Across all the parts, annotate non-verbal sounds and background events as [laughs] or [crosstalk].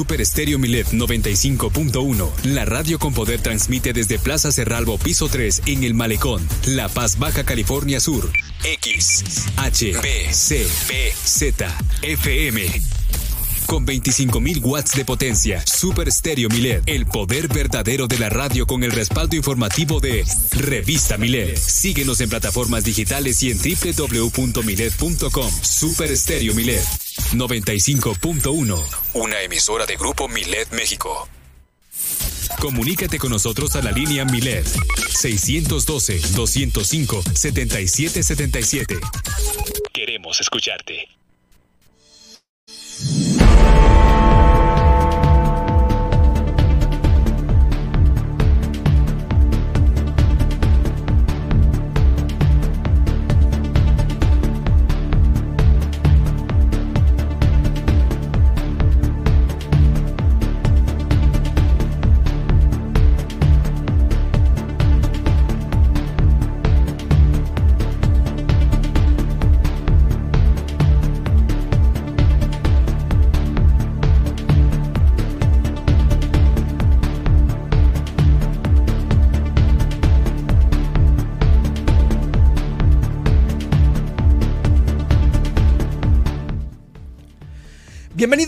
Super Estéreo Milet 95.1. La radio con poder transmite desde Plaza Cerralbo, piso 3, en El Malecón, La Paz, Baja California Sur. X, H, B, C, P, Z, FM con 25.000 watts de potencia. Super Stereo Milet, el poder verdadero de la radio con el respaldo informativo de Revista Milet. Síguenos en plataformas digitales y en www.milet.com. Super Stereo Milet 95.1, una emisora de Grupo Milet México. Comunícate con nosotros a la línea Milet 612-205-7777. Queremos escucharte.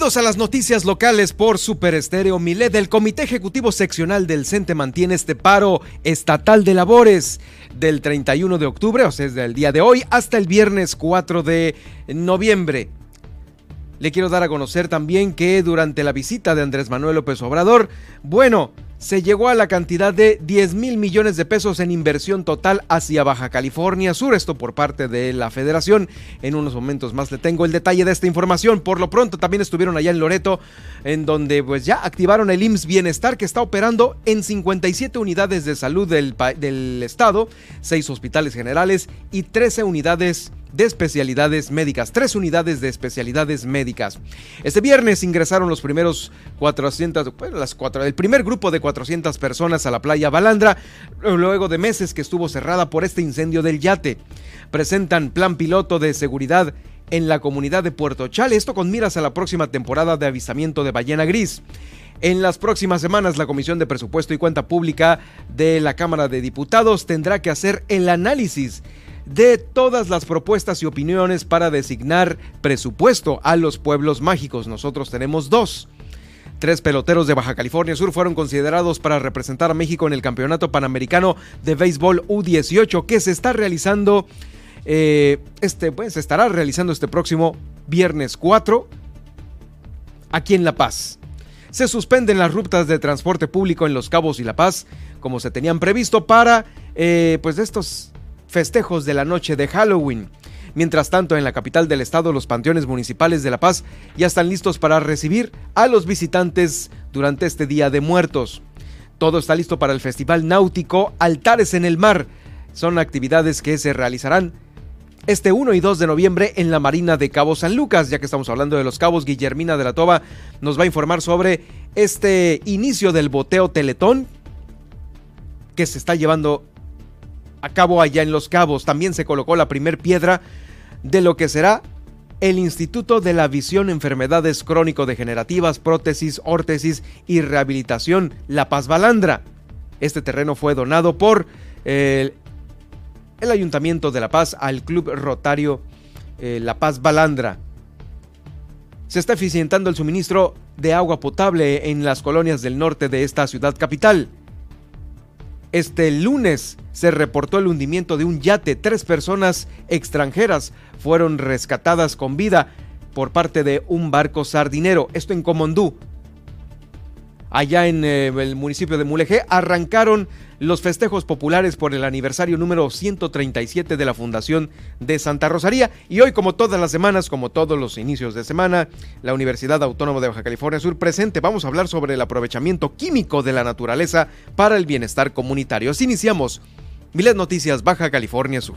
Bienvenidos a las noticias locales por Super Estéreo Milet. El Comité Ejecutivo Seccional del CENTE mantiene este paro estatal de labores del 31 de octubre, o sea, desde el día de hoy, hasta el viernes 4 de noviembre. Le quiero dar a conocer también que durante la visita de Andrés Manuel López Obrador, bueno, se llegó a la cantidad de 10 mil millones de pesos en inversión total hacia Baja California Sur, esto por parte de la federación. En unos momentos más le tengo el detalle de esta información. Por lo pronto también estuvieron allá en Loreto, en donde pues ya activaron el IMSS Bienestar que está operando en 57 unidades de salud del, del estado, 6 hospitales generales y 13 unidades de especialidades médicas, tres unidades de especialidades médicas. Este viernes ingresaron los primeros 400, bueno, las cuatro, el primer grupo de 400 personas a la playa Balandra, luego de meses que estuvo cerrada por este incendio del yate. Presentan plan piloto de seguridad en la comunidad de Puerto Chale, esto con miras a la próxima temporada de avistamiento de ballena gris. En las próximas semanas, la Comisión de Presupuesto y Cuenta Pública de la Cámara de Diputados tendrá que hacer el análisis de todas las propuestas y opiniones para designar presupuesto a los pueblos mágicos. Nosotros tenemos dos. Tres peloteros de Baja California Sur fueron considerados para representar a México en el Campeonato Panamericano de Béisbol U18 que se está realizando, eh, este, pues, se estará realizando este próximo viernes 4 aquí en La Paz. Se suspenden las rutas de transporte público en Los Cabos y La Paz como se tenían previsto para eh, pues estos festejos de la noche de Halloween. Mientras tanto, en la capital del estado, los panteones municipales de La Paz ya están listos para recibir a los visitantes durante este Día de Muertos. Todo está listo para el Festival Náutico Altares en el Mar. Son actividades que se realizarán este 1 y 2 de noviembre en la Marina de Cabo San Lucas, ya que estamos hablando de los cabos, Guillermina de la Toba nos va a informar sobre este inicio del boteo Teletón que se está llevando a cabo allá en Los Cabos. También se colocó la primer piedra de lo que será el Instituto de la Visión Enfermedades Crónico-Degenerativas, Prótesis, Órtesis y Rehabilitación La Paz Balandra. Este terreno fue donado por el, el Ayuntamiento de La Paz al Club Rotario eh, La Paz Balandra. Se está eficientando el suministro de agua potable en las colonias del norte de esta ciudad capital. Este lunes se reportó el hundimiento de un yate. Tres personas extranjeras fueron rescatadas con vida por parte de un barco sardinero. Esto en Comondú. Allá en eh, el municipio de Mulegé arrancaron los festejos populares por el aniversario número 137 de la Fundación de Santa Rosaría. Y hoy, como todas las semanas, como todos los inicios de semana, la Universidad Autónoma de Baja California Sur presente. Vamos a hablar sobre el aprovechamiento químico de la naturaleza para el bienestar comunitario. Así iniciamos Miles Noticias Baja California Sur.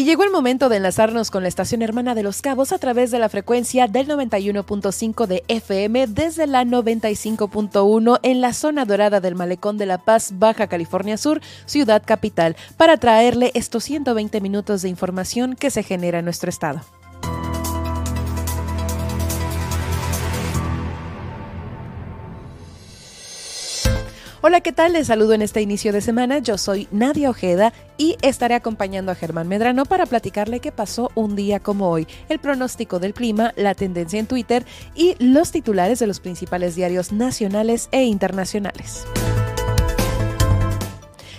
Y llegó el momento de enlazarnos con la estación hermana de Los Cabos a través de la frecuencia del 91.5 de FM desde la 95.1 en la zona dorada del Malecón de La Paz, Baja California Sur, ciudad capital, para traerle estos 120 minutos de información que se genera en nuestro estado. Hola, ¿qué tal? Les saludo en este inicio de semana. Yo soy Nadia Ojeda y estaré acompañando a Germán Medrano para platicarle qué pasó un día como hoy, el pronóstico del clima, la tendencia en Twitter y los titulares de los principales diarios nacionales e internacionales.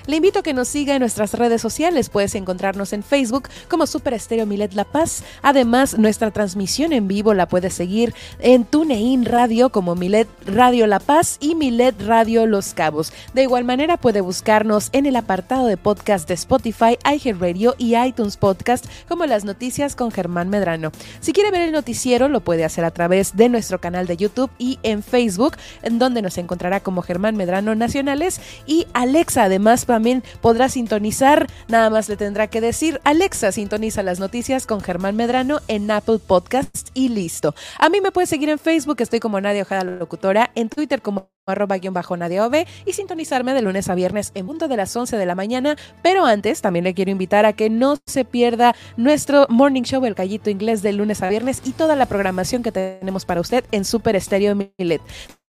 Le invito a que nos siga en nuestras redes sociales. Puedes encontrarnos en Facebook como Super Estéreo Milet La Paz. Además, nuestra transmisión en vivo la puedes seguir en TuneIn Radio como Milet Radio La Paz y Milet Radio Los Cabos. De igual manera, puede buscarnos en el apartado de podcast de Spotify, iHeartRadio y iTunes Podcast como Las Noticias con Germán Medrano. Si quiere ver el noticiero, lo puede hacer a través de nuestro canal de YouTube y en Facebook, en donde nos encontrará como Germán Medrano Nacionales y Alexa. Además, también podrá sintonizar, nada más le tendrá que decir, Alexa, sintoniza las noticias con Germán Medrano en Apple Podcast y listo. A mí me puedes seguir en Facebook, estoy como Nadia Ojeda Locutora, en Twitter como arroba guion bajo Nadia y sintonizarme de lunes a viernes en punto de las 11 de la mañana. Pero antes también le quiero invitar a que no se pierda nuestro morning show, el gallito inglés de lunes a viernes y toda la programación que tenemos para usted en Super Estéreo Milet.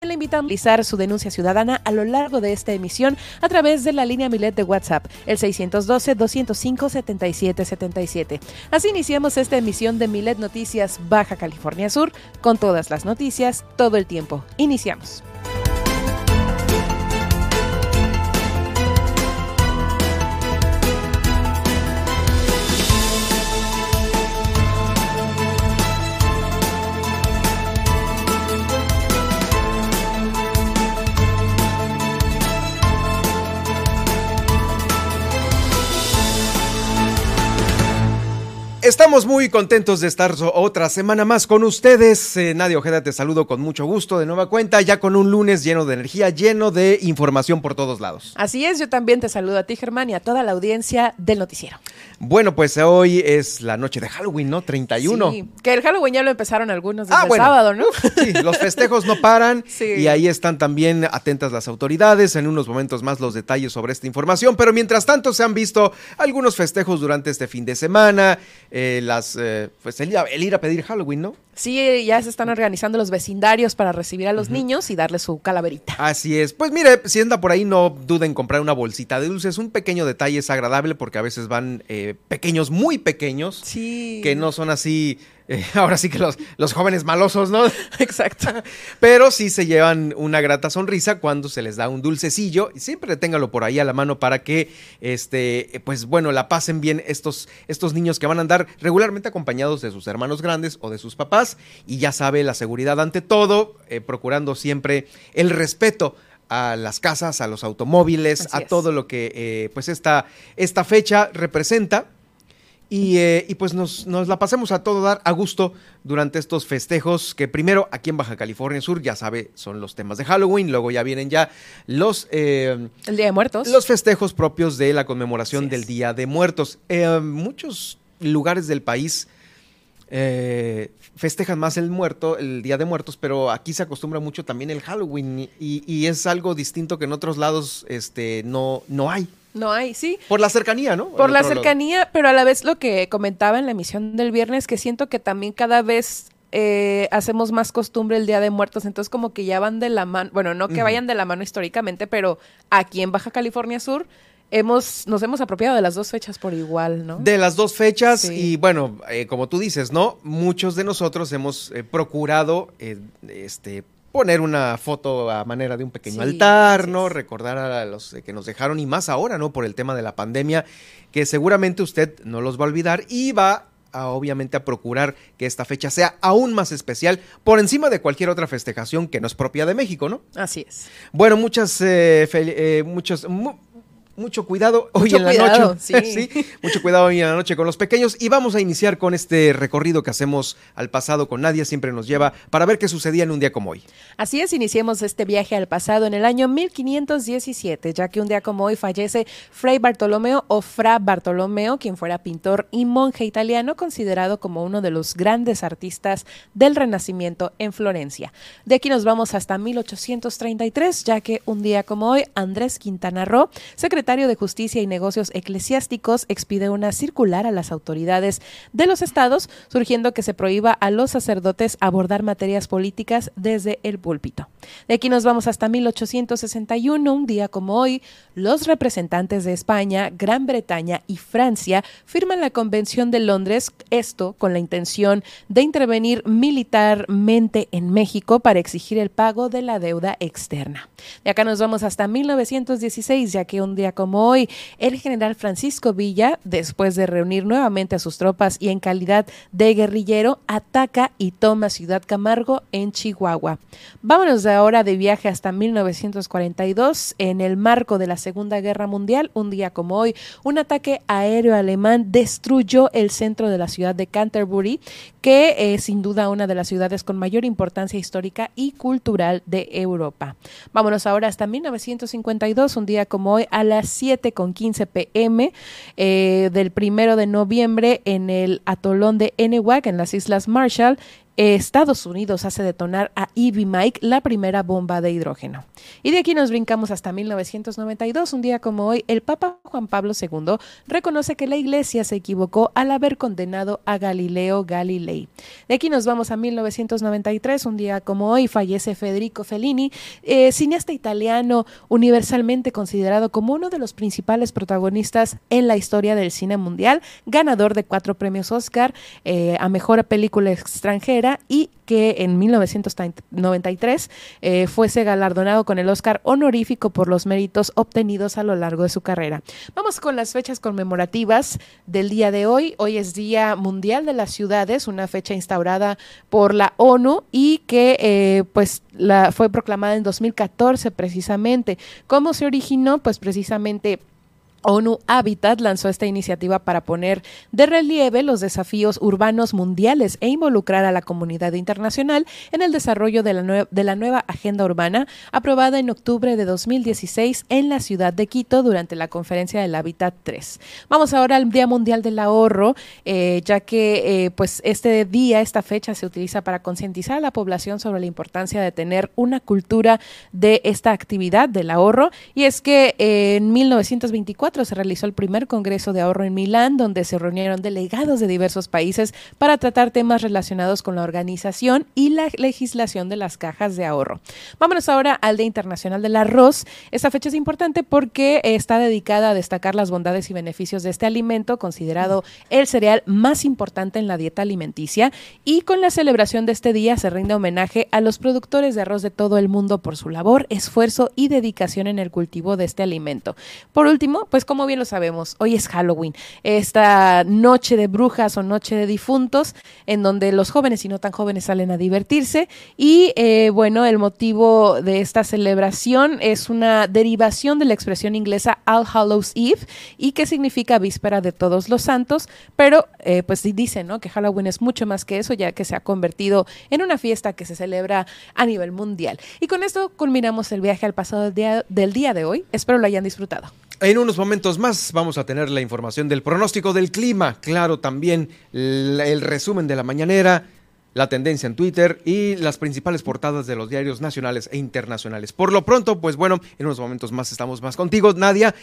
Le invita a realizar su denuncia ciudadana a lo largo de esta emisión a través de la línea Milet de WhatsApp, el 612-205-7777. Así iniciamos esta emisión de Milet Noticias Baja California Sur con todas las noticias todo el tiempo. Iniciamos. Estamos muy contentos de estar otra semana más con ustedes. Eh, Nadia Ojeda, te saludo con mucho gusto de nueva cuenta, ya con un lunes lleno de energía, lleno de información por todos lados. Así es, yo también te saludo a ti, Germán, y a toda la audiencia del noticiero. Bueno, pues hoy es la noche de Halloween, ¿no? 31. Sí, que el Halloween ya lo empezaron algunos desde ah, el sábado, ¿no? Sí, los festejos no paran [laughs] sí. y ahí están también atentas las autoridades. En unos momentos más los detalles sobre esta información, pero mientras tanto se han visto algunos festejos durante este fin de semana eh, las, eh, pues el, el, ir a pedir Halloween, ¿no? Sí, ya se están organizando los vecindarios para recibir a los niños y darles su calaverita. Así es. Pues mire, si anda por ahí, no duden en comprar una bolsita de dulces. Un pequeño detalle es agradable porque a veces van eh, pequeños, muy pequeños. Sí. Que no son así eh, [laughs] ahora sí que los, los jóvenes malosos, ¿no? [laughs] Exacto. [laughs] Pero sí se llevan una grata sonrisa cuando se les da un dulcecillo y siempre téngalo por ahí a la mano para que, este, pues bueno, la pasen bien estos, estos niños que van a andar regularmente acompañados de sus hermanos grandes o de sus papás y ya sabe la seguridad ante todo, eh, procurando siempre el respeto a las casas, a los automóviles, a todo lo que eh, pues esta, esta fecha representa eh, y, pues nos, la pasemos a todo dar a gusto durante estos festejos que primero aquí en Baja California Sur, ya sabe, son los temas de Halloween, luego ya vienen ya los... Eh, El Día de Muertos. Los festejos propios de la conmemoración del Día de Muertos. Eh, muchos lugares del país festejan más el muerto, el Día de Muertos, pero aquí se acostumbra mucho también el Halloween y, y es algo distinto que en otros lados este, no, no hay. No hay, sí. Por la cercanía, ¿no? Por la cercanía, pero a la vez lo que comentaba en la emisión del viernes, que siento que también cada vez eh, hacemos más costumbre el Día de Muertos, entonces como que ya van de la mano, bueno, no que vayan de la mano históricamente, pero aquí en Baja California Sur hemos, nos hemos apropiado de las dos fechas por igual, ¿no? De las dos fechas y bueno, eh, como tú dices, ¿no? Muchos de nosotros hemos eh, procurado, este, poner una foto a manera de un pequeño altar, ¿no? Recordar a los que nos dejaron y más ahora, ¿no? Por el tema de la pandemia, que seguramente usted no los va a olvidar y va obviamente a procurar que esta fecha sea aún más especial por encima de cualquier otra festejación que no es propia de México, ¿no? Así es. Bueno, muchas, eh, eh mucho cuidado hoy en la noche. [laughs] Sí. Mucho cuidado hoy en la noche con los pequeños. Y vamos a iniciar con este recorrido que hacemos al pasado con Nadia. Siempre nos lleva para ver qué sucedía en un día como hoy. Así es, iniciemos este viaje al pasado en el año 1517, ya que un día como hoy fallece Fray Bartolomeo o Fra Bartolomeo, quien fuera pintor y monje italiano, considerado como uno de los grandes artistas del Renacimiento en Florencia. De aquí nos vamos hasta 1833, ya que un día como hoy Andrés Quintana Roo, secretario secretario de Justicia y Negocios Eclesiásticos expide una circular a las autoridades de los estados, surgiendo que se prohíba a los sacerdotes abordar materias políticas desde el púlpito. De aquí nos vamos hasta 1861, un día como hoy, los representantes de España, Gran Bretaña y Francia firman la Convención de Londres, esto con la intención de intervenir militarmente en México para exigir el pago de la deuda externa. De acá nos vamos hasta 1916, ya que un día como hoy, el general Francisco Villa, después de reunir nuevamente a sus tropas y en calidad de guerrillero, ataca y toma Ciudad Camargo en Chihuahua. Vámonos de ahora de viaje hasta 1942. En el marco de la Segunda Guerra Mundial, un día como hoy, un ataque aéreo alemán destruyó el centro de la ciudad de Canterbury, que es sin duda una de las ciudades con mayor importancia histórica y cultural de Europa. Vámonos ahora hasta 1952, un día como hoy, a las 7 con 15 pm eh, del primero de noviembre en el atolón de Enewac en las Islas Marshall Estados Unidos hace detonar a Ivy Mike la primera bomba de hidrógeno. Y de aquí nos brincamos hasta 1992, un día como hoy, el Papa Juan Pablo II reconoce que la Iglesia se equivocó al haber condenado a Galileo Galilei. De aquí nos vamos a 1993, un día como hoy, fallece Federico Fellini, eh, cineasta italiano universalmente considerado como uno de los principales protagonistas en la historia del cine mundial, ganador de cuatro premios Oscar eh, a Mejor Película Extranjera y que en 1993 eh, fuese galardonado con el Oscar honorífico por los méritos obtenidos a lo largo de su carrera. Vamos con las fechas conmemorativas del día de hoy. Hoy es Día Mundial de las Ciudades, una fecha instaurada por la ONU y que eh, pues la, fue proclamada en 2014 precisamente. ¿Cómo se originó? Pues precisamente ONU Habitat lanzó esta iniciativa para poner de relieve los desafíos urbanos mundiales e involucrar a la comunidad internacional en el desarrollo de la, de la, nueva agenda urbana aprobada en octubre de 2016 en la ciudad de Quito durante la conferencia del Habitat 3. Vamos ahora al Día Mundial del Ahorro, eh, ya que eh, pues este día, esta fecha se utiliza para concientizar a la población sobre la importancia de tener una cultura de esta actividad del ahorro y es que eh, en 1924 se realizó el primer Congreso de Ahorro en Milán, donde se reunieron delegados de diversos países para tratar temas relacionados con la organización y la legislación de las cajas de ahorro. Vámonos ahora al Día Internacional del Arroz. Esta fecha es importante porque está dedicada a destacar las bondades y beneficios de este alimento, considerado el cereal más importante en la dieta alimenticia. Y con la celebración de este día se rinde homenaje a los productores de arroz de todo el mundo por su labor, esfuerzo y dedicación en el cultivo de este alimento. Por último, pues pues como bien lo sabemos, hoy es Halloween, esta noche de brujas o noche de difuntos, en donde los jóvenes y no tan jóvenes salen a divertirse. Y eh, bueno, el motivo de esta celebración es una derivación de la expresión inglesa All Hallows Eve y que significa víspera de todos los santos, pero eh, pues dicen ¿no? que Halloween es mucho más que eso, ya que se ha convertido en una fiesta que se celebra a nivel mundial. Y con esto culminamos el viaje al pasado del día, del día de hoy. Espero lo hayan disfrutado. En unos momentos más vamos a tener la información del pronóstico del clima, claro, también el resumen de la mañanera, la tendencia en Twitter y las principales portadas de los diarios nacionales e internacionales. Por lo pronto, pues bueno, en unos momentos más estamos más contigo, Nadia.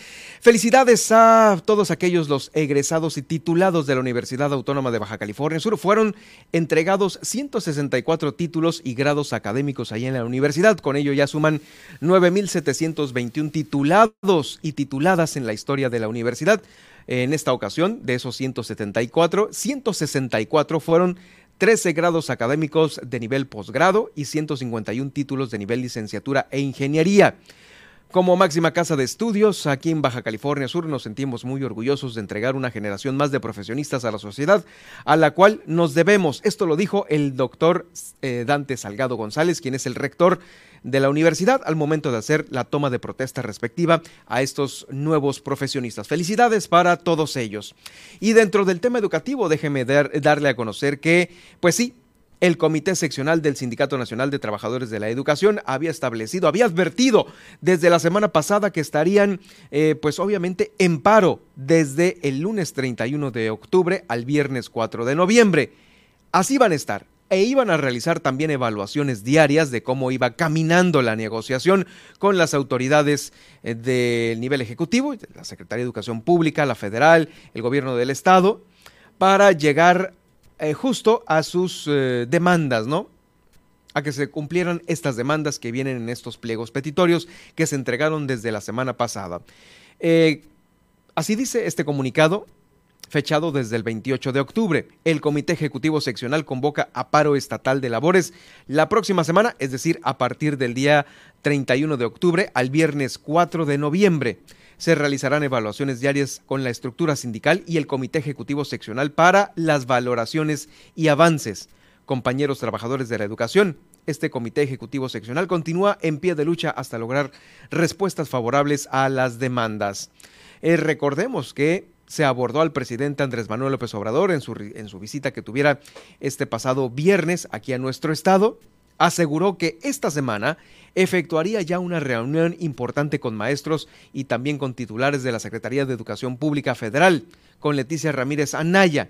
Felicidades a todos aquellos los egresados y titulados de la Universidad Autónoma de Baja California Sur. Fueron entregados 164 títulos y grados académicos ahí en la universidad. Con ello ya suman 9.721 titulados y tituladas en la historia de la universidad. En esta ocasión, de esos 174, 164 fueron 13 grados académicos de nivel posgrado y 151 títulos de nivel licenciatura e ingeniería. Como máxima casa de estudios, aquí en Baja California Sur nos sentimos muy orgullosos de entregar una generación más de profesionistas a la sociedad, a la cual nos debemos. Esto lo dijo el doctor eh, Dante Salgado González, quien es el rector de la universidad al momento de hacer la toma de protesta respectiva a estos nuevos profesionistas. Felicidades para todos ellos. Y dentro del tema educativo, déjeme darle a conocer que, pues sí, el Comité Seccional del Sindicato Nacional de Trabajadores de la Educación había establecido, había advertido desde la semana pasada que estarían, eh, pues obviamente, en paro desde el lunes 31 de octubre al viernes 4 de noviembre. Así van a estar e iban a realizar también evaluaciones diarias de cómo iba caminando la negociación con las autoridades eh, del nivel ejecutivo, la Secretaría de Educación Pública, la federal, el gobierno del estado, para llegar eh, justo a sus eh, demandas, ¿no? A que se cumplieran estas demandas que vienen en estos pliegos petitorios que se entregaron desde la semana pasada. Eh, así dice este comunicado, fechado desde el 28 de octubre. El Comité Ejecutivo Seccional convoca a paro estatal de labores la próxima semana, es decir, a partir del día 31 de octubre al viernes 4 de noviembre se realizarán evaluaciones diarias con la estructura sindical y el Comité Ejecutivo Seccional para las valoraciones y avances. Compañeros trabajadores de la educación, este Comité Ejecutivo Seccional continúa en pie de lucha hasta lograr respuestas favorables a las demandas. Eh, recordemos que se abordó al presidente Andrés Manuel López Obrador en su, en su visita que tuviera este pasado viernes aquí a nuestro estado aseguró que esta semana efectuaría ya una reunión importante con maestros y también con titulares de la Secretaría de Educación Pública Federal, con Leticia Ramírez Anaya.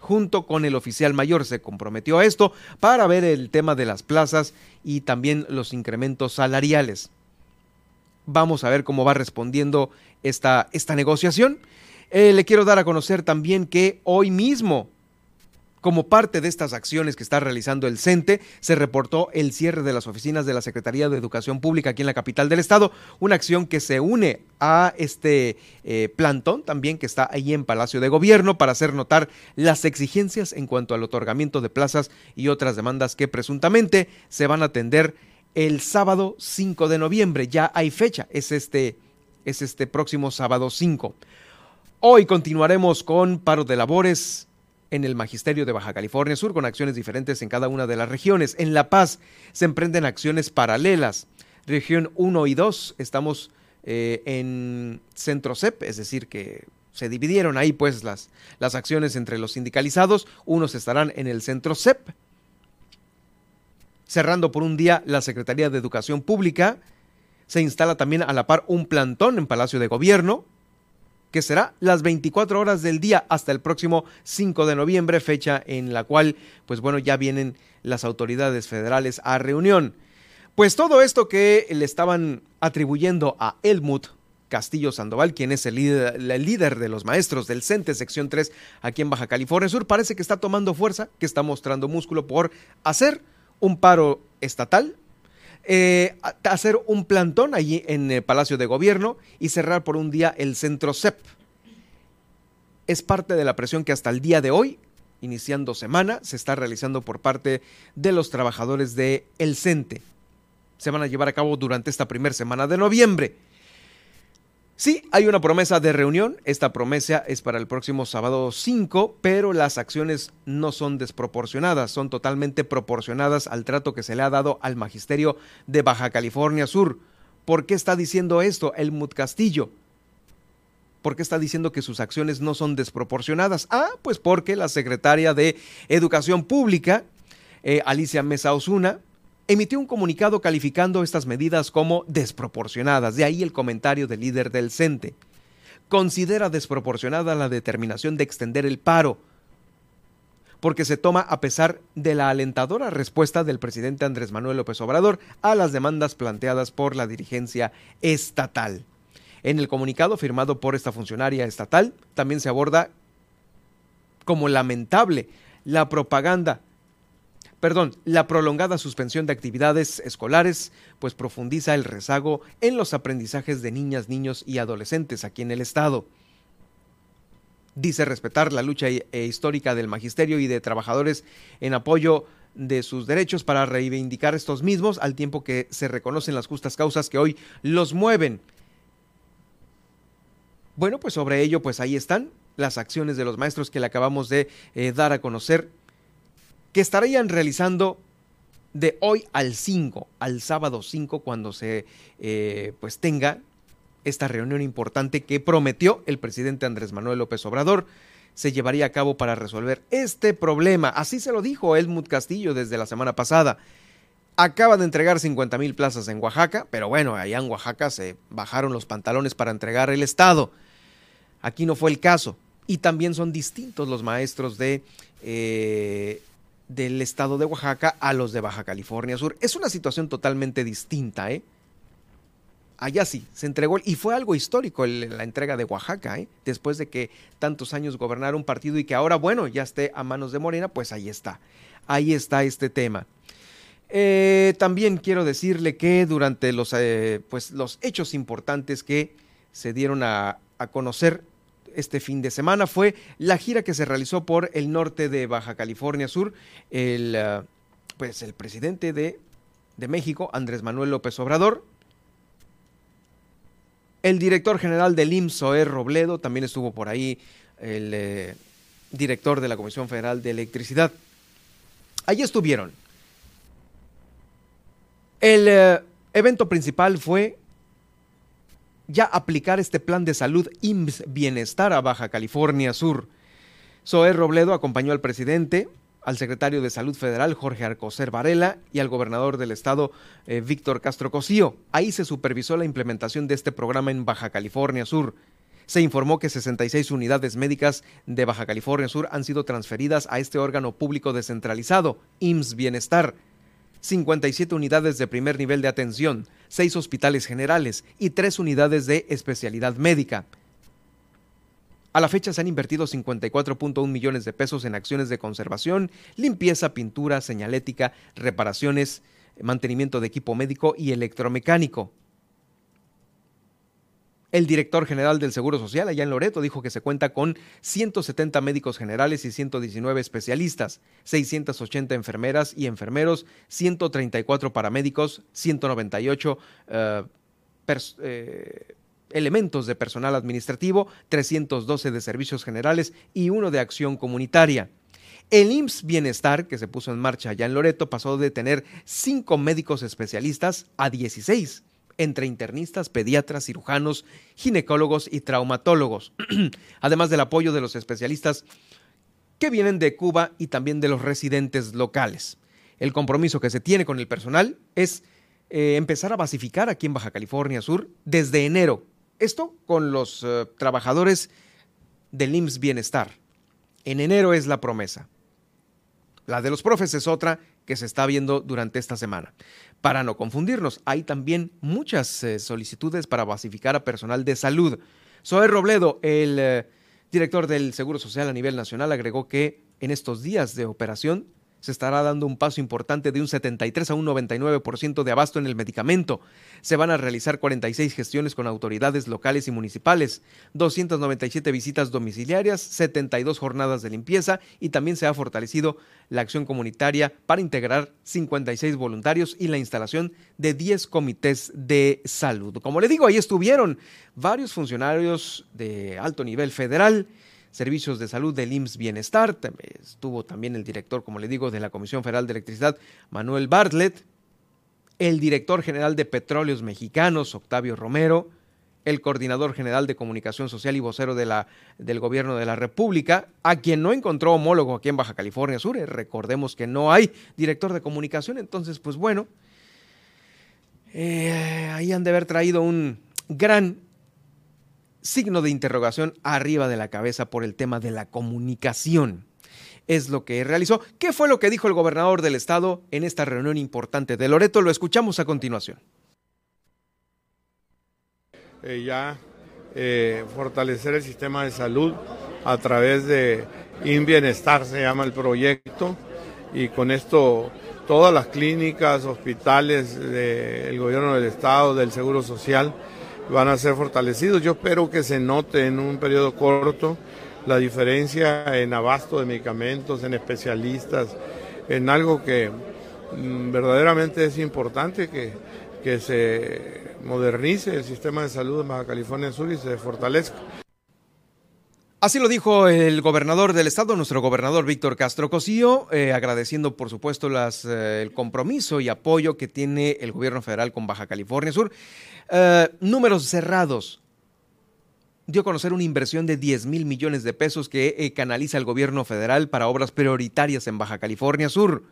Junto con el oficial mayor se comprometió a esto para ver el tema de las plazas y también los incrementos salariales. Vamos a ver cómo va respondiendo esta, esta negociación. Eh, le quiero dar a conocer también que hoy mismo como parte de estas acciones que está realizando el CENTE, se reportó el cierre de las oficinas de la Secretaría de Educación Pública aquí en la capital del estado, una acción que se une a este eh, plantón también que está ahí en Palacio de Gobierno para hacer notar las exigencias en cuanto al otorgamiento de plazas y otras demandas que presuntamente se van a atender el sábado 5 de noviembre. Ya hay fecha, es este, es este próximo sábado 5. Hoy continuaremos con paro de labores, en el Magisterio de Baja California Sur con acciones diferentes en cada una de las regiones. En La Paz se emprenden acciones paralelas. Región 1 y 2 estamos eh, en Centro CEP, es decir, que se dividieron ahí pues las, las acciones entre los sindicalizados. Unos estarán en el Centro CEP, cerrando por un día la Secretaría de Educación Pública. Se instala también a la par un plantón en Palacio de Gobierno que será las 24 horas del día hasta el próximo 5 de noviembre, fecha en la cual, pues bueno, ya vienen las autoridades federales a reunión. Pues todo esto que le estaban atribuyendo a Elmut Castillo Sandoval, quien es el líder, el líder, de los maestros del CENTE sección 3 aquí en Baja California Sur, parece que está tomando fuerza, que está mostrando músculo por hacer un paro estatal eh, hacer un plantón allí en el Palacio de Gobierno y cerrar por un día el centro CEP. Es parte de la presión que hasta el día de hoy, iniciando semana, se está realizando por parte de los trabajadores de El CENTE. Se van a llevar a cabo durante esta primera semana de noviembre. Sí, hay una promesa de reunión. Esta promesa es para el próximo sábado 5, pero las acciones no son desproporcionadas, son totalmente proporcionadas al trato que se le ha dado al magisterio de Baja California Sur. ¿Por qué está diciendo esto Elmut Castillo? ¿Por qué está diciendo que sus acciones no son desproporcionadas? Ah, pues porque la secretaria de Educación Pública, eh, Alicia Mesa Osuna, emitió un comunicado calificando estas medidas como desproporcionadas, de ahí el comentario del líder del CENTE. Considera desproporcionada la determinación de extender el paro, porque se toma a pesar de la alentadora respuesta del presidente Andrés Manuel López Obrador a las demandas planteadas por la dirigencia estatal. En el comunicado firmado por esta funcionaria estatal también se aborda como lamentable la propaganda perdón, la prolongada suspensión de actividades escolares, pues profundiza el rezago en los aprendizajes de niñas, niños y adolescentes aquí en el Estado. Dice respetar la lucha e histórica del magisterio y de trabajadores en apoyo de sus derechos para reivindicar estos mismos al tiempo que se reconocen las justas causas que hoy los mueven. Bueno, pues sobre ello, pues ahí están las acciones de los maestros que le acabamos de eh, dar a conocer, que estarían realizando de hoy al 5, al sábado 5, cuando se eh, pues tenga esta reunión importante que prometió el presidente Andrés Manuel López Obrador se llevaría a cabo para resolver este problema. Así se lo dijo Elmut Castillo desde la semana pasada. Acaba de entregar 50 mil plazas en Oaxaca, pero bueno, allá en Oaxaca se bajaron los pantalones para entregar el Estado. Aquí no fue el caso. Y también son distintos los maestros de, eh, del Estado de Oaxaca a los de Baja California Sur. Es una situación totalmente distinta, ¿eh? allá sí, se entregó y fue algo histórico la entrega de Oaxaca, ¿eh? después de que tantos años gobernara un partido y que ahora, bueno, ya esté a manos de Morena, pues ahí está, ahí está este tema. Eh, también quiero decirle que durante los, eh, pues, los hechos importantes que se dieron a, conocer este fin de semana fue la gira que se realizó por el norte de Baja California Sur. El, pues el presidente de, de México, Andrés Manuel López Obrador, el director general del IMSS, Robledo, también estuvo por ahí el eh, director de la Comisión Federal de Electricidad. Allí estuvieron. El eh, evento principal fue ya aplicar este plan de salud IMSS Bienestar a Baja California Sur. Zoé Robledo acompañó al presidente, al secretario de Salud Federal Jorge Arcocer Varela y al gobernador del estado eh, Víctor Castro Cosío. Ahí se supervisó la implementación de este programa en Baja California Sur. Se informó que 66 unidades médicas de Baja California Sur han sido transferidas a este órgano público descentralizado, IMSS Bienestar. 57 unidades de primer nivel de atención, 6 hospitales generales y 3 unidades de especialidad médica. A la fecha se han invertido 54.1 millones de pesos en acciones de conservación, limpieza, pintura, señalética, reparaciones, mantenimiento de equipo médico y electromecánico. El director general del Seguro Social allá en Loreto dijo que se cuenta con 170 médicos generales y 119 especialistas, 680 enfermeras y enfermeros, 134 paramédicos, 198 uh, eh, elementos de personal administrativo, 312 de servicios generales y uno de acción comunitaria. El IMSS Bienestar, que se puso en marcha allá en Loreto, pasó de tener cinco médicos especialistas a 16, entre internistas, pediatras, cirujanos, ginecólogos y traumatólogos, [clears throat] además del apoyo de los especialistas que vienen de Cuba y también de los residentes locales. El compromiso que se tiene con el personal es eh, empezar a basificar aquí en Baja California Sur desde enero esto con los eh, trabajadores del IMSS Bienestar. En enero es la promesa. La de los profes es otra que se está viendo durante esta semana. Para no confundirnos, hay también muchas eh, solicitudes para basificar a personal de salud. Zoe Robledo, el eh, director del Seguro Social a nivel nacional, agregó que en estos días de operación se estará dando un paso importante de un 73 a un 99% de abasto en el medicamento. Se van a realizar 46 gestiones con autoridades locales y municipales, 297 visitas domiciliarias, 72 jornadas de limpieza y también se ha fortalecido la acción comunitaria para integrar 56 voluntarios y la instalación de 10 comités de salud. Como le digo, ahí estuvieron varios funcionarios de alto nivel federal servicios de salud del IMSS Bienestar. Estuvo también el director, como le digo, de la Comisión Federal de Electricidad, Manuel Bartlett, el director general de Petróleos Mexicanos, Octavio Romero, el coordinador general de comunicación social y vocero de la, del gobierno de la República, a quien no encontró homólogo aquí en Baja California Sur. Eh, recordemos que no hay director de comunicación, entonces, pues bueno, eh, ahí han de haber traído un gran signo de interrogación arriba de la cabeza por el tema de la comunicación. Es lo que realizó. ¿Qué fue lo que dijo el gobernador del estado en esta reunión importante de Loreto? Lo escuchamos a continuación. Eh, ya eh, fortalecer el sistema de salud a través de InBienestar, se llama el proyecto, y con esto todas las clínicas, hospitales del gobierno del estado, del Seguro Social, van a ser fortalecidos. Yo espero que se note en un periodo corto la diferencia en abasto de medicamentos, en especialistas, en algo que mm, verdaderamente es importante, que, que se modernice el sistema de salud de Baja California Sur y se fortalezca. Así lo dijo el gobernador del estado, nuestro gobernador Víctor Castro Cosío, eh, agradeciendo por supuesto eh, el compromiso y apoyo que tiene el gobierno federal con Baja California Sur. Eh, números cerrados. Dio a conocer una inversión de 10 mil millones de pesos que canaliza el gobierno federal para obras prioritarias en Baja California Sur.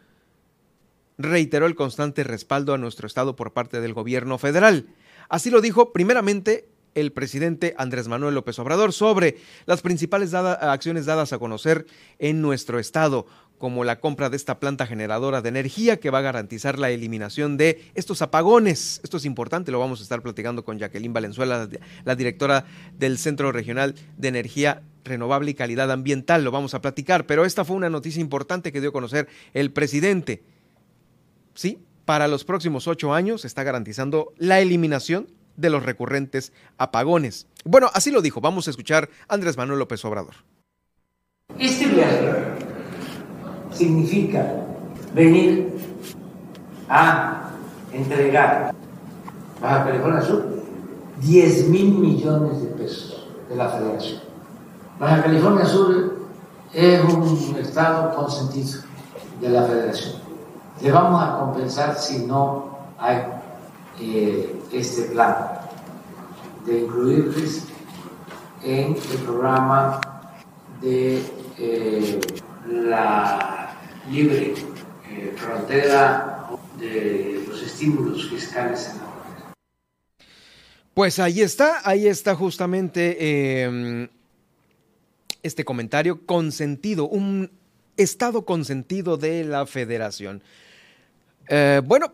Reiteró el constante respaldo a nuestro estado por parte del gobierno federal. Así lo dijo primeramente el presidente Andrés Manuel López Obrador sobre las principales acciones dadas a conocer en nuestro estado, como la compra de esta planta generadora de energía que va a garantizar la eliminación de estos apagones. Esto es importante, lo vamos a estar platicando con Jacqueline Valenzuela, la directora del Centro Regional de Energía Renovable y Calidad Ambiental. Lo vamos a platicar, pero esta fue una noticia importante que dio a conocer el presidente. Sí, para los próximos ocho años está garantizando la eliminación de los recurrentes apagones. Bueno, así lo dijo. Vamos a escuchar a Andrés Manuel López Obrador. Este viaje significa venir a entregar Baja California Sur 10 mil millones de pesos de la federación. Baja California Sur es un estado consentido de la federación. Le vamos a compensar si no hay eh, este plan de incluirles en el programa de eh, la libre eh, frontera de los estímulos fiscales en la. Pues ahí está, ahí está justamente em, este comentario consentido, un estado consentido de la federación. bueno,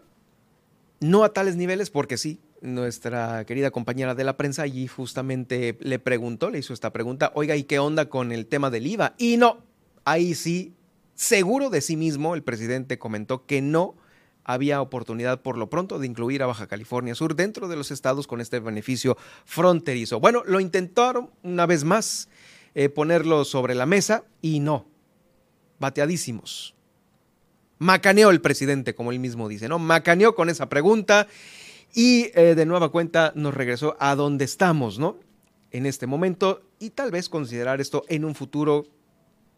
no a tales niveles, porque sí, nuestra querida compañera de la prensa allí justamente le preguntó, le hizo esta pregunta, oiga, ¿y qué onda con el tema del IVA? Y no, ahí sí, seguro de sí mismo, el presidente comentó que no había oportunidad por lo pronto de incluir a Baja California Sur dentro de los estados con este beneficio fronterizo. Bueno, lo intentaron una vez más eh, ponerlo sobre la mesa y no, bateadísimos. Macaneó el presidente, como él mismo dice, ¿no? Macaneó con esa pregunta y eh, de nueva cuenta nos regresó a donde estamos, ¿no? En este momento y tal vez considerar esto en un futuro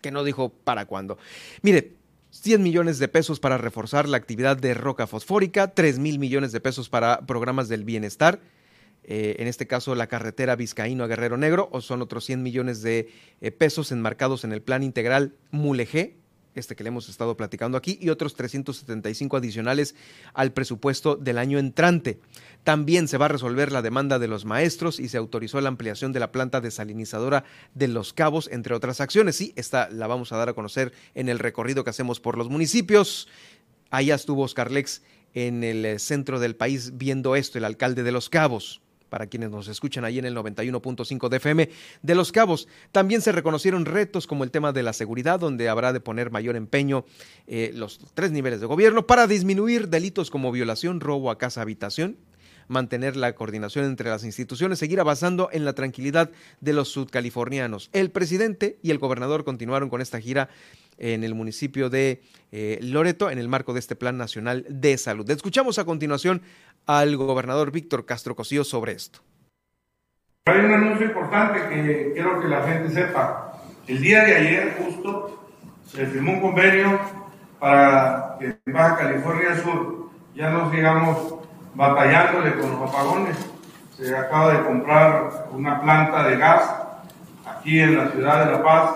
que no dijo para cuándo. Mire, 100 millones de pesos para reforzar la actividad de roca fosfórica, 3 mil millones de pesos para programas del bienestar, eh, en este caso la carretera Vizcaíno a Guerrero Negro, o son otros 100 millones de eh, pesos enmarcados en el plan integral Mulegé, este que le hemos estado platicando aquí, y otros 375 adicionales al presupuesto del año entrante. También se va a resolver la demanda de los maestros y se autorizó la ampliación de la planta desalinizadora de Los Cabos, entre otras acciones. Sí, esta la vamos a dar a conocer en el recorrido que hacemos por los municipios. Allá estuvo Oscar Lex en el eh, centro del país viendo esto, el alcalde de Los Cabos para quienes nos escuchan ahí en el 91.5 de FM de Los Cabos. También se reconocieron retos como el tema de la seguridad, donde habrá de poner mayor empeño eh, los tres niveles de gobierno para disminuir delitos como violación, robo a casa, habitación mantener la coordinación entre las instituciones, seguir avanzando en la tranquilidad de los sudcalifornianos. El presidente y el gobernador continuaron con esta gira en el municipio de eh, Loreto en el marco de este Plan Nacional de Salud. Escuchamos a continuación al gobernador Víctor Castro Cosío sobre esto. Hay un anuncio importante que quiero que la gente sepa. El día de ayer justo se firmó un convenio para que Baja California Sur ya no sigamos batallándole con los apagones. Se acaba de comprar una planta de gas aquí en la ciudad de La Paz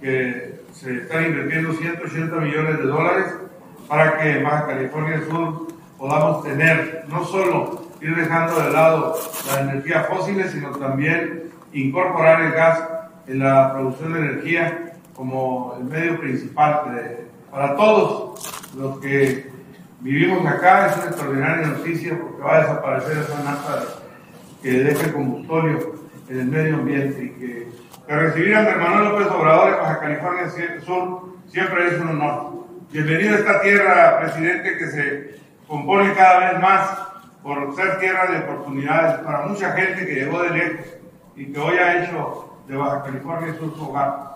que se están invirtiendo 180 millones de dólares para que Baja California Sur podamos tener, no solo ir dejando de lado las energías fósiles, sino también incorporar el gas en la producción de energía como el medio principal para todos los que vivimos acá. Es una extraordinaria noticia porque va a desaparecer esa nafta que deja combustorio en el medio ambiente y que, recibir a mi hermano López Obrador en Baja California Sur siempre es un honor. Bienvenido a esta tierra, presidente, que se compone cada vez más por ser tierra de oportunidades para mucha gente que llegó de lejos y que hoy ha hecho de Baja California su hogar.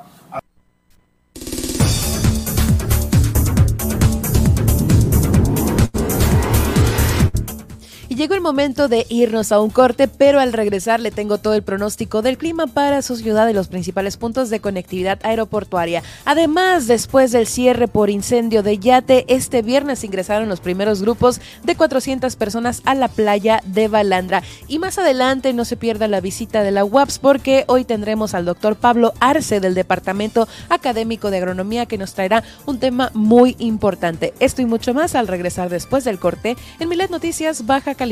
Llegó el momento de irnos a un corte, pero al regresar le tengo todo el pronóstico del clima para su ciudad y los principales puntos de conectividad aeroportuaria. Además, después del cierre por incendio de yate, este viernes ingresaron los primeros grupos de 400 personas a la playa de Balandra. Y más adelante no se pierda la visita de la UAPS porque hoy tendremos al doctor Pablo Arce del Departamento Académico de Agronomía que nos traerá un tema muy importante. Esto y mucho más al regresar después del corte en Milet Noticias Baja California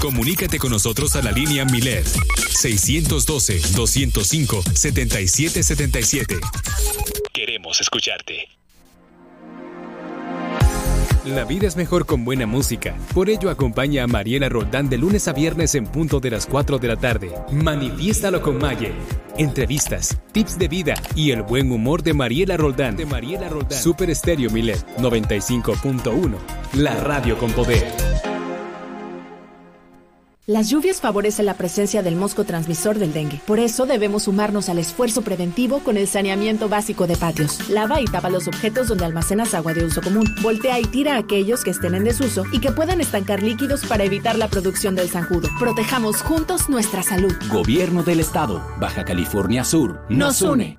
Comunícate con nosotros a la línea Milet 612-205-7777. Queremos escucharte. La vida es mejor con buena música. Por ello acompaña a Mariela Roldán de lunes a viernes en punto de las 4 de la tarde. Manifiéstalo con Maye. Entrevistas, tips de vida y el buen humor de Mariela Roldán. De Mariela Roldán. Super Estéreo Milet 95.1. La radio con poder. Las lluvias favorecen la presencia del mosco transmisor del dengue. Por eso debemos sumarnos al esfuerzo preventivo con el saneamiento básico de patios. Lava y tapa los objetos donde almacenas agua de uso común. Voltea y tira aquellos que estén en desuso y que puedan estancar líquidos para evitar la producción del zanjudo. Protejamos juntos nuestra salud. Gobierno del Estado, Baja California Sur, nos, une.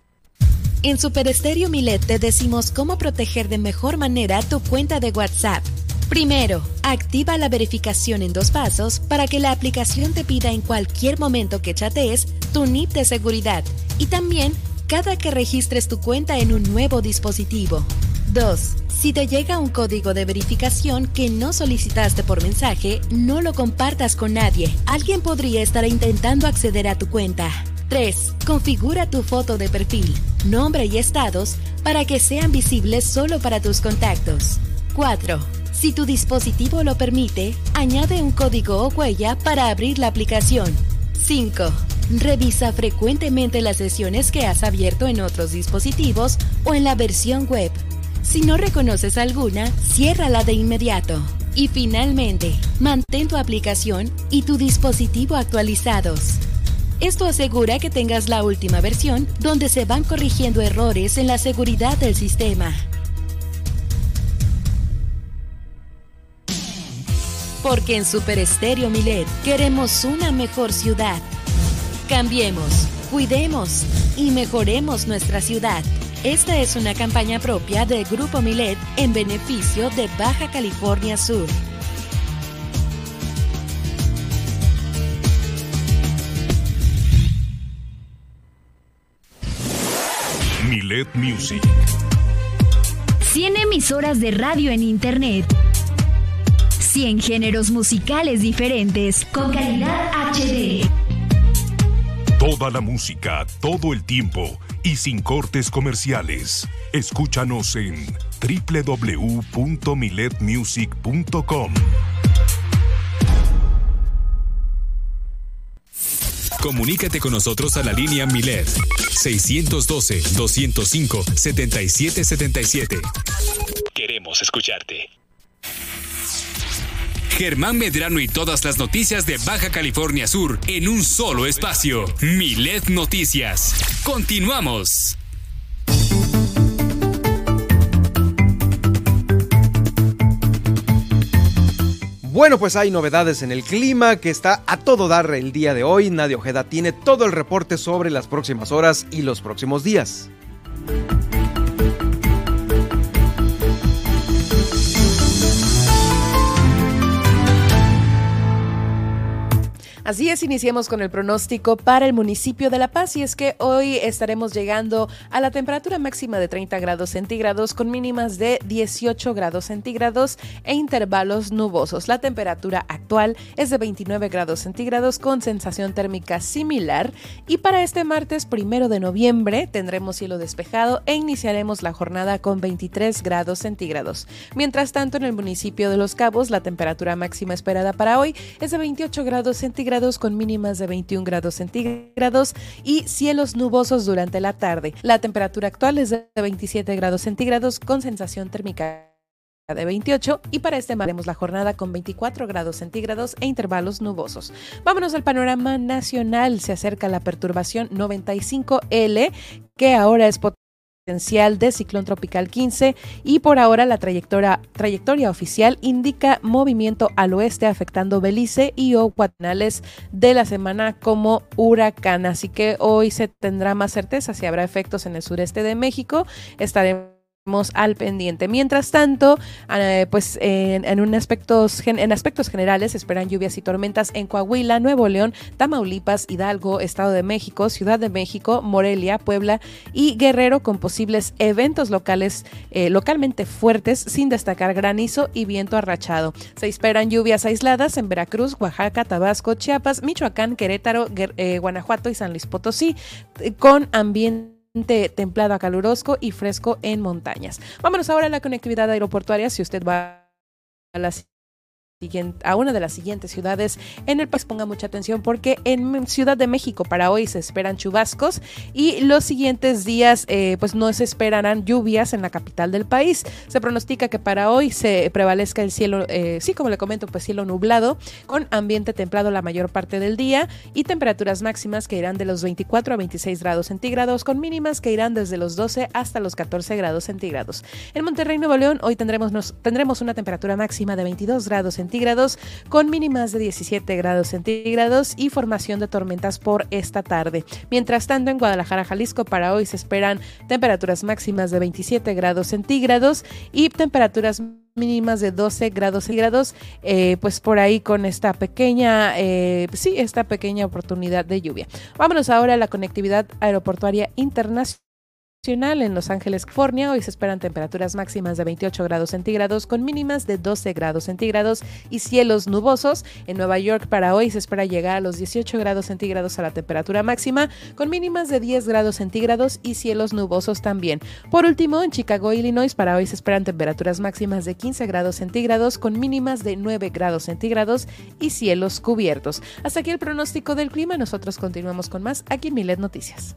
En Super Estéreo Milet te decimos cómo proteger de mejor manera tu cuenta de WhatsApp. Primero, activa la verificación en dos pasos para que la aplicación te pida en cualquier momento que chatees tu NIP de seguridad y también cada que registres tu cuenta en un nuevo dispositivo. 2. Si te llega un código de verificación que no solicitaste por mensaje, no lo compartas con nadie. Alguien podría estar intentando acceder a tu cuenta. 3. Configura tu foto de perfil, nombre y estados para que sean visibles solo para tus contactos. 4. Si tu dispositivo lo permite, añade un código o huella para abrir la aplicación. 5. Revisa frecuentemente las sesiones que has abierto en otros dispositivos o en la versión web. Si no reconoces alguna, ciérrala de inmediato. Y finalmente, mantén tu aplicación y tu dispositivo actualizados. Esto asegura que tengas la última versión donde se van corrigiendo errores en la seguridad del sistema. Porque en Super Estéreo Milet queremos una mejor ciudad. Cambiemos, cuidemos y mejoremos nuestra ciudad. Esta es una campaña propia del Grupo Milet en beneficio de Baja California Sur. Milet Music. 100 emisoras de radio en Internet. 100 géneros musicales diferentes con calidad HD. Toda la música, todo el tiempo y sin cortes comerciales. Escúchanos en www.miletmusic.com. Comunícate con nosotros a la línea Milet 612-205-7777. Queremos escucharte. Germán Medrano y todas las noticias de Baja California Sur en un solo espacio. Milet Noticias. Continuamos. Bueno, pues hay novedades en el clima que está a todo dar el día de hoy. Nadia Ojeda tiene todo el reporte sobre las próximas horas y los próximos días. Así es, iniciemos con el pronóstico para el municipio de La Paz y es que hoy estaremos llegando a la temperatura máxima de 30 grados centígrados con mínimas de 18 grados centígrados e intervalos nubosos. La temperatura actual es de 29 grados centígrados con sensación térmica similar y para este martes primero de noviembre tendremos cielo despejado e iniciaremos la jornada con 23 grados centígrados. Mientras tanto, en el municipio de Los Cabos la temperatura máxima esperada para hoy es de 28 grados centígrados con mínimas de 21 grados centígrados y cielos nubosos durante la tarde. La temperatura actual es de 27 grados centígrados con sensación térmica de 28 y para este haremos la jornada con 24 grados centígrados e intervalos nubosos. Vámonos al panorama nacional. Se acerca la perturbación 95L que ahora es potencial de ciclón tropical 15 y por ahora la trayectoria, trayectoria oficial indica movimiento al oeste afectando Belice y o de la semana como huracán. Así que hoy se tendrá más certeza si habrá efectos en el sureste de México. Estaremos al pendiente. Mientras tanto, eh, pues en, un aspectos, en aspectos generales esperan lluvias y tormentas en Coahuila, Nuevo León, Tamaulipas, Hidalgo, Estado de México, Ciudad de México, Morelia, Puebla y Guerrero con posibles eventos locales eh, localmente fuertes sin destacar granizo y viento arrachado. Se esperan lluvias aisladas en Veracruz, Oaxaca, Tabasco, Chiapas, Michoacán, Querétaro, eh, Guanajuato y San Luis Potosí con ambiente templado a caluroso y fresco en montañas. Vámonos ahora a la conectividad aeroportuaria. Si usted va a la a una de las siguientes ciudades en el país. Ponga mucha atención porque en Ciudad de México para hoy se esperan chubascos y los siguientes días eh, pues no se esperarán lluvias en la capital del país. Se pronostica que para hoy se prevalezca el cielo, eh, sí como le comento, pues cielo nublado con ambiente templado la mayor parte del día y temperaturas máximas que irán de los 24 a 26 grados centígrados con mínimas que irán desde los 12 hasta los 14 grados centígrados. En Monterrey, Nuevo León, hoy tendremos, nos, tendremos una temperatura máxima de 22 grados centígrados con mínimas de 17 grados centígrados y formación de tormentas por esta tarde. Mientras tanto, en Guadalajara, Jalisco, para hoy se esperan temperaturas máximas de 27 grados centígrados y temperaturas mínimas de 12 grados centígrados, eh, pues por ahí con esta pequeña, eh, sí, esta pequeña oportunidad de lluvia. Vámonos ahora a la conectividad aeroportuaria internacional en Los Ángeles, California. Hoy se esperan temperaturas máximas de 28 grados centígrados con mínimas de 12 grados centígrados y cielos nubosos. En Nueva York para hoy se espera llegar a los 18 grados centígrados a la temperatura máxima con mínimas de 10 grados centígrados y cielos nubosos también. Por último, en Chicago, Illinois, para hoy se esperan temperaturas máximas de 15 grados centígrados con mínimas de 9 grados centígrados y cielos cubiertos. Hasta aquí el pronóstico del clima. Nosotros continuamos con más aquí en Milet Noticias.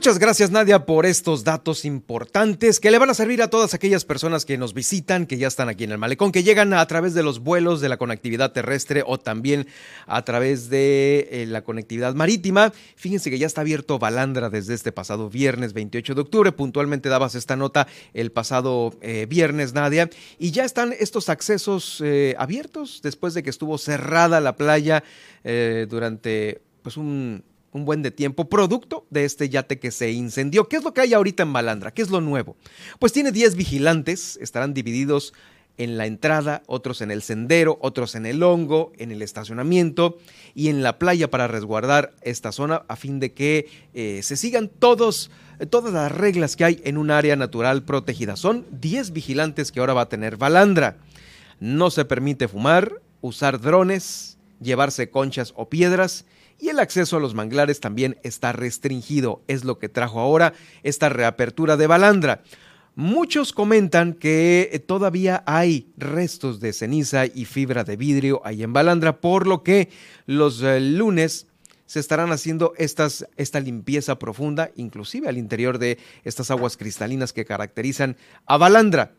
Muchas gracias Nadia por estos datos importantes que le van a servir a todas aquellas personas que nos visitan, que ya están aquí en el malecón, que llegan a través de los vuelos de la conectividad terrestre o también a través de eh, la conectividad marítima. Fíjense que ya está abierto Balandra desde este pasado viernes 28 de octubre. Puntualmente dabas esta nota el pasado eh, viernes, Nadia, y ya están estos accesos eh, abiertos después de que estuvo cerrada la playa durante pues un un buen de tiempo, producto de este yate que se incendió. ¿Qué es lo que hay ahorita en Balandra? ¿Qué es lo nuevo? Pues tiene 10 vigilantes, estarán divididos en la entrada, otros en el sendero, otros en el hongo, en el estacionamiento y en la playa para resguardar esta zona a fin de que eh, se sigan todos, todas las reglas que hay en un área natural protegida. Son 10 vigilantes que ahora va a tener Balandra. No se permite fumar, usar drones, llevarse conchas o piedras y el acceso a los manglares también está restringido. Es lo que trajo ahora esta reapertura de Balandra. Muchos comentan que eh, todavía hay restos de ceniza y fibra de vidrio ahí en Balandra, por lo que los eh, lunes se estarán haciendo esta limpieza profunda, inclusive al interior de estas aguas cristalinas que caracterizan a Balandra.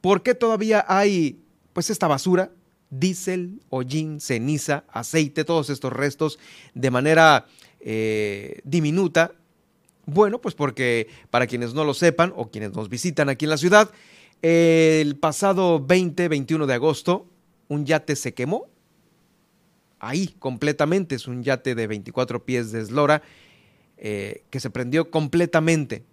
¿Por qué todavía hay pues esta basura? Diésel, hollín, ceniza, aceite, todos estos restos de manera eh, diminuta bueno, pues porque para quienes no lo sepan o quienes nos visitan aquí en la ciudad, el pasado 20-21 de agosto un yate se quemó. Ahí completamente, es un yate de 24 pies de eslora eh, que se prendió completamente.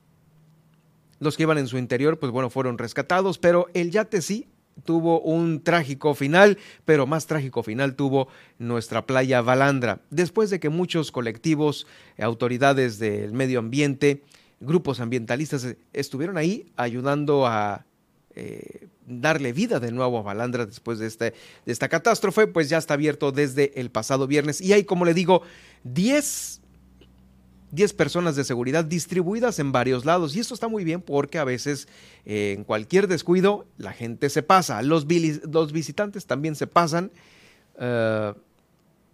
Los que iban en su interior, pues bueno, fueron rescatados, pero el yate sí tuvo un trágico final, pero más trágico final tuvo nuestra playa Balandra, después de que muchos colectivos, autoridades del medio ambiente, grupos ambientalistas estuvieron ahí ayudando a eh, darle vida de nuevo a Balandra después de, este, de esta catástrofe, pues ya está abierto desde el pasado viernes. Y hay, como le digo, 10 10 personas de seguridad distribuidas en varios lados. Y esto está muy bien porque a veces eh, en cualquier descuido la gente se pasa. Los, visitantes también se pasan eh,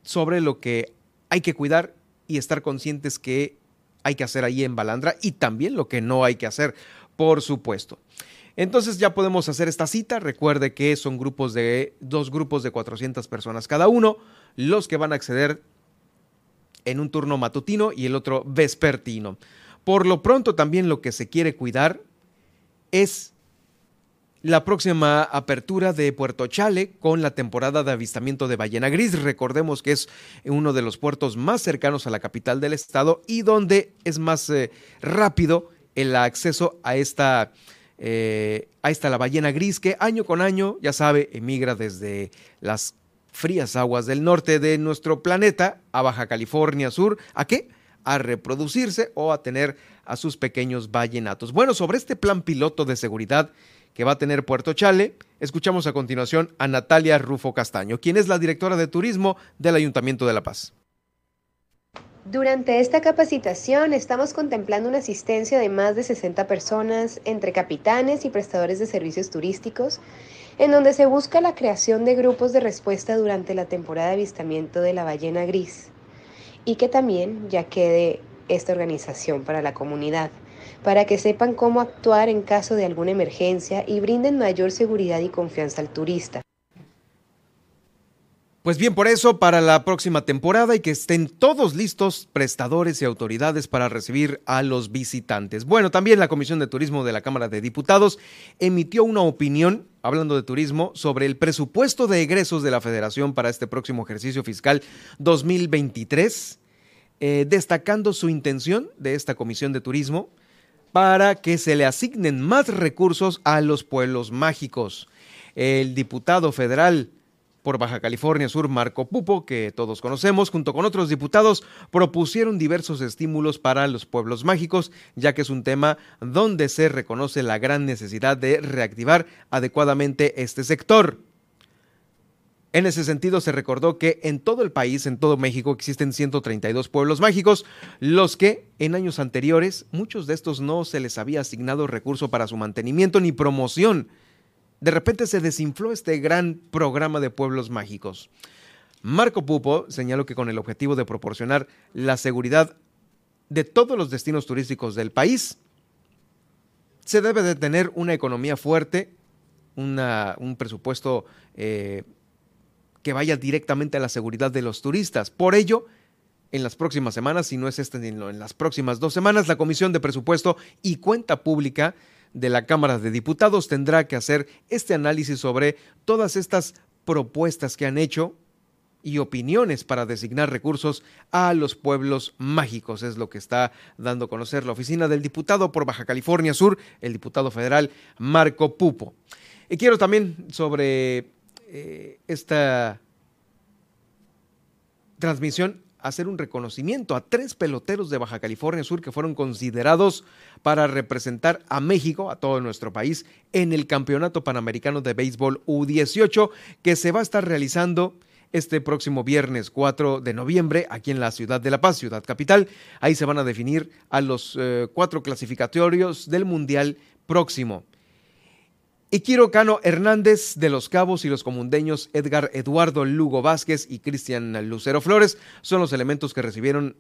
sobre lo que hay que cuidar y estar conscientes que hay que hacer ahí en Balandra y también lo que no hay que hacer, por supuesto. Entonces ya podemos hacer esta cita. Recuerde que son grupos de dos grupos de 400 personas cada uno. Los que van a acceder en un turno matutino y el otro vespertino. Por lo pronto también lo que se quiere cuidar es la próxima apertura de Puerto Chale con la temporada de avistamiento de ballena gris. Recordemos que es uno de los puertos más cercanos a la capital del estado y donde es más eh, rápido el acceso a esta, eh, a esta la ballena gris que año con año, ya sabe, emigra desde las frías aguas del norte de nuestro planeta a Baja California Sur. ¿A qué? A reproducirse o a tener a sus pequeños ballenatos. Bueno, sobre este plan piloto de seguridad que va a tener Puerto Chale, escuchamos a continuación a Natalia Rufo Castaño, quien es la directora de turismo del Ayuntamiento de La Paz. Durante esta capacitación estamos contemplando una asistencia de más de 60 personas entre capitanes y prestadores de servicios turísticos en donde se busca la creación de grupos de respuesta durante la temporada de avistamiento de la ballena gris y que también ya quede esta organización para la comunidad, para que sepan cómo actuar en caso de alguna emergencia y brinden mayor seguridad y confianza al turista. Pues bien, por eso, para la próxima temporada y que estén todos listos, prestadores y autoridades para recibir a los visitantes. Bueno, también la Comisión de Turismo de la Cámara de Diputados emitió una opinión, hablando de turismo, sobre el presupuesto de egresos de la Federación para este próximo ejercicio fiscal 2023, eh, destacando su intención de esta Comisión de Turismo para que se le asignen más recursos a los pueblos mágicos. El diputado federal por Baja California Sur, Marco Pupo, que todos conocemos, junto con otros diputados, propusieron diversos estímulos para los pueblos mágicos, ya que es un tema donde se reconoce la gran necesidad de reactivar adecuadamente este sector. En ese sentido, se recordó que en todo el país, en todo México, existen 132 pueblos mágicos, los que en años anteriores, muchos de estos no se les había asignado recurso para su mantenimiento ni promoción de repente se desinfló este gran programa de pueblos mágicos. Marco Pupo señaló que con el objetivo de proporcionar la seguridad de todos los destinos turísticos del país, se debe de tener una economía fuerte, un presupuesto eh, que vaya directamente a la seguridad de los turistas. Por ello, en las próximas semanas, si no es este, en las próximas dos semanas, la Comisión de Presupuesto y Cuenta Pública de la Cámara de Diputados tendrá que hacer este análisis sobre todas estas propuestas que han hecho y opiniones para designar recursos a los pueblos mágicos. Es lo que está dando a conocer la oficina del diputado por Baja California Sur, el diputado federal Marco Pupo. Y quiero también sobre eh, esta transmisión hacer un reconocimiento a tres peloteros de Baja California Sur que fueron considerados para representar a México, a todo nuestro país, en el Campeonato Panamericano de Béisbol U18 que se va a estar realizando este próximo viernes 4 de noviembre aquí en la ciudad de La Paz, ciudad capital. Ahí se van a definir a los eh, cuatro clasificatorios del Mundial próximo. Iquiro Cano Hernández de Los Cabos y los comundeños Edgar Eduardo Lugo Vázquez y Cristian Lucero Flores son los elementos que recibieron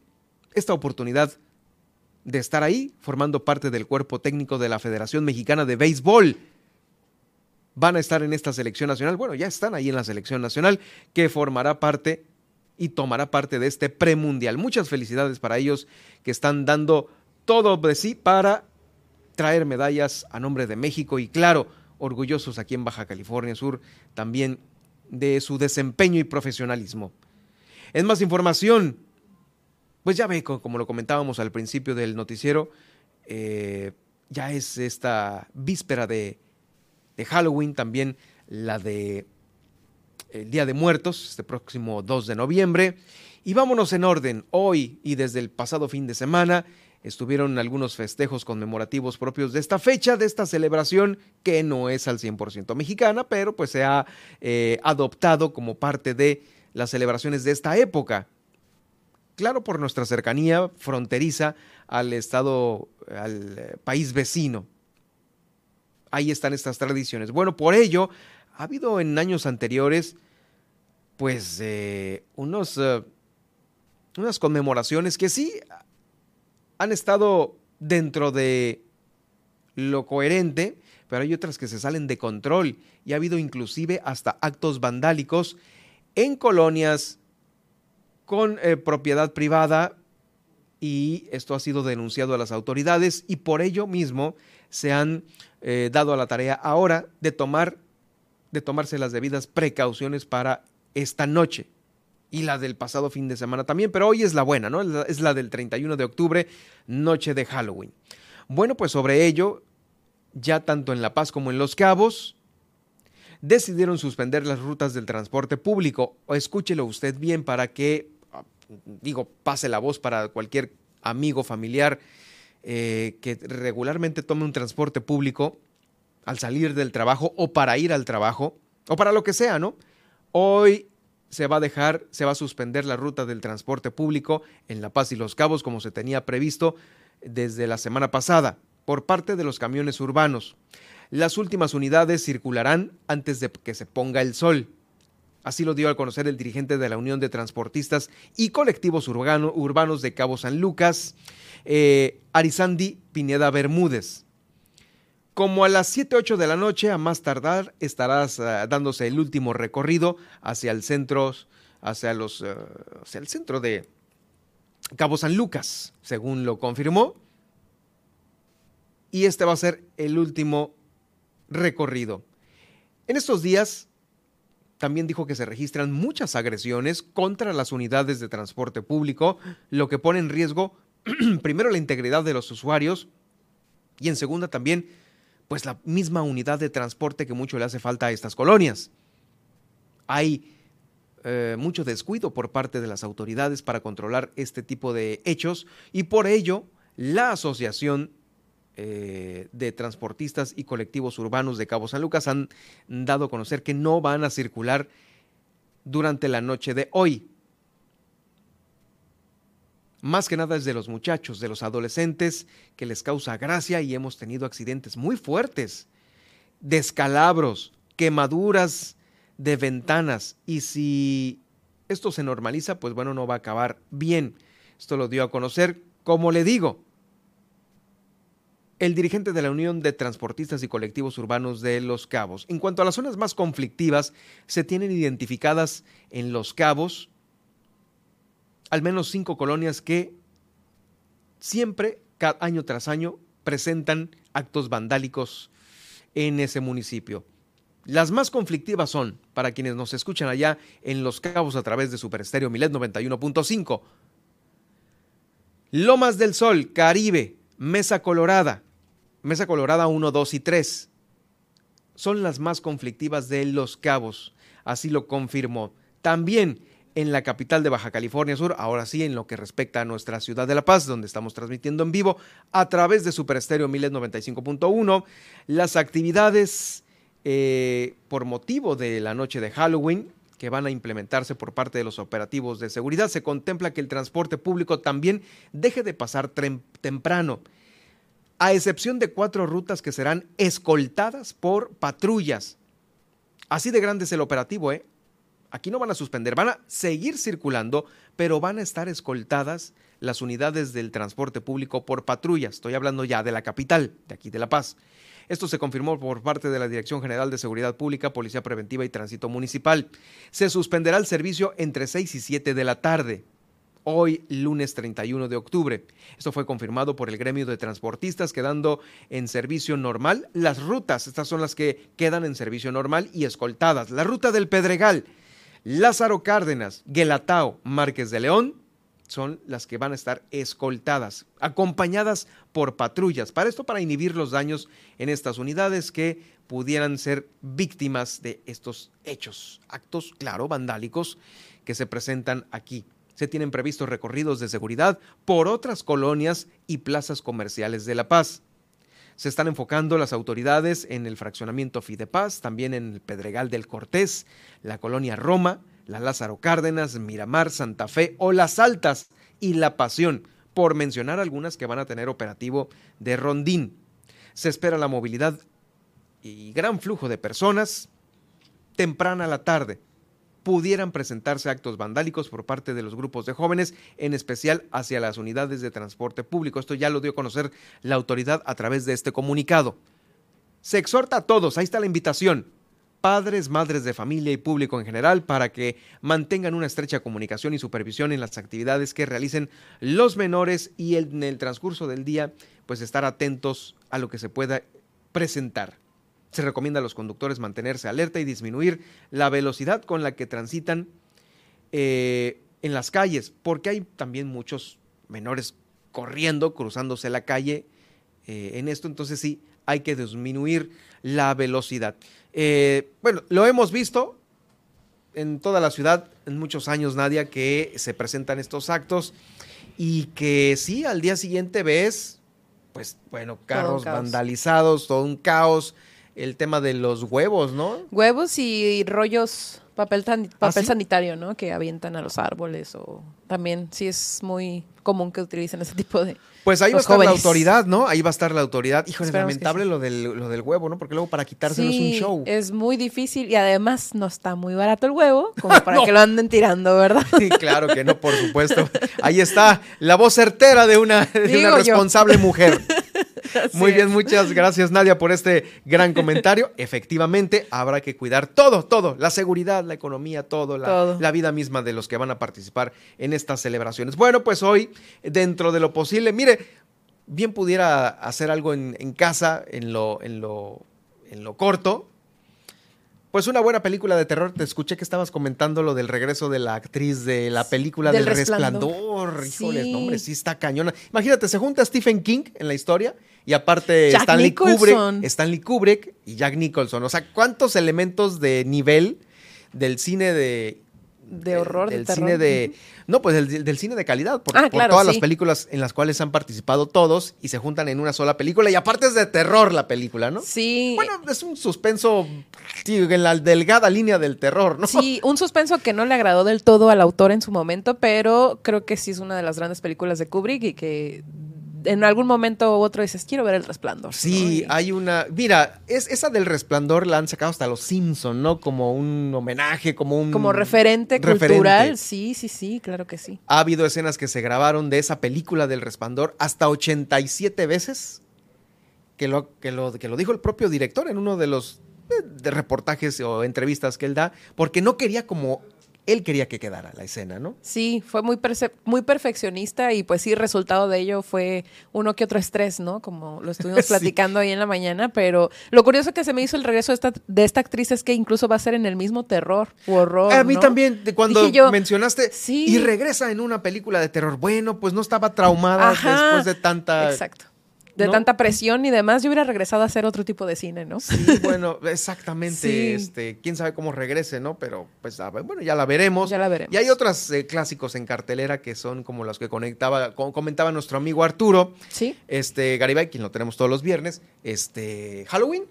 esta oportunidad de estar ahí formando parte del cuerpo técnico de la Federación Mexicana de Béisbol. Van a estar en esta selección nacional, bueno, ya están ahí en la selección nacional que formará parte y tomará parte de este premundial. Muchas felicidades para ellos que están dando todo de sí para traer medallas a nombre de México y claro, orgullosos aquí en Baja California Sur también de su desempeño y profesionalismo. Es más información, pues ya ve, como lo comentábamos al principio del noticiero, eh, ya es esta víspera de, de, Halloween, también la de el Día de Muertos, este próximo 2 de noviembre. Y vámonos en orden, hoy y desde el pasado fin de semana estuvieron algunos festejos conmemorativos propios de esta fecha, de esta celebración que no es al 100% mexicana, pero pues se ha eh, adoptado como parte de las celebraciones de esta época. Claro, por nuestra cercanía fronteriza al estado, al eh, país vecino. Ahí están estas tradiciones. Bueno, por ello, ha habido en años anteriores, pues, eh, unos, unas conmemoraciones que sí han estado dentro de lo coherente, pero hay otras que se salen de control. Y ha habido inclusive hasta actos vandálicos en colonias con eh, propiedad privada y esto ha sido denunciado a las autoridades y por ello mismo se han eh, dado a la tarea ahora de tomar de tomarse las debidas precauciones para esta noche y la del pasado fin de semana también, pero hoy es la buena, ¿no? Es la del 31 de octubre, noche de Halloween. Bueno, pues sobre ello, ya tanto en La Paz como en Los Cabos, decidieron suspender las rutas del transporte público. Escúchelo usted bien para que, digo, pase la voz para cualquier amigo, familiar eh, que regularmente tome un transporte público al salir del trabajo o para ir al trabajo o para lo que sea, ¿no? Hoy se va a dejar, se va a suspender la ruta del transporte público en La Paz y Los Cabos como se tenía previsto desde la semana pasada por parte de los camiones urbanos. Las últimas unidades circularán antes de que se ponga el sol. Así lo dio a conocer el dirigente de la Unión de Transportistas y Colectivos Urbanos de Cabo San Lucas, eh, Arizandi Pineda Bermúdez. Como a las 7, 8 de la noche, a más tardar, estarás ah, dándose el último recorrido hacia el centro, hacia, los, ah, hacia el centro de Cabo San Lucas, según lo confirmó. Y este va a ser el último recorrido. En estos días, también dijo que se registran muchas agresiones contra las unidades de transporte público, lo que pone en riesgo [clears throat] primero la integridad de los usuarios y en segunda también pues la misma unidad de transporte que mucho le hace falta a estas colonias. Hay eh, mucho descuido por parte de las autoridades para controlar este tipo de hechos y por ello la Asociación eh, de Transportistas y Colectivos Urbanos de Cabo San Lucas han dado a conocer que no van a circular durante la noche de hoy más que nada es de los muchachos, de los adolescentes, que les causa gracia y hemos tenido accidentes muy fuertes, descalabros, quemaduras de ventanas y si esto se normaliza, pues bueno, no va a acabar bien. Esto lo dio a conocer, como le digo, el dirigente de la Unión de Transportistas y Colectivos Urbanos de Los Cabos. En cuanto a las zonas más conflictivas, se tienen identificadas en Los Cabos, al menos cinco colonias que siempre, año tras año, presentan actos vandálicos en ese municipio. Las más conflictivas son, para quienes nos escuchan allá en Los Cabos a través de Super Estéreo Milet 91.5, Lomas del Sol, Caribe, Mesa Colorada, Mesa Colorada 1, 2 y 3, son las más conflictivas de Los Cabos. Así lo confirmó. También en la capital de Baja California Sur, ahora sí en lo que respecta a nuestra ciudad de La Paz, donde estamos transmitiendo en vivo a través de Super Estéreo Milet 95.1, las actividades eh, por motivo de la noche de Halloween que van a implementarse por parte de los operativos de seguridad, se contempla que el transporte público también deje de pasar temprano, a excepción de cuatro rutas que serán escoltadas por patrullas. Así de grande es el operativo, ¿eh? Aquí no van a suspender, van a seguir circulando, pero van a estar escoltadas las unidades del transporte público por patrullas. Estoy hablando ya de la capital, de aquí de La Paz. Esto se confirmó por parte de la Dirección General de Seguridad Pública, Policía Preventiva y Tránsito Municipal. Se suspenderá el servicio entre 6 y 7 de la tarde hoy lunes 31 de octubre. Esto fue confirmado por el gremio de transportistas quedando en servicio normal las rutas, estas son las que quedan en servicio normal y escoltadas. La ruta del Pedregal, Lázaro Cárdenas, Guelatao, Márquez de León, son las que van a estar escoltadas, acompañadas por patrullas. Para esto, para inhibir los daños en estas unidades que pudieran ser víctimas de estos hechos, actos, claro, vandálicos que se presentan aquí. Se tienen previstos recorridos de seguridad por otras colonias y plazas comerciales de La Paz. Se están enfocando las autoridades en el fraccionamiento Fidepaz, también en el Pedregal del Cortés, la colonia Roma, la Lázaro Cárdenas, Miramar, Santa Fe o Las Altas y La Pasión, por mencionar algunas que van a tener operativo de rondín. Se espera la movilidad y gran flujo de personas temprana a la tarde. Pudieran presentarse actos vandálicos por parte de los grupos de jóvenes, en especial hacia las unidades de transporte público. Esto ya lo dio a conocer la autoridad a través de este comunicado. Se exhorta a todos, ahí está la invitación, padres, madres de familia y público en general para que mantengan una estrecha comunicación y supervisión en las actividades que realicen los menores y en el transcurso del día, pues estar atentos a lo que se pueda presentar. Se recomienda a los conductores mantenerse alerta y disminuir la velocidad con la que transitan eh, en las calles, porque hay también muchos menores corriendo, cruzándose la calle eh, en esto, entonces sí, hay que disminuir la velocidad. Eh, bueno, lo hemos visto en toda la ciudad en muchos años, Nadia, que se presentan estos actos y que sí, al día siguiente ves, pues bueno, carros vandalizados, todo un caos, el tema de los huevos, ¿no? Huevos y rollos, papel, ¿Ah, papel sanitario, ¿no? Que avientan a los árboles o también sí es muy común que utilicen ese tipo de pues ahí va a estar la autoridad, ¿no? Ahí va a estar la autoridad. Hijo, es lamentable lo del, lo del huevo, ¿no? Porque luego para quitárselo es un show. Es muy difícil y además no está muy barato el huevo, [laughs] como para que lo anden tirando, ¿verdad? Sí, claro que no, por supuesto. [laughs] Ahí está la voz certera de una, de una responsable mujer. [laughs] Muy bien, muchas gracias Nadia por este gran [laughs] comentario. Efectivamente, habrá que cuidar todo, todo, la seguridad, la economía, todo, la, la, vida misma de los que van a participar en estas celebraciones. Bueno, pues hoy, dentro de lo posible, mire, bien pudiera hacer algo en, casa, en lo, en, lo, en lo corto, pues una buena película de terror. Te escuché que estabas comentando lo del regreso de la actriz de la película del, Resplandor. Híjoles, sí. hombre, sí está cañona. Imagínate, se junta Stephen King en la historia y aparte Stanley Kubrick, Stanley Kubrick y Jack Nicholson. O sea, ¿cuántos elementos de nivel del cine de de horror, del cine de no pues del, cine de calidad por, ah, todas las películas en las cuales han participado todos y se juntan en una sola película. Y aparte es de terror la película no sí. Bueno es un suspenso en la delgada línea del terror no sí un suspenso que no le agradó del todo al autor en su momento pero creo que sí es una de las grandes películas de Kubrick y que en algún momento u otro dices, quiero ver el resplandor. Sí, hay una. Mira, es, esa del resplandor la han sacado hasta los Simpson, ¿no? Como un homenaje, como un. Como referente, cultural. Sí, sí, sí, claro que sí. Ha habido escenas que se grabaron de esa película del resplandor hasta 87 veces. Que lo, que lo, que lo dijo el propio director en uno de los eh, de reportajes o entrevistas que él da, porque no quería como él quería que quedara la escena, ¿no? Sí, fue muy, muy perfeccionista y pues sí, resultado de ello fue uno que otro estrés, ¿no? Como lo estuvimos [laughs] platicando ahí en la mañana, pero lo curioso que se me hizo el regreso de esta, de esta actriz es que incluso va a ser en el mismo terror u horror. A mí también, cuando mencionaste, y regresa en una película de terror, bueno, pues no estaba traumada después de tanta... Exacto de ¿no? tanta presión y demás, yo hubiera regresado a hacer otro tipo de cine, ¿no? Sí, [laughs] bueno, exactamente. Sí. Este, quién sabe cómo regrese, ¿no? Pero pues bueno, ya la veremos. Ya la veremos. Y hay otros eh, clásicos en cartelera que son como los que conectaba, co- comentaba nuestro amigo Arturo. Sí. Este, Garibay, quien lo tenemos todos los viernes. Este, Halloween.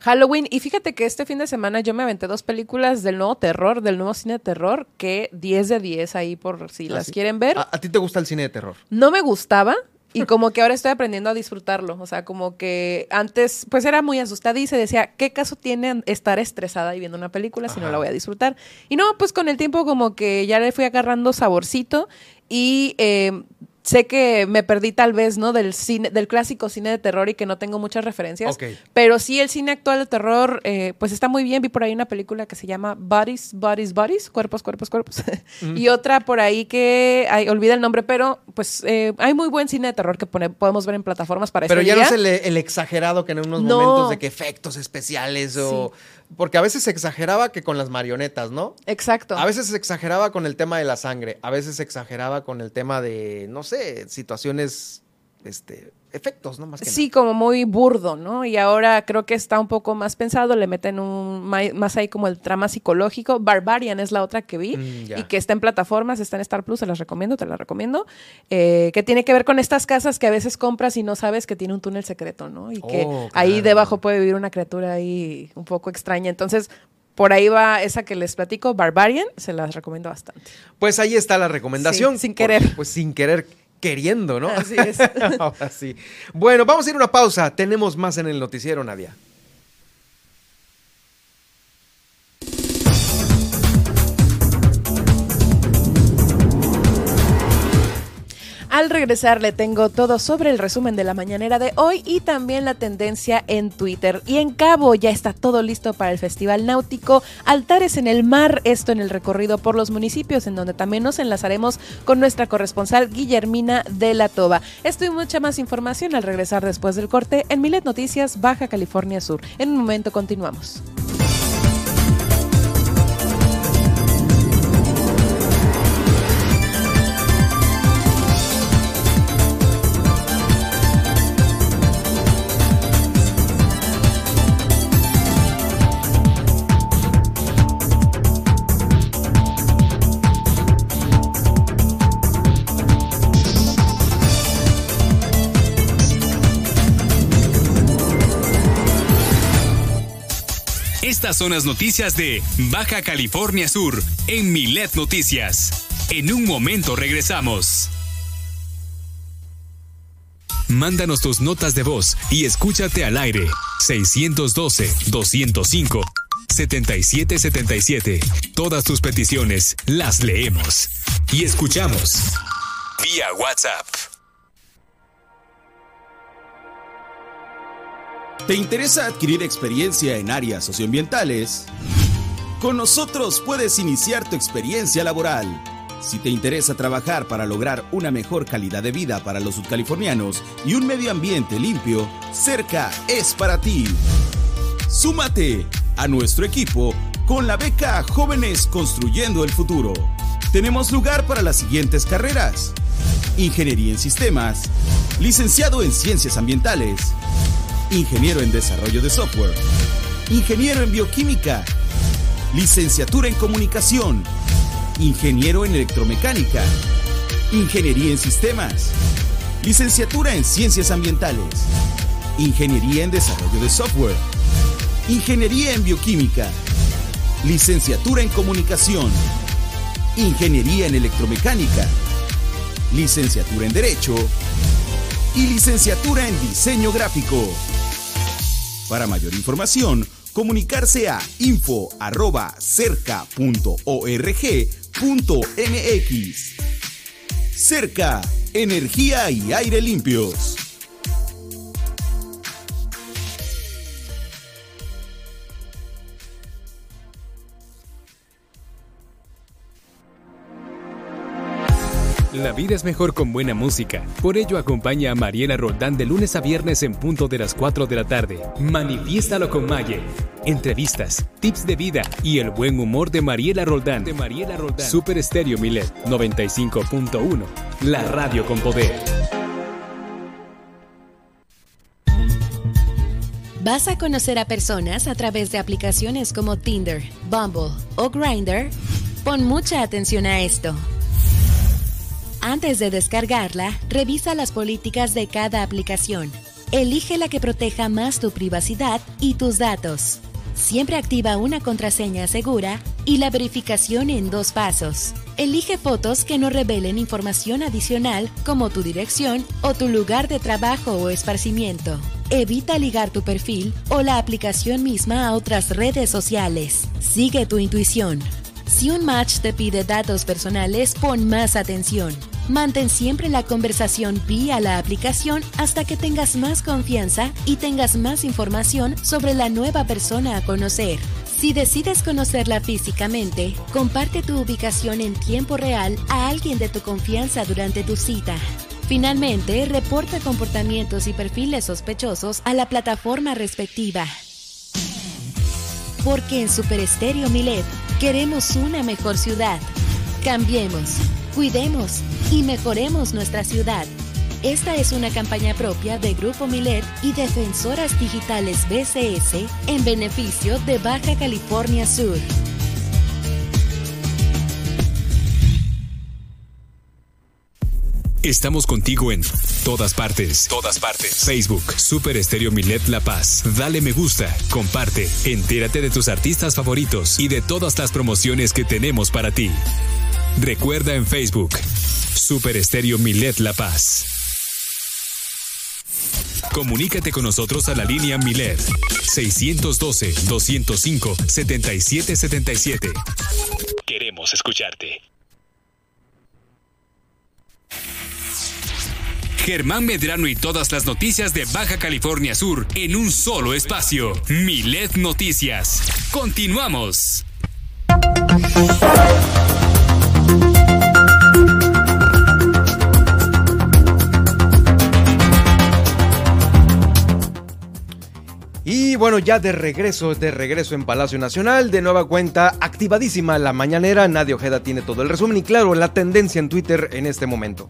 Halloween. Y fíjate que este fin de semana yo me aventé dos películas del nuevo terror, del nuevo cine de terror, que 10 de 10 ahí por si Ah, las sí. quieren ver. ¿A, a ti te gusta el cine de terror? No me gustaba. Y como que ahora estoy aprendiendo a disfrutarlo. O sea, como que antes, pues era muy asustada y se decía, ¿qué caso tiene estar estresada y viendo una película si no la voy a disfrutar? Y no, pues con el tiempo como que ya le fui agarrando saborcito y eh, sé que me perdí tal vez, ¿no? Del cine, del clásico cine de terror y que no tengo muchas referencias. Ok. Pero sí, el cine actual de terror, eh, pues está muy bien. Vi por ahí una película que se llama Bodies, Bodies, Bodies, Cuerpos, Cuerpos, Cuerpos. [laughs] Mm. y otra por ahí que, ay, olvida el nombre, pero pues eh, hay muy buen cine de terror que pone- podemos ver en plataformas para Pero este ya no es el, el exagerado que en unos No. momentos de que efectos especiales o... Porque a veces se exageraba que con las marionetas, ¿no? Exacto. A veces se exageraba con el tema de la sangre, a veces se exageraba con el tema de, no sé, situaciones, este, efectos, ¿no? Más que Sí, como muy burdo, ¿no? Y ahora creo que está un poco más pensado, le meten un más ahí como el trama psicológico. Barbarian es la otra que vi Mm, y que está en plataformas, está en Star Plus, se las recomiendo, te la recomiendo. eh, que tiene que ver con estas casas que a veces compras y no sabes que tiene un túnel secreto, ¿no? Y que Oh, ahí debajo puede vivir una criatura ahí un poco extraña. Entonces, por ahí va esa que les platico, Barbarian, se las recomiendo bastante. Pues ahí está la recomendación. Sí, sin querer. porque, Pues sin querer, queriendo, ¿no? Así es. [laughs] Ahora sí. Bueno, vamos a ir a una pausa. Tenemos más en el noticiero, Nadia. Al regresar le tengo todo sobre el resumen de la mañanera de hoy y también la tendencia en Twitter. Y en Cabo ya está todo listo para el Festival Náutico Altares en el Mar, esto en el recorrido por los municipios, en donde también nos enlazaremos con nuestra corresponsal Guillermina de la Toba. Esto y mucha más información al regresar después del corte en Milet Noticias, Baja California Sur. En un momento continuamos. Estas son las noticias de Baja California Sur en Milet Noticias. En un momento regresamos. Mándanos tus notas de voz y escúchate al aire. 612-205-7777. Todas tus peticiones las leemos y escuchamos. Vía WhatsApp. ¿Te interesa adquirir experiencia en áreas socioambientales? Con nosotros puedes iniciar tu experiencia laboral. Si te interesa trabajar para lograr una mejor calidad de vida para los sudcalifornianos y un medio ambiente limpio, Cerca es para ti. Súmate a nuestro equipo con la beca Jóvenes Construyendo el Futuro. Tenemos lugar para las siguientes carreras. Ingeniería en Sistemas, licenciado en Ciencias Ambientales, ingeniero en Desarrollo de Software, ingeniero en Bioquímica, licenciatura en Comunicación, ingeniero en Electromecánica, ingeniería en Sistemas, licenciatura en Ciencias Ambientales, ingeniería en Desarrollo de Software, ingeniería en Bioquímica, licenciatura en Comunicación, ingeniería en Electromecánica, licenciatura en Derecho y licenciatura en Diseño Gráfico. Para mayor información, comunicarse a info@cerca.org.mx. Cerca, energía y aire limpios. Vida es mejor con buena música. Por ello acompaña a Mariela Roldán de lunes a viernes en punto de las 4 de la tarde. Manifiéstalo con Maye. Entrevistas, tips de vida y el buen humor de Mariela Roldán. Super Estéreo Milet 95.1. La radio con poder. ¿Vas a conocer a personas a través de aplicaciones como Tinder, Bumble o Grindr? Pon mucha atención a esto. Antes de descargarla, revisa las políticas de cada aplicación. Elige la que proteja más tu privacidad y tus datos. Siempre activa una contraseña segura y la verificación en dos pasos. Elige fotos que no revelen información adicional como tu dirección o tu lugar de trabajo o esparcimiento. Evita ligar tu perfil o la aplicación misma a otras redes sociales. Sigue tu intuición. Si un match te pide datos personales, pon más atención. Mantén siempre la conversación vía la aplicación hasta que tengas más confianza y tengas más información sobre la nueva persona a conocer. Si decides conocerla físicamente, comparte tu ubicación en tiempo real a alguien de tu confianza durante tu cita. Finalmente, reporta comportamientos y perfiles sospechosos a la plataforma respectiva. Porque en Super Estéreo Milet queremos una mejor ciudad. Cambiemos, cuidemos y mejoremos nuestra ciudad. Esta es una campaña propia de Grupo Milet y Defensoras Digitales BCS en beneficio de Baja California Sur. Estamos contigo en todas partes. Todas partes. Facebook, Super Estéreo Milet La Paz. Dale me gusta, comparte, entérate de tus artistas favoritos y de todas las promociones que tenemos para ti. Recuerda en Facebook, Super Estéreo Milet La Paz. Comunícate con nosotros a la línea Milet 612-205-7777. Queremos escucharte. Germán Medrano y todas las noticias de Baja California Sur en un solo espacio. Milet Noticias. Continuamos. Y bueno, ya de regreso, de regreso en Palacio Nacional, de nueva cuenta, activadísima la mañanera. Nadia Ojeda tiene todo el resumen y claro, la tendencia en Twitter en este momento.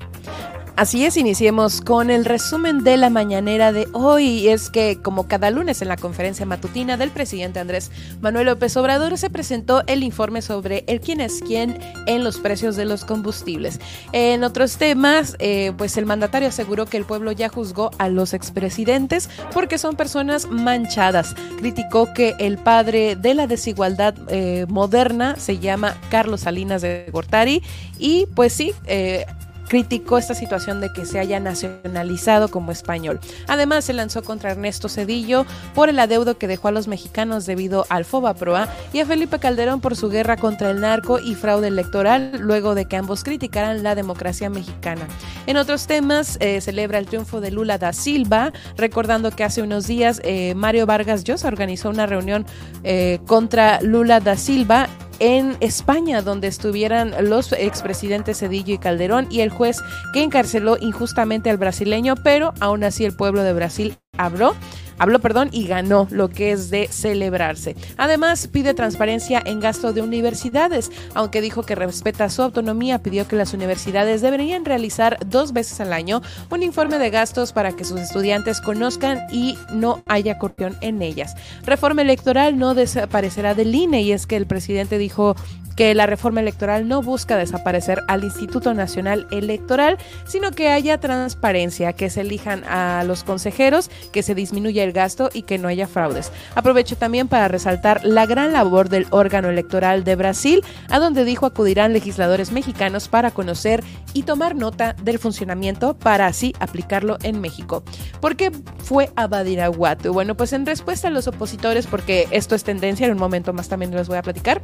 Así es, iniciemos con el resumen de la mañanera de hoy. Es que, como cada lunes en la conferencia matutina del presidente Andrés Manuel López Obrador, se presentó el informe sobre el quién es quién en los precios de los combustibles. En otros temas, eh, pues el mandatario aseguró que el pueblo ya juzgó a los expresidentes porque son personas manchadas. Criticó que el padre de la desigualdad eh, moderna se llama Carlos Salinas de Gortari y pues sí, eh, criticó esta situación de que se haya nacionalizado como español. Además, se lanzó contra Ernesto Cedillo por el adeudo que dejó a los mexicanos debido al Fobaproa y a Felipe Calderón por su guerra contra el narco y fraude electoral, luego de que ambos criticaran la democracia mexicana. En otros temas, eh, celebra el triunfo de Lula da Silva, recordando que hace unos días eh, Mario Vargas Llosa organizó una reunión eh, contra Lula da Silva en España, donde estuvieran los expresidentes Cedillo y Calderón y el juez que encarceló injustamente al brasileño, pero aún así el pueblo de Brasil habló habló, perdón, y ganó, lo que es de celebrarse. Además, pide transparencia en gasto de universidades, aunque dijo que respeta su autonomía, pidió que las universidades deberían realizar dos veces al año un informe de gastos para que sus estudiantes conozcan y no haya corrupción en ellas. Reforma electoral no desaparecerá del INE y es que el presidente dijo que la reforma electoral no busca desaparecer al Instituto Nacional Electoral, sino que haya transparencia, que se elijan a los consejeros, que se disminuya el gasto y que no haya fraudes. Aprovecho también para resaltar la gran labor del órgano electoral de Brasil, a donde dijo acudirán legisladores mexicanos para conocer y tomar nota del funcionamiento para así aplicarlo en México. ¿Por qué fue a Badiraguato? Bueno, pues en respuesta a los opositores, porque esto es tendencia, en un momento más también les voy a platicar,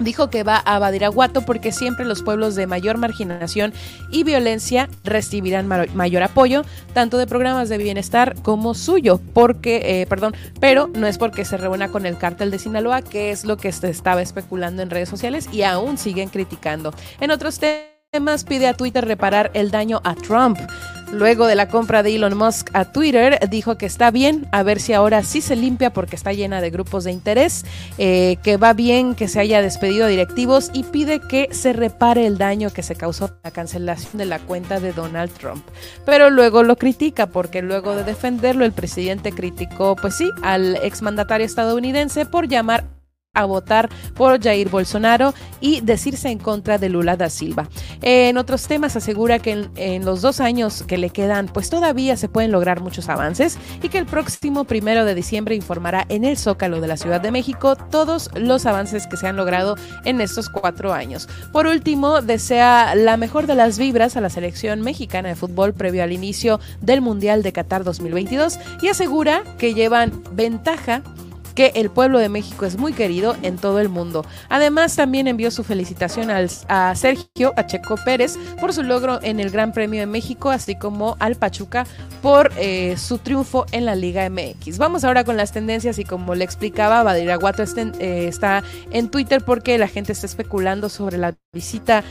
dijo que va a Badiraguato porque siempre los pueblos de mayor marginación y violencia recibirán mayor apoyo, tanto de programas de bienestar como suyo, porque, eh, perdón, pero no es porque se reúna con el cártel de Sinaloa, que es lo que se estaba especulando en redes sociales y aún siguen criticando. En otros temas, pide a Twitter reparar el daño a Trump. Luego de la compra de Elon Musk a Twitter, dijo que está bien, a ver si ahora sí se limpia porque está llena de grupos de interés, eh, que va bien que se haya despedido a directivos y pide que se repare el daño que se causó la cancelación de la cuenta de Donald Trump. Pero luego lo critica porque luego de defenderlo el presidente criticó, pues sí, al exmandatario estadounidense por llamar a votar por Jair Bolsonaro y decirse en contra de Lula da Silva. En otros temas asegura que en, los dos años que le quedan, pues todavía se pueden lograr muchos avances y que el próximo primero de diciembre informará en el Zócalo de la Ciudad de México todos los avances que se han logrado en estos cuatro años. Por último, desea la mejor de las vibras a la selección mexicana de fútbol previo al inicio del Mundial de Qatar 2022 y asegura que llevan ventaja que el pueblo de México es muy querido en todo el mundo. Además, también envió su felicitación a Sergio Pacheco Pérez por su logro en el Gran Premio de México, así como al Pachuca por eh, su triunfo en la Liga MX. Vamos ahora con las tendencias y como le explicaba, Badiraguato eh, está en Twitter porque la gente está especulando sobre la visita,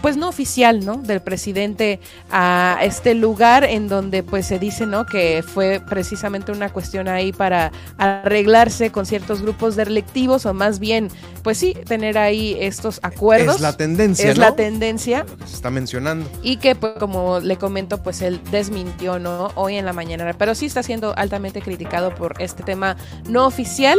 pues no oficial, ¿no? Del presidente a este lugar en donde pues se dice, ¿no? Que fue precisamente una cuestión ahí para arreglarse con ciertos grupos delictivos o más bien, pues sí, tener ahí estos acuerdos. Es la tendencia. Es la tendencia. se está mencionando. Y que, pues, como le comento, pues él desmintió, ¿no? Hoy en la mañana. Pero sí está siendo altamente criticado por este tema no oficial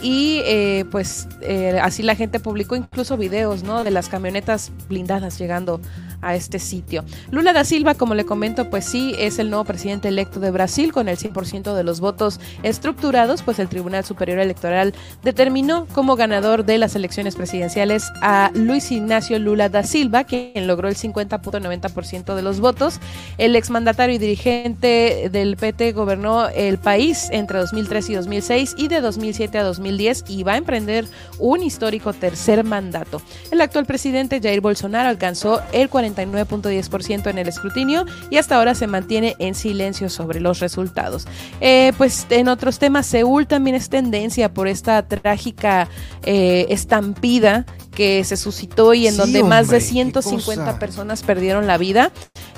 y eh, pues eh, así la gente publicó incluso videos ¿no? de las camionetas blindadas llegando a este sitio. Lula da Silva, como le comento, pues sí, es el nuevo presidente electo de Brasil con el 100% de los votos estructurados, pues el Tribunal Superior Electoral determinó como ganador de las elecciones presidenciales a Luis Ignacio Lula da Silva, quien logró el 50.90% de los votos. El exmandatario y dirigente del PT gobernó el país entre 2003 y 2006 y de 2007 a 2010 y va a emprender un histórico tercer mandato. El actual presidente Jair Bolsonaro alcanzó el 40 49.10% en el escrutinio y hasta ahora se mantiene en silencio sobre los resultados. Eh, pues en otros temas, Seúl también es tendencia por esta trágica eh, estampida que se suscitó y en donde más de 150 personas perdieron la vida.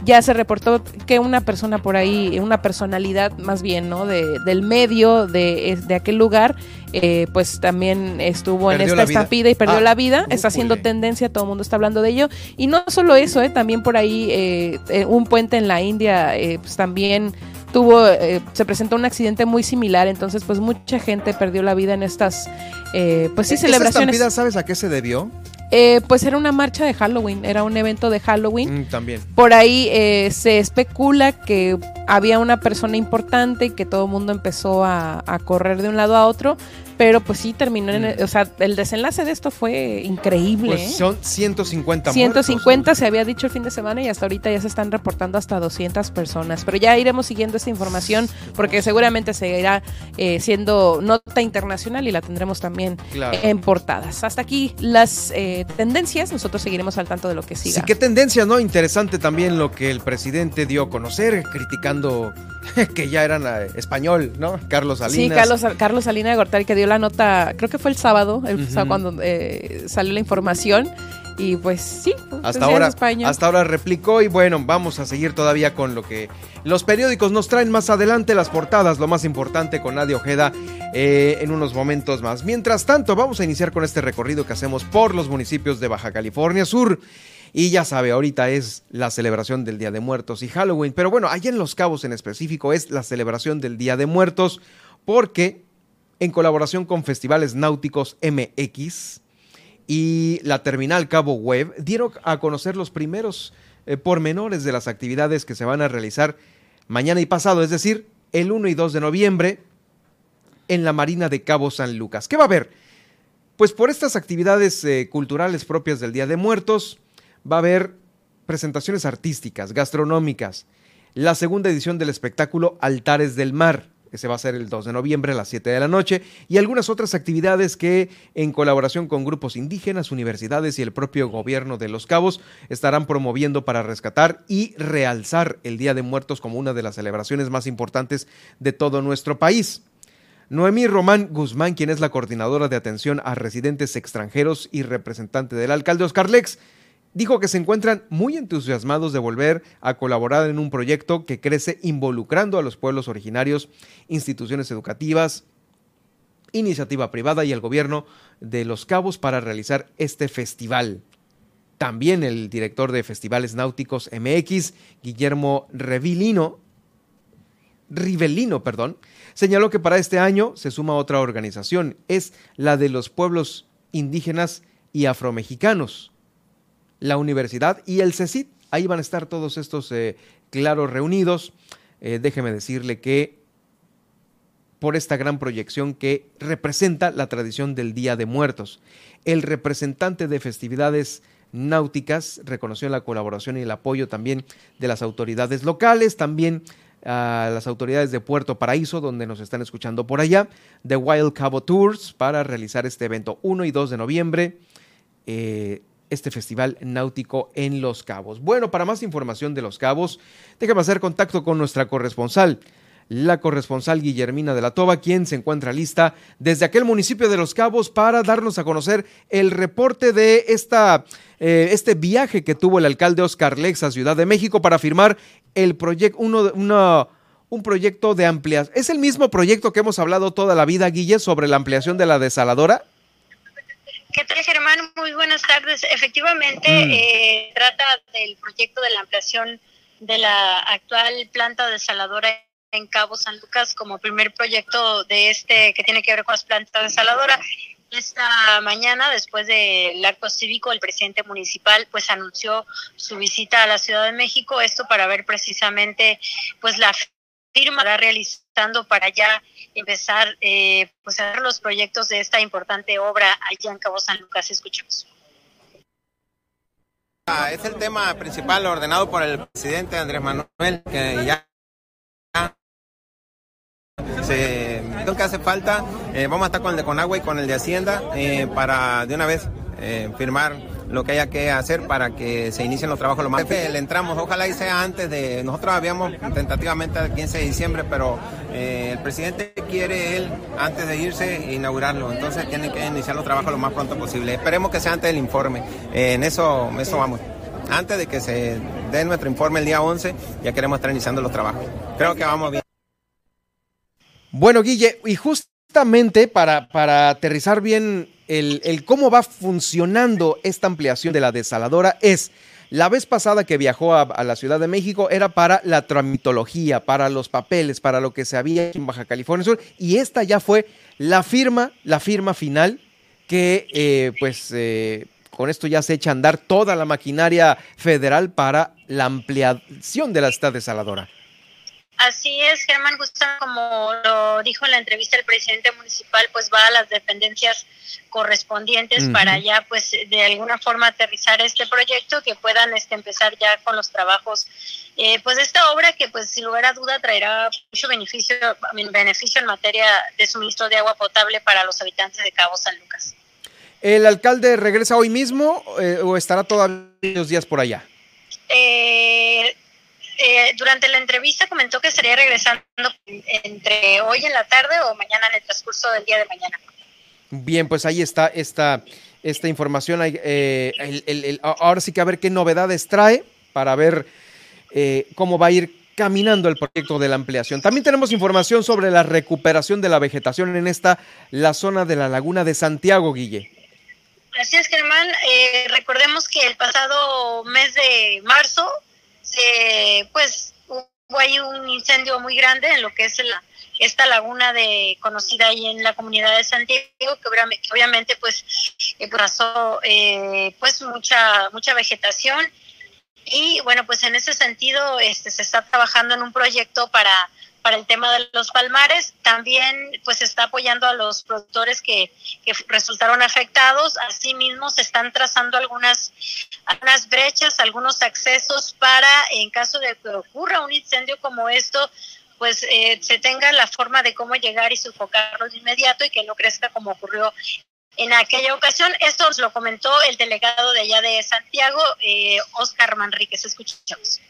Ya se reportó que una persona por ahí, una personalidad más bien, ¿no? De, del medio de, de aquel lugar, eh, pues también estuvo en esta estampida y perdió ah, la vida. Está haciendo tendencia, todo el mundo está hablando de ello. Y no solo eso, eh, también por ahí eh, un puente en la India, pues también tuvo, se presentó un accidente muy similar, entonces pues mucha gente perdió la vida en estas, pues sí, celebraciones. Estampida, ¿sabes a qué se debió? Pues era una marcha de Halloween, era un evento de Halloween. Mm, también. Por ahí se especula que había una persona importante y que todo el mundo empezó a, correr de un lado a otro, pero pues sí terminó en, el, o sea, el desenlace de esto fue increíble. Pues ¿eh? son 150 150 se había dicho el fin de semana y hasta ahorita ya se están reportando hasta 200 personas, pero ya iremos siguiendo esta información porque seguramente seguirá eh, siendo nota internacional y la tendremos también en portadas. Hasta aquí las eh, tendencias, nosotros seguiremos al tanto de lo que siga. Sí, qué tendencia, ¿no? Interesante también lo que el presidente dio a conocer, criticando [laughs] que ya eran español, ¿no? Carlos Salinas. Sí, Carlos, Carlos Salinas de Gortari que dio la nota, creo que fue el sábado, el cuando eh, salió la información. Y pues sí, hasta ahora, hasta ahora replicó y bueno, vamos a seguir todavía con lo que los periódicos nos traen más adelante, las portadas, lo más importante con Nadia Ojeda eh, en unos momentos más. Mientras tanto, vamos a iniciar con este recorrido que hacemos por los municipios de Baja California Sur. Y ya sabe, ahorita es la celebración del Día de Muertos y Halloween. Pero bueno, allá en Los Cabos en específico es la celebración del Día de Muertos porque en colaboración con Festivales Náuticos MX y la Terminal Cabo Web, dieron a conocer los primeros eh, pormenores de las actividades que se van a realizar mañana y pasado, es decir, el 1 y 2 de noviembre en la Marina de Cabo San Lucas. ¿Qué va a haber? Pues por estas actividades eh, culturales propias del Día de Muertos, va a haber presentaciones artísticas, gastronómicas, la segunda edición del espectáculo Altares del Mar, que se va a hacer el 2 de noviembre a las 7 de la noche, y algunas otras actividades que, en colaboración con grupos indígenas, universidades y el propio gobierno de Los Cabos, estarán promoviendo para rescatar y realzar el Día de Muertos como una de las celebraciones más importantes de todo nuestro país. Noemí Román Guzmán, quien es la coordinadora de atención a residentes extranjeros y representante del alcalde Oscar Lex, dijo que se encuentran muy entusiasmados de volver a colaborar en un proyecto que crece involucrando a los pueblos originarios, instituciones educativas, iniciativa privada y el gobierno de Los Cabos para realizar este festival. También el director de Festivales Náuticos MX, Guillermo Revilino, Rivelino, perdón, señaló que para este año se suma otra organización, es la de los pueblos indígenas y afromexicanos, la universidad y el CECIT. Ahí van a estar todos estos eh, claros reunidos. Eh, déjeme decirle que por esta gran proyección que representa la tradición del Día de Muertos. El representante de festividades náuticas reconoció la colaboración y el apoyo también de las autoridades locales, también a las autoridades de Puerto Paraíso, donde nos están escuchando por allá, de Wild Cabo Tours, para realizar este evento 1 y 2 de noviembre, eh, este festival náutico en Los Cabos. Bueno, para más información de Los Cabos, déjame hacer contacto con nuestra corresponsal, la corresponsal Guillermina de la Toba, quien se encuentra lista desde aquel municipio de Los Cabos para darnos a conocer el reporte de esta, eh, este viaje que tuvo el alcalde Oscar Lex a Ciudad de México para firmar el proyecto, uno, un proyecto de ampliación. ¿Es el mismo proyecto que hemos hablado toda la vida, Guille, sobre la ampliación de la desaladora? ¿Qué tal, Germán? Muy buenas tardes. Efectivamente, mm. eh, trata del proyecto de la ampliación de la actual planta desaladora en Cabo San Lucas como primer proyecto de este que tiene que ver con las plantas desaladoras. Esta mañana, después del acto cívico, el presidente municipal pues anunció su visita a la Ciudad de México, esto para ver precisamente pues la firma que realizando para ya empezar eh, pues a ver los proyectos de esta importante obra allá en Cabo San Lucas. Escuchemos. Ah, es el tema principal ordenado por el presidente Andrés Manuel, que ya se, que hace falta, eh, vamos a estar con el de Conagua y con el de Hacienda eh, para de una vez eh, firmar lo que haya que hacer para que se inicien los trabajos lo más le entramos. Ojalá y sea antes de nosotros habíamos tentativamente el 15 de diciembre pero el presidente quiere él antes de irse inaugurarlo. Entonces tiene que iniciar los trabajos lo más pronto posible. Esperemos que sea antes del informe. En eso eso vamos. Antes de que se dé nuestro informe el día 11 ya queremos estar iniciando los trabajos. Creo que vamos bien. Bueno, Guille, y justamente para, para aterrizar bien el, cómo va funcionando esta ampliación de la desaladora es, la vez pasada que viajó a, la Ciudad de México era para la tramitología, para los papeles, para lo que se había en Baja California Sur, y esta ya fue la firma, la firma final que eh, pues eh, con esto ya se echa a andar toda la maquinaria federal para la ampliación de la esta desaladora. Así es, Germán Gustavo, como lo dijo en la entrevista el presidente municipal, pues va a las dependencias correspondientes para ya, pues, de alguna forma aterrizar este proyecto, que puedan este, empezar ya con los trabajos, eh, pues, esta obra que, pues, sin lugar a duda traerá mucho beneficio, beneficio en materia de suministro de agua potable para los habitantes de Cabo San Lucas. ¿El alcalde regresa hoy mismo eh, o estará todavía los días por allá? Eh, eh, durante la entrevista comentó que estaría regresando entre hoy en la tarde o mañana en el transcurso del día de mañana. Bien, pues ahí está esta, esta información. Eh, ahora sí que a ver qué novedades trae para ver eh, cómo va a ir caminando el proyecto de la ampliación. También tenemos información sobre la recuperación de la vegetación en esta, la zona de la laguna de Santiago, Guille. Así es, Germán. recordemos que el pasado mes de marzo pues hubo ahí un incendio muy grande en lo que es esta laguna de conocida ahí en la comunidad de Santiago que obviamente, pues pasó eh, pues mucha mucha vegetación. Y bueno pues en ese sentido este se está trabajando en un proyecto para para el tema de los palmares. También pues está apoyando a los productores que, resultaron afectados. Asimismo se están trazando algunas, algunas brechas, algunos accesos para en caso de que ocurra un incendio como esto, pues eh, se tenga la forma de cómo llegar y sofocarlo de inmediato y que no crezca como ocurrió en aquella ocasión. Esto lo comentó el delegado de allá de Santiago, eh, Oscar Manríquez. Escuchamos.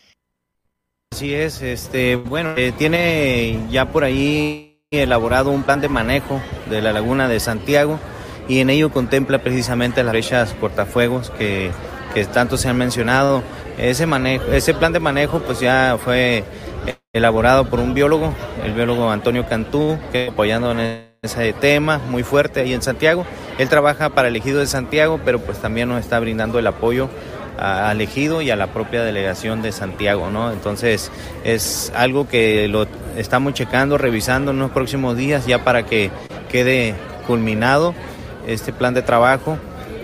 Así es, este, bueno, eh, tiene ya por ahí elaborado un plan de manejo de la laguna de Santiago y en ello contempla precisamente las brechas cortafuegos que, que tanto se han mencionado. Ese, manejo, ese plan de manejo pues ya fue elaborado por un biólogo, el biólogo Antonio Cantú, que apoyando en ese tema muy fuerte ahí en Santiago. Él trabaja para el ejido de Santiago, pero pues también nos está brindando el apoyo al ejido y a la propia delegación de Santiago, ¿no? Entonces es algo que lo estamos checando, revisando en los próximos días ya para que quede culminado este plan de trabajo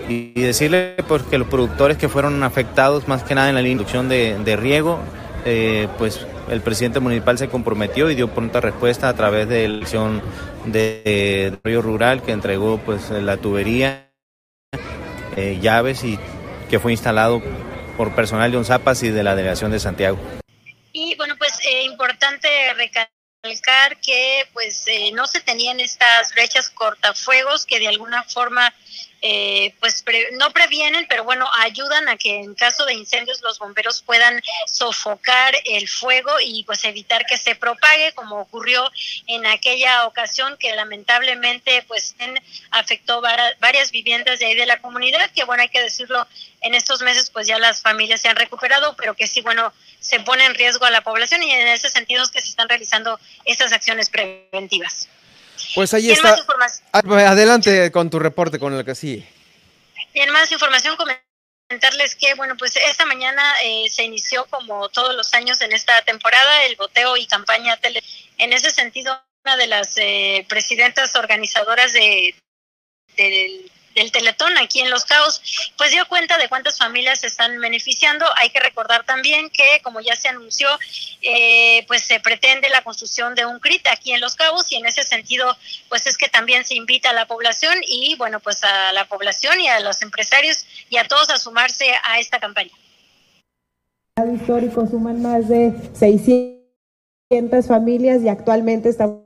y decirle pues que los productores que fueron afectados más que nada en la inducción de, de riego, eh, pues el presidente municipal se comprometió y dio pronta respuesta a través de la elección de, Río Rural que entregó pues la tubería, eh, llaves y que fue instalado por personal de ONZAPAS y de la delegación de Santiago. Y bueno, pues eh, importante recalcar que pues eh, no se tenían estas brechas cortafuegos que de alguna forma eh, pues no previenen, pero bueno, ayudan a que en caso de incendios los bomberos puedan sofocar el fuego y pues evitar que se propague, como ocurrió en aquella ocasión que lamentablemente pues afectó varias viviendas de ahí de la comunidad, que bueno, hay que decirlo, en estos meses pues ya las familias se han recuperado, pero que sí, bueno, se pone en riesgo a la población y en ese sentido es que se están realizando estas acciones preventivas. Pues ahí está. Ah, pues, adelante con tu reporte, con el que sí. Tiene más información, comentarles que, bueno, pues esta mañana eh, se inició, como todos los años en esta temporada, el boteo y campaña tele. En ese sentido, una de las eh, presidentas organizadoras de, del del Teletón aquí en Los Cabos, pues dio cuenta de cuántas familias se están beneficiando. Hay que recordar también que, como ya se anunció, eh, pues se pretende la construcción de un CRIT aquí en Los Cabos y en ese sentido, pues es que también se invita a la población y, bueno, pues a la población y a los empresarios y a todos a sumarse a esta campaña. Histórico suman más de 600 familias y actualmente estamos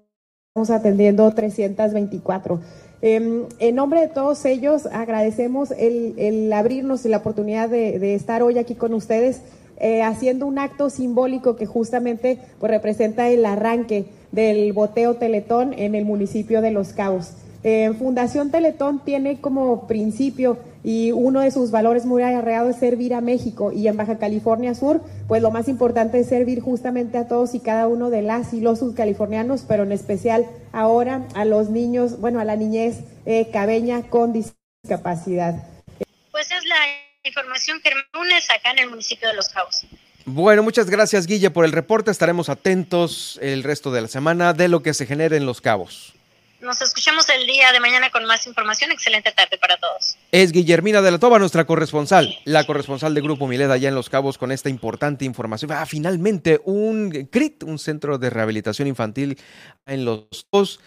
atendiendo 324. Em, en nombre de todos ellos, agradecemos el, abrirnos y la oportunidad de, estar hoy aquí con ustedes, eh, haciendo un acto simbólico que justamente pues, representa el arranque del boteo Teletón en el municipio de Los Cabos. Eh, Fundación Teletón tiene como principio y uno de sus valores muy arraigados es servir a México y en Baja California Sur, pues lo más importante es servir justamente a todos y cada uno de las y los subcalifornianos, pero en especial ahora a los niños, bueno, a la niñez eh, cabeña con discapacidad. Pues es la información que reúnes acá en el municipio de Los Cabos. Bueno, muchas gracias Guille por el reporte. Estaremos atentos el resto de la semana de lo que se genere en Los Cabos. Nos escuchamos el día de mañana con más información. Excelente tarde para todos. Es Guillermina de la Toba, nuestra corresponsal, la corresponsal de Grupo Mileda allá en Los Cabos con esta importante información. Ah, finalmente un CRIT, un centro de rehabilitación infantil en Los Cabos.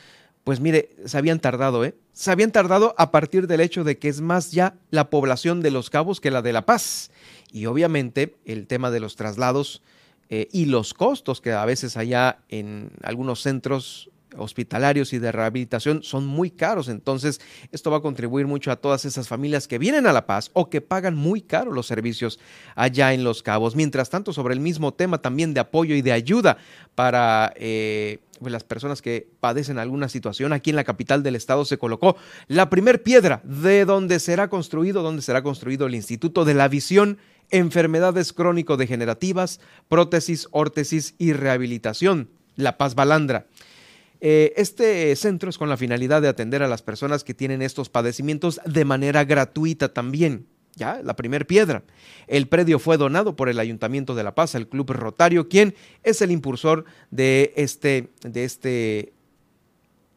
Pues mire, se habían tardado, ¿eh? Se habían tardado a partir del hecho de que es más ya la población de Los Cabos que la de La Paz. Y obviamente el tema de los traslados eh, y los costos que a veces allá en algunos centros hospitalarios y de rehabilitación son muy caros. Entonces, esto va a contribuir mucho a todas esas familias que vienen a La Paz o que pagan muy caro los servicios allá en Los Cabos. Mientras tanto, sobre el mismo tema también de apoyo y de ayuda para... Eh, pues, las personas que padecen alguna situación aquí en la capital del estado se colocó la primer piedra de donde será construido, donde será construido el Instituto de la Visión, Enfermedades Crónico-Degenerativas, Prótesis, Órtesis y Rehabilitación, La Paz Balandra. Eh, este centro es con la finalidad de atender a las personas que tienen estos padecimientos de manera gratuita también. Ya, la primer piedra. El predio fue donado por el Ayuntamiento de La Paz, el Club Rotario, quien es el impulsor de este, de este,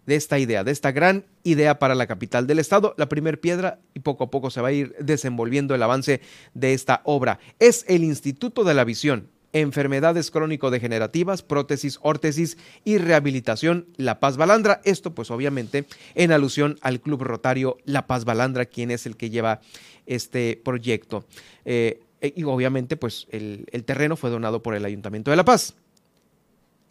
de esta idea, de esta gran idea para la capital del estado. La primer piedra y poco a poco se va a ir desenvolviendo el avance de esta obra. Es el Instituto de la Visión, enfermedades crónico-degenerativas, prótesis, órtesis y rehabilitación La Paz Balandra. Esto pues obviamente en alusión al Club Rotario La Paz Balandra, quien es el que lleva este proyecto. Eh, y obviamente pues el, el terreno fue donado por el Ayuntamiento de La Paz.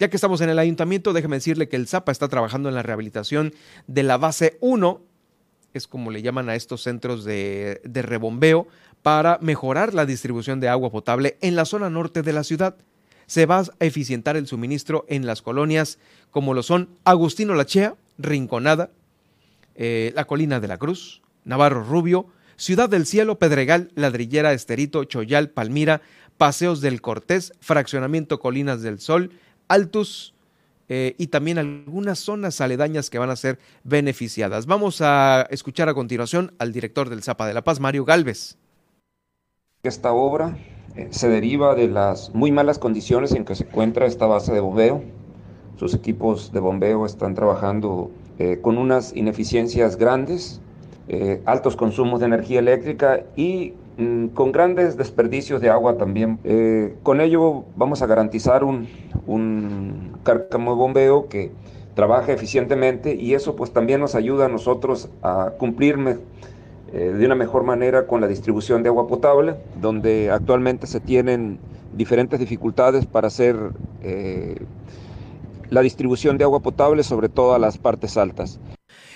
Ya que estamos en el ayuntamiento, déjeme decirle que el ZAPA está trabajando en la rehabilitación de la base 1, es como le llaman a estos centros de, rebombeo, para mejorar la distribución de agua potable en la zona norte de la ciudad. Se va a eficientar el suministro en las colonias como lo son Agustino Lachea, Rinconada, eh, la Colina de la Cruz, Navarro Rubio, Ciudad del Cielo, Pedregal, Ladrillera, Esterito, Choyal, Palmira, Paseos del Cortés, Fraccionamiento Colinas del Sol, Altus, eh, y también algunas zonas aledañas que van a ser beneficiadas. Vamos a escuchar a continuación al director del Zapa de la Paz, Mario Galvez. Esta obra eh, se deriva de las muy malas condiciones en que se encuentra esta base de bombeo. Sus equipos de bombeo están trabajando eh, con unas ineficiencias grandes, altos consumos de energía eléctrica y con grandes desperdicios de agua también. con ello vamos a garantizar un, un cárcamo bombeo que trabaja eficientemente y eso pues también nos ayuda a nosotros a cumplir eh, de una mejor manera con la distribución de agua potable, donde actualmente se tienen diferentes dificultades para hacer eh, la distribución de agua potable, sobre todo a las partes altas.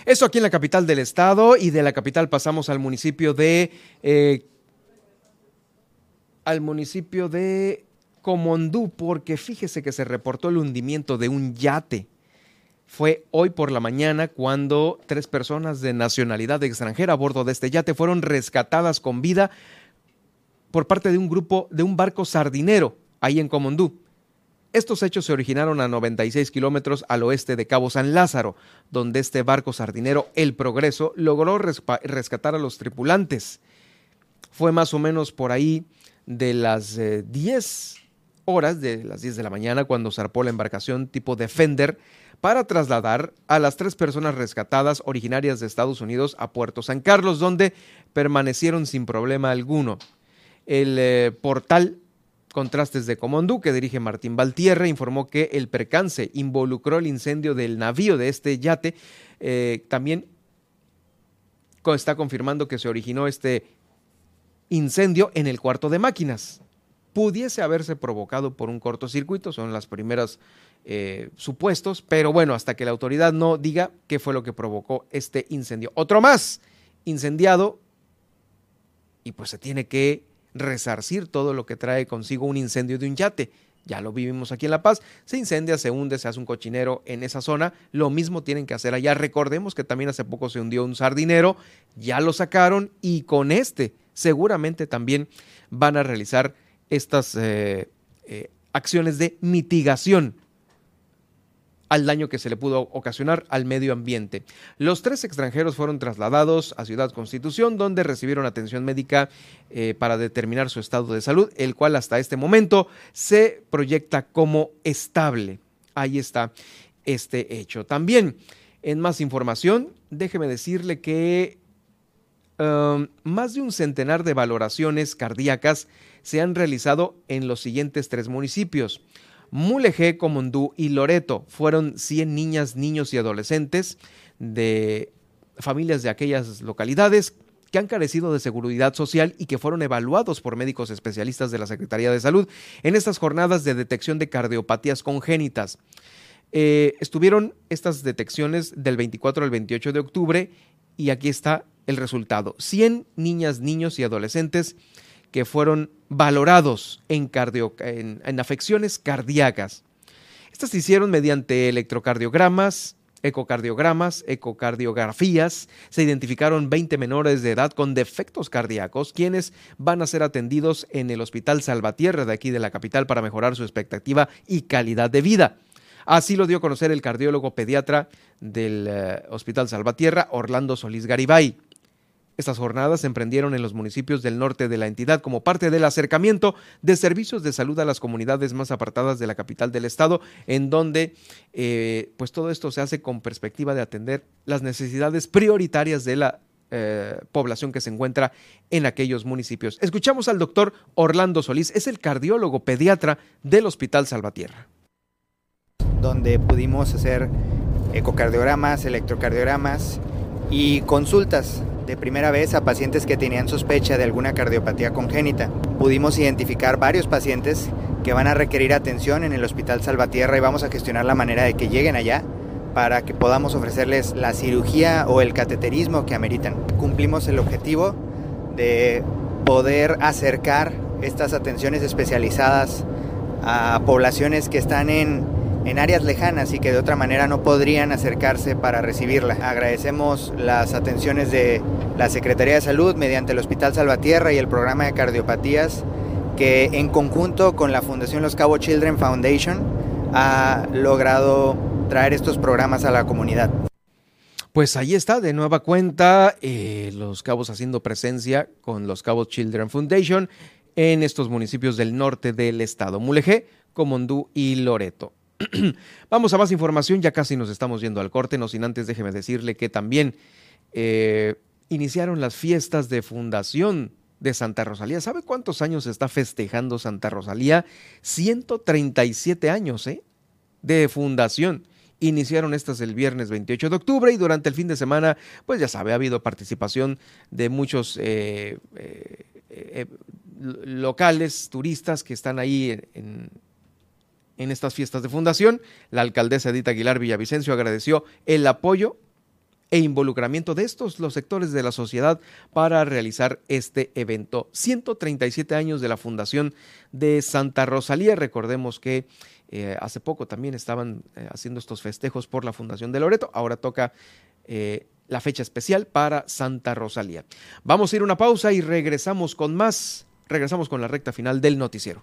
Eso aquí en la capital del estado y de la capital pasamos al municipio de... Al municipio de Comondú, porque fíjese que se reportó el hundimiento de un yate. Fue hoy por la mañana cuando tres personas de nacionalidad extranjera a bordo de este yate fueron rescatadas con vida por parte de un grupo de un barco sardinero ahí en Comondú. Estos hechos se originaron a 96 kilómetros al oeste de Cabo San Lázaro, donde este barco sardinero, El Progreso, logró rescatar a los tripulantes. Fue más o menos por ahí de las 10 eh, horas de las 10 de la mañana cuando zarpó la embarcación tipo Defender para trasladar a las tres personas rescatadas originarias de Estados Unidos a Puerto San Carlos, donde permanecieron sin problema alguno. El eh, portal Contrastes de Comondú, que dirige Martín Valtierra, informó que el percance involucró el incendio del navío de este yate. Eh, también está confirmando que se originó este incendio en el cuarto de máquinas pudiese haberse provocado por un cortocircuito, son las primeras eh, supuestos, pero bueno, hasta que la autoridad no diga qué fue lo que provocó este incendio. Otro más incendiado y pues se tiene que resarcir todo lo que trae consigo un incendio de un yate. Ya lo vivimos aquí en La Paz, se incendia, se hunde, se hace un cochinero en esa zona, lo mismo tienen que hacer allá. Recordemos que también hace poco se hundió un sardinero, ya lo sacaron y con este seguramente también van a realizar estas eh, eh, acciones de mitigación al daño que se le pudo ocasionar al medio ambiente. Los tres extranjeros fueron trasladados a Ciudad Constitución, donde recibieron atención médica eh, para determinar su estado de salud, el cual hasta este momento se proyecta como estable. Ahí está este hecho. También, en más información, déjeme decirle que um, más de un centenar de valoraciones cardíacas se han realizado en los siguientes tres municipios. Mulegé, Comondú y Loreto fueron 100 niñas, niños y adolescentes de familias de aquellas localidades que han carecido de seguridad social y que fueron evaluados por médicos especialistas de la Secretaría de Salud en estas jornadas de detección de cardiopatías congénitas. Eh, estuvieron estas detecciones del 24 al 28 de octubre y aquí está el resultado. 100 niñas, niños y adolescentes que fueron valorados en, en, afecciones cardíacas. Estas se hicieron mediante electrocardiogramas, ecocardiogramas, ecocardiografías. Se identificaron 20 menores de edad con defectos cardíacos, quienes van a ser atendidos en el Hospital Salvatierra de aquí de la capital para mejorar su expectativa y calidad de vida. Así lo dio a conocer el cardiólogo pediatra del eh, Hospital Salvatierra, Orlando Solís Garibay. Estas jornadas se emprendieron en los municipios del norte de la entidad como parte del acercamiento de servicios de salud a las comunidades más apartadas de la capital del estado, en donde eh, pues todo esto se hace con perspectiva de atender las necesidades prioritarias de la eh, población que se encuentra en aquellos municipios. Escuchamos al doctor Orlando Solís, es el cardiólogo pediatra del Hospital Salvatierra. Donde pudimos hacer ecocardiogramas, electrocardiogramas y consultas de primera vez a pacientes que tenían sospecha de alguna cardiopatía congénita. Pudimos identificar varios pacientes que van a requerir atención en el Hospital Salvatierra y vamos a gestionar la manera de que lleguen allá para que podamos ofrecerles la cirugía o el cateterismo que ameritan. Cumplimos el objetivo de poder acercar estas atenciones especializadas a poblaciones que están en en áreas lejanas y que de otra manera no podrían acercarse para recibirla. Agradecemos las atenciones de la Secretaría de Salud mediante el Hospital Salvatierra y el programa de cardiopatías que en conjunto con la Fundación Los Cabo Children Foundation ha logrado traer estos programas a la comunidad. Pues ahí está, de nueva cuenta, eh, Los Cabos haciendo presencia con Los Cabos Children Foundation en estos municipios del norte del estado, Mulegé, Comondú y Loreto. [clears throat] Vamos a más información, ya casi nos estamos yendo al corte, no sin antes déjeme decirle que también eh, iniciaron las fiestas de fundación de Santa Rosalía. ¿Sabe cuántos años está festejando Santa Rosalía? 137 años ¿eh? de fundación. Iniciaron estas el viernes 28 de octubre y durante el fin de semana, pues ya sabe, ha habido participación de muchos eh, eh, locales, turistas que están ahí en, en estas fiestas de fundación. La alcaldesa Edith Aguilar Villavicencio agradeció el apoyo e involucramiento de estos los sectores de la sociedad para realizar este evento. 137 años de la fundación de Santa Rosalía. Recordemos que eh, hace poco también estaban eh, haciendo estos festejos por la fundación de Loreto. Ahora toca eh, la fecha especial para Santa Rosalía. Vamos a ir a una pausa y regresamos con más. Regresamos con la recta final del noticiero.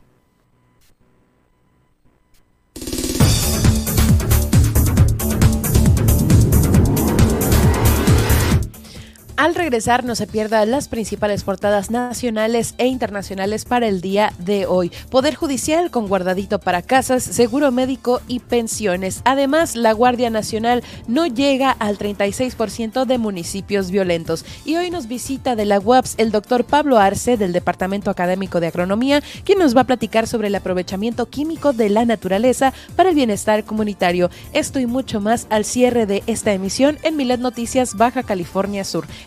Al regresar no se pierda las principales portadas nacionales e internacionales para el día de hoy. Poder Judicial con guardadito para casas, seguro médico y pensiones. Además, la Guardia Nacional no llega al 36% de municipios violentos. Y hoy nos visita de la UAPS el doctor Pablo Arce del Departamento Académico de Agronomía, quien nos va a platicar sobre el aprovechamiento químico de la naturaleza para el bienestar comunitario. Esto y mucho más al cierre de esta emisión en Milet Noticias Baja California Sur.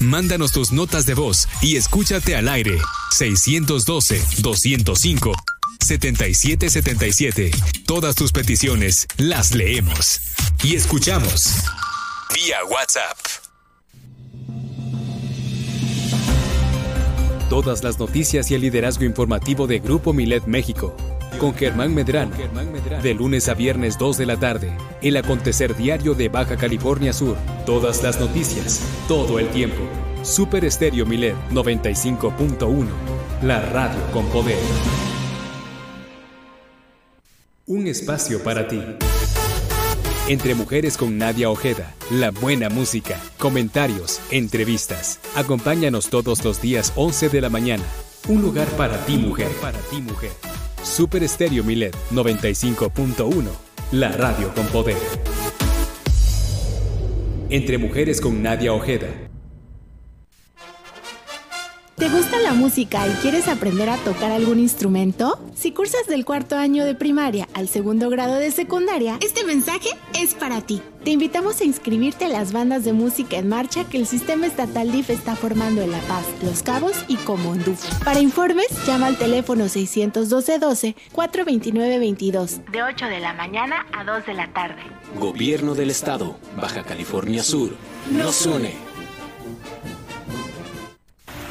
Mándanos tus notas de voz y escúchate al aire. 612-205-7777. Todas tus peticiones las leemos y escuchamos vía WhatsApp. Todas las noticias y el liderazgo informativo de Grupo Milet México con Germán Medrano. De lunes a viernes 2 de la tarde. El acontecer diario de Baja California Sur. Todas las noticias, todo el tiempo. Super Estéreo Milet 95.1. La radio con poder. Un espacio para ti. Entre Mujeres con Nadia Ojeda, la buena música, comentarios, entrevistas. Acompáñanos todos los días 11 de la mañana. Un lugar para ti, mujer. Para ti, mujer. Super Estéreo Milet 95.1, la radio con poder. Entre mujeres con Nadia Ojeda. ¿Te gusta la música y quieres aprender a tocar algún instrumento? Si cursas del cuarto año de primaria al segundo grado de secundaria, este mensaje es para ti. Te invitamos a inscribirte a las bandas de música en marcha que el sistema estatal DIF está formando en La Paz, Los Cabos y Comondú. Para informes, llama al teléfono 612-12-429-22, de 8 de la mañana a 2 de la tarde. Gobierno del Estado, Baja California Sur. Nos une.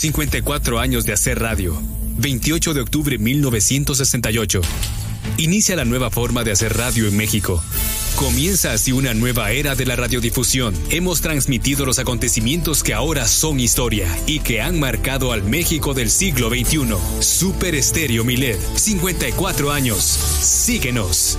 54 años de hacer radio. 28 de octubre 1968. Inicia la nueva forma de hacer radio en México. Comienza así una nueva era de la radiodifusión. Hemos transmitido los acontecimientos que ahora son historia y que han marcado al México del siglo XXI. Super Estéreo Milet, 54 años. Síguenos.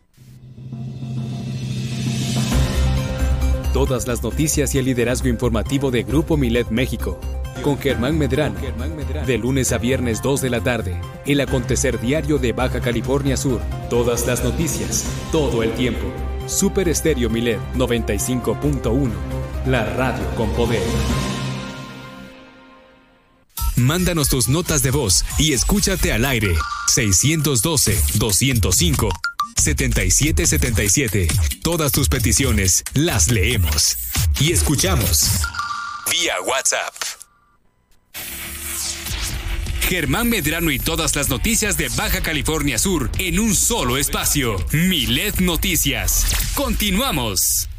Todas las noticias y el liderazgo informativo de Grupo Milet México. Con Germán Medrano. De lunes a viernes 2 de la tarde. El acontecer diario de Baja California Sur. Todas las noticias. Todo el tiempo. Super Estéreo Milet 95.1. La radio con poder. Mándanos tus notas de voz y escúchate al aire. 612-205. 7777. Todas tus peticiones las leemos y escuchamos vía WhatsApp. Germán Medrano y todas las noticias de Baja California Sur en un solo espacio. Milet Noticias. Continuamos.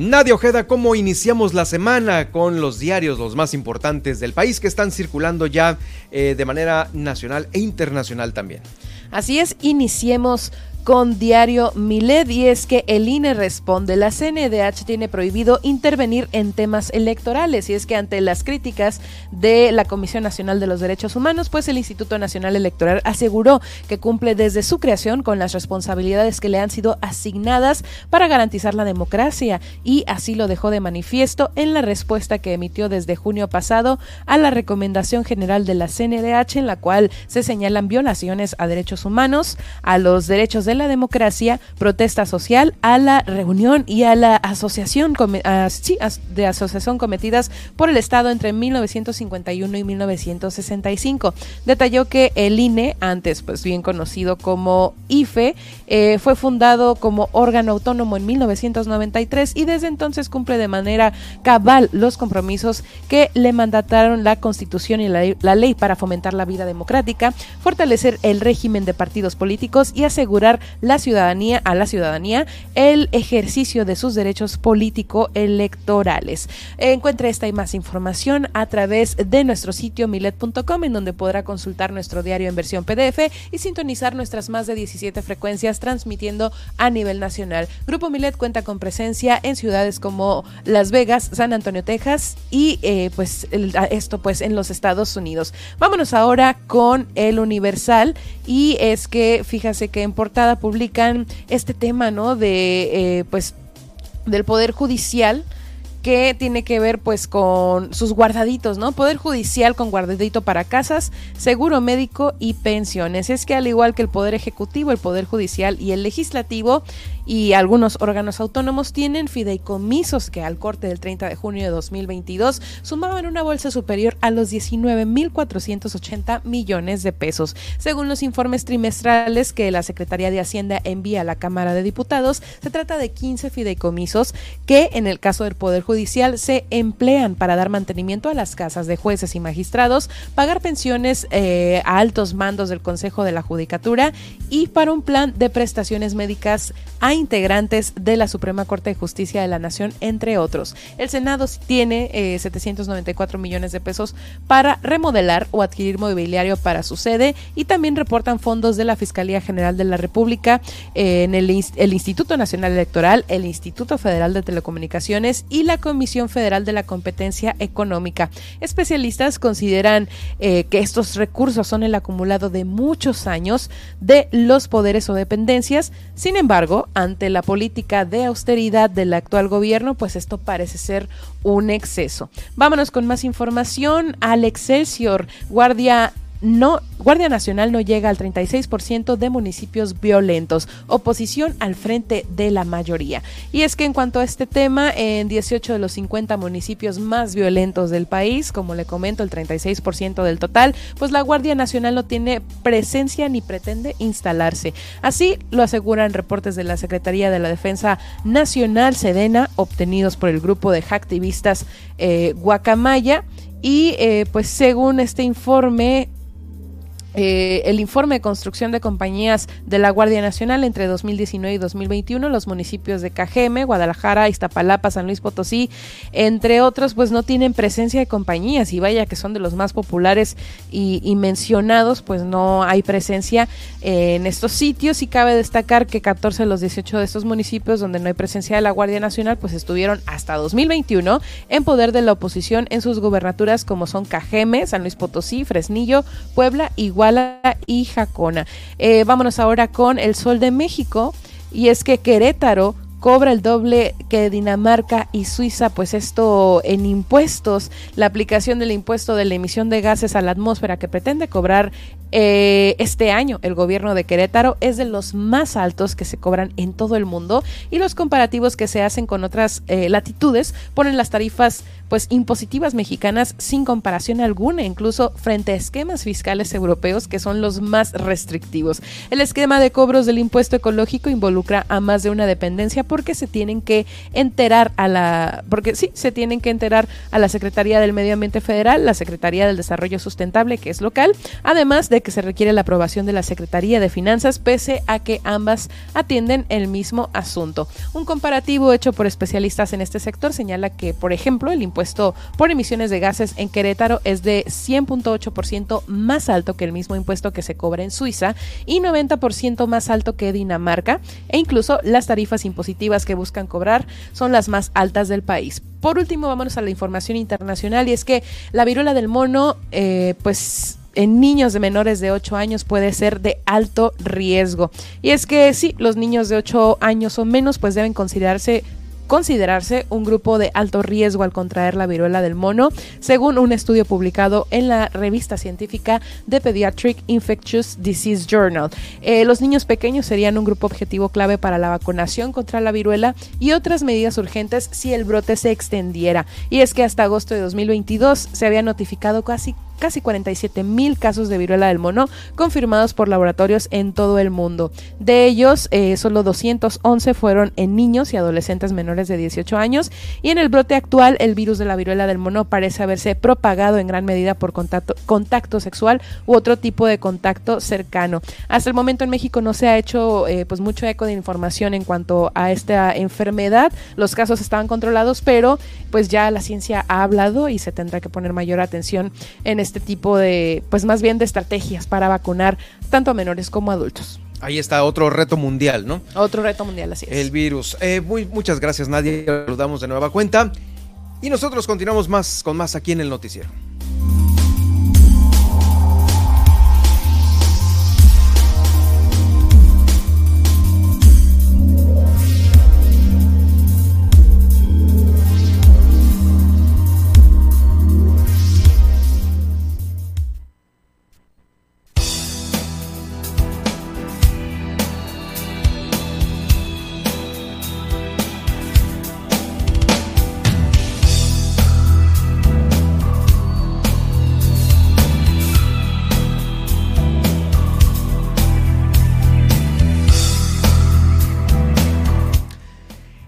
Nadia Ojeda, ¿cómo iniciamos la semana con los diarios, los más importantes del país que están circulando ya eh, de manera nacional e internacional también? Así es, iniciemos con Diario Milet y es que el INE responde, la CNDH tiene prohibido intervenir en temas electorales y es que ante las críticas de la Comisión Nacional de los Derechos Humanos, pues el Instituto Nacional Electoral aseguró que cumple desde su creación con las responsabilidades que le han sido asignadas para garantizar la democracia y así lo dejó de manifiesto en la respuesta que emitió desde junio pasado a la recomendación general de la CNDH en la cual se señalan violaciones a derechos humanos, a los derechos de la democracia, protesta social, a la reunión y a la asociación de asociación cometidas por el Estado entre 1951 y 1965. Detalló que el INE, antes pues bien conocido como IFE, eh, fue fundado como órgano autónomo en 1993 y desde entonces cumple de manera cabal los compromisos que le mandataron la Constitución y la, la ley para fomentar la vida democrática, fortalecer el régimen de partidos políticos y asegurar la ciudadanía a la ciudadanía el ejercicio de sus derechos político electorales. Encuentre esta y más información a través de nuestro sitio milet.com en donde podrá consultar nuestro diario en versión PDF y sintonizar nuestras más de 17 frecuencias transmitiendo a nivel nacional. Grupo Milet cuenta con presencia en ciudades como Las Vegas, San Antonio, Texas y eh, pues esto pues en los Estados Unidos. Vámonos ahora con el Universal y es que fíjase que en portada publican este tema, ¿no? De, eh, pues, del Poder Judicial que tiene que ver pues con sus guardaditos, ¿no? Poder judicial con guardadito para casas, seguro médico y pensiones. Es que al igual que el Poder Ejecutivo, el Poder Judicial y el Legislativo y algunos órganos autónomos tienen fideicomisos que al corte del 30 de junio de 2022 sumaban una bolsa superior a los 19.480 millones de pesos. Según los informes trimestrales que la Secretaría de Hacienda envía a la Cámara de Diputados, se trata de 15 fideicomisos que en el caso del Poder Judicial se emplean para dar mantenimiento a las casas de jueces y magistrados, pagar pensiones eh, a altos mandos del Consejo de la Judicatura y para un plan de prestaciones médicas a integrantes de la Suprema Corte de Justicia de la Nación, entre otros. El Senado tiene 794 eh, millones de pesos para remodelar o adquirir mobiliario para su sede y también reportan fondos de la Fiscalía General de la República eh, en el, Instituto Nacional Electoral, el Instituto Federal de Telecomunicaciones y la Comisión Federal de la Competencia Económica. Especialistas consideran eh, que estos recursos son el acumulado de muchos años de los poderes o dependencias. Sin embargo, ante la política de austeridad del actual gobierno, pues esto parece ser un exceso. Vámonos con más información al Excelsior. Guardia no, Guardia Nacional no llega al 36% de municipios violentos, oposición al frente de la mayoría. Y es que en cuanto a este tema, en 18 de los 50 municipios más violentos del país, como le comento, el 36% del total, pues la Guardia Nacional no tiene presencia ni pretende instalarse. Así lo aseguran reportes de la Secretaría de la Defensa Nacional Sedena, obtenidos por el grupo de activistas eh, Guacamaya. Y eh, pues según este informe, eh, el informe de construcción de compañías de la Guardia Nacional entre 2019 y 2021, los municipios de Cajeme, Guadalajara, Iztapalapa, San Luis Potosí, entre otros, pues no tienen presencia de compañías. Y vaya que son de los más populares y, mencionados, pues no hay presencia en estos sitios. Y cabe destacar que 14 de los 18 de estos municipios donde no hay presencia de la Guardia Nacional, pues estuvieron hasta 2021 en poder de la oposición en sus gobernaturas como son Cajeme, San Luis Potosí, Fresnillo, Puebla y y Jacona. Eh, vámonos ahora con el Sol de México. Y es que Querétaro cobra el doble que Dinamarca y Suiza, pues esto en impuestos, la aplicación del impuesto de la emisión de gases a la atmósfera que pretende cobrar eh, este año el gobierno de Querétaro es de los más altos que se cobran en todo el mundo y los comparativos que se hacen con otras eh, latitudes ponen las tarifas pues impositivas mexicanas sin comparación alguna, incluso frente a esquemas fiscales europeos que son los más restrictivos. El esquema de cobros del impuesto ecológico involucra a más de una dependencia porque se tienen que enterar a la porque sí, se tienen que enterar a la Secretaría del Medio Ambiente Federal, la Secretaría del Desarrollo Sustentable que es local, además de que se requiere la aprobación de la Secretaría de Finanzas, pese a que ambas atienden el mismo asunto. Un comparativo hecho por especialistas en este sector señala que, por ejemplo, el impuesto por emisiones de gases en Querétaro es de 100.8% más alto que el mismo impuesto que se cobra en Suiza y 90% más alto que Dinamarca, e incluso las tarifas impositivas que buscan cobrar son las más altas del país. Por último, vámonos a la información internacional y es que la viruela del mono, eh, pues en niños de menores de 8 años puede ser de alto riesgo. Y es que sí, los niños de 8 años o menos pues deben considerarse considerarse un grupo de alto riesgo al contraer la viruela del mono, según un estudio publicado en la revista científica The Pediatric Infectious Disease Journal. Eh, los niños pequeños serían un grupo objetivo clave para la vacunación contra la viruela y otras medidas urgentes si el brote se extendiera. Y es que hasta agosto de 2022 se había notificado casi casi 47 mil casos de viruela del mono confirmados por laboratorios en todo el mundo. De ellos, eh, solo 211 fueron en niños y adolescentes menores de 18 años y en el brote actual el virus de la viruela del mono parece haberse propagado en gran medida por contacto, sexual u otro tipo de contacto cercano. Hasta el momento en México no se ha hecho eh, pues mucho eco de información en cuanto a esta enfermedad. Los casos estaban controlados, pero pues ya la ciencia ha hablado y se tendrá que poner mayor atención en este este tipo de, pues más bien de estrategias para vacunar tanto a menores como a adultos. Ahí está otro reto mundial, ¿no? Otro reto mundial, así es. El virus. Eh, muy, muchas gracias, Nadia. Saludamos de nueva cuenta. Y nosotros continuamos más con más aquí en el noticiero.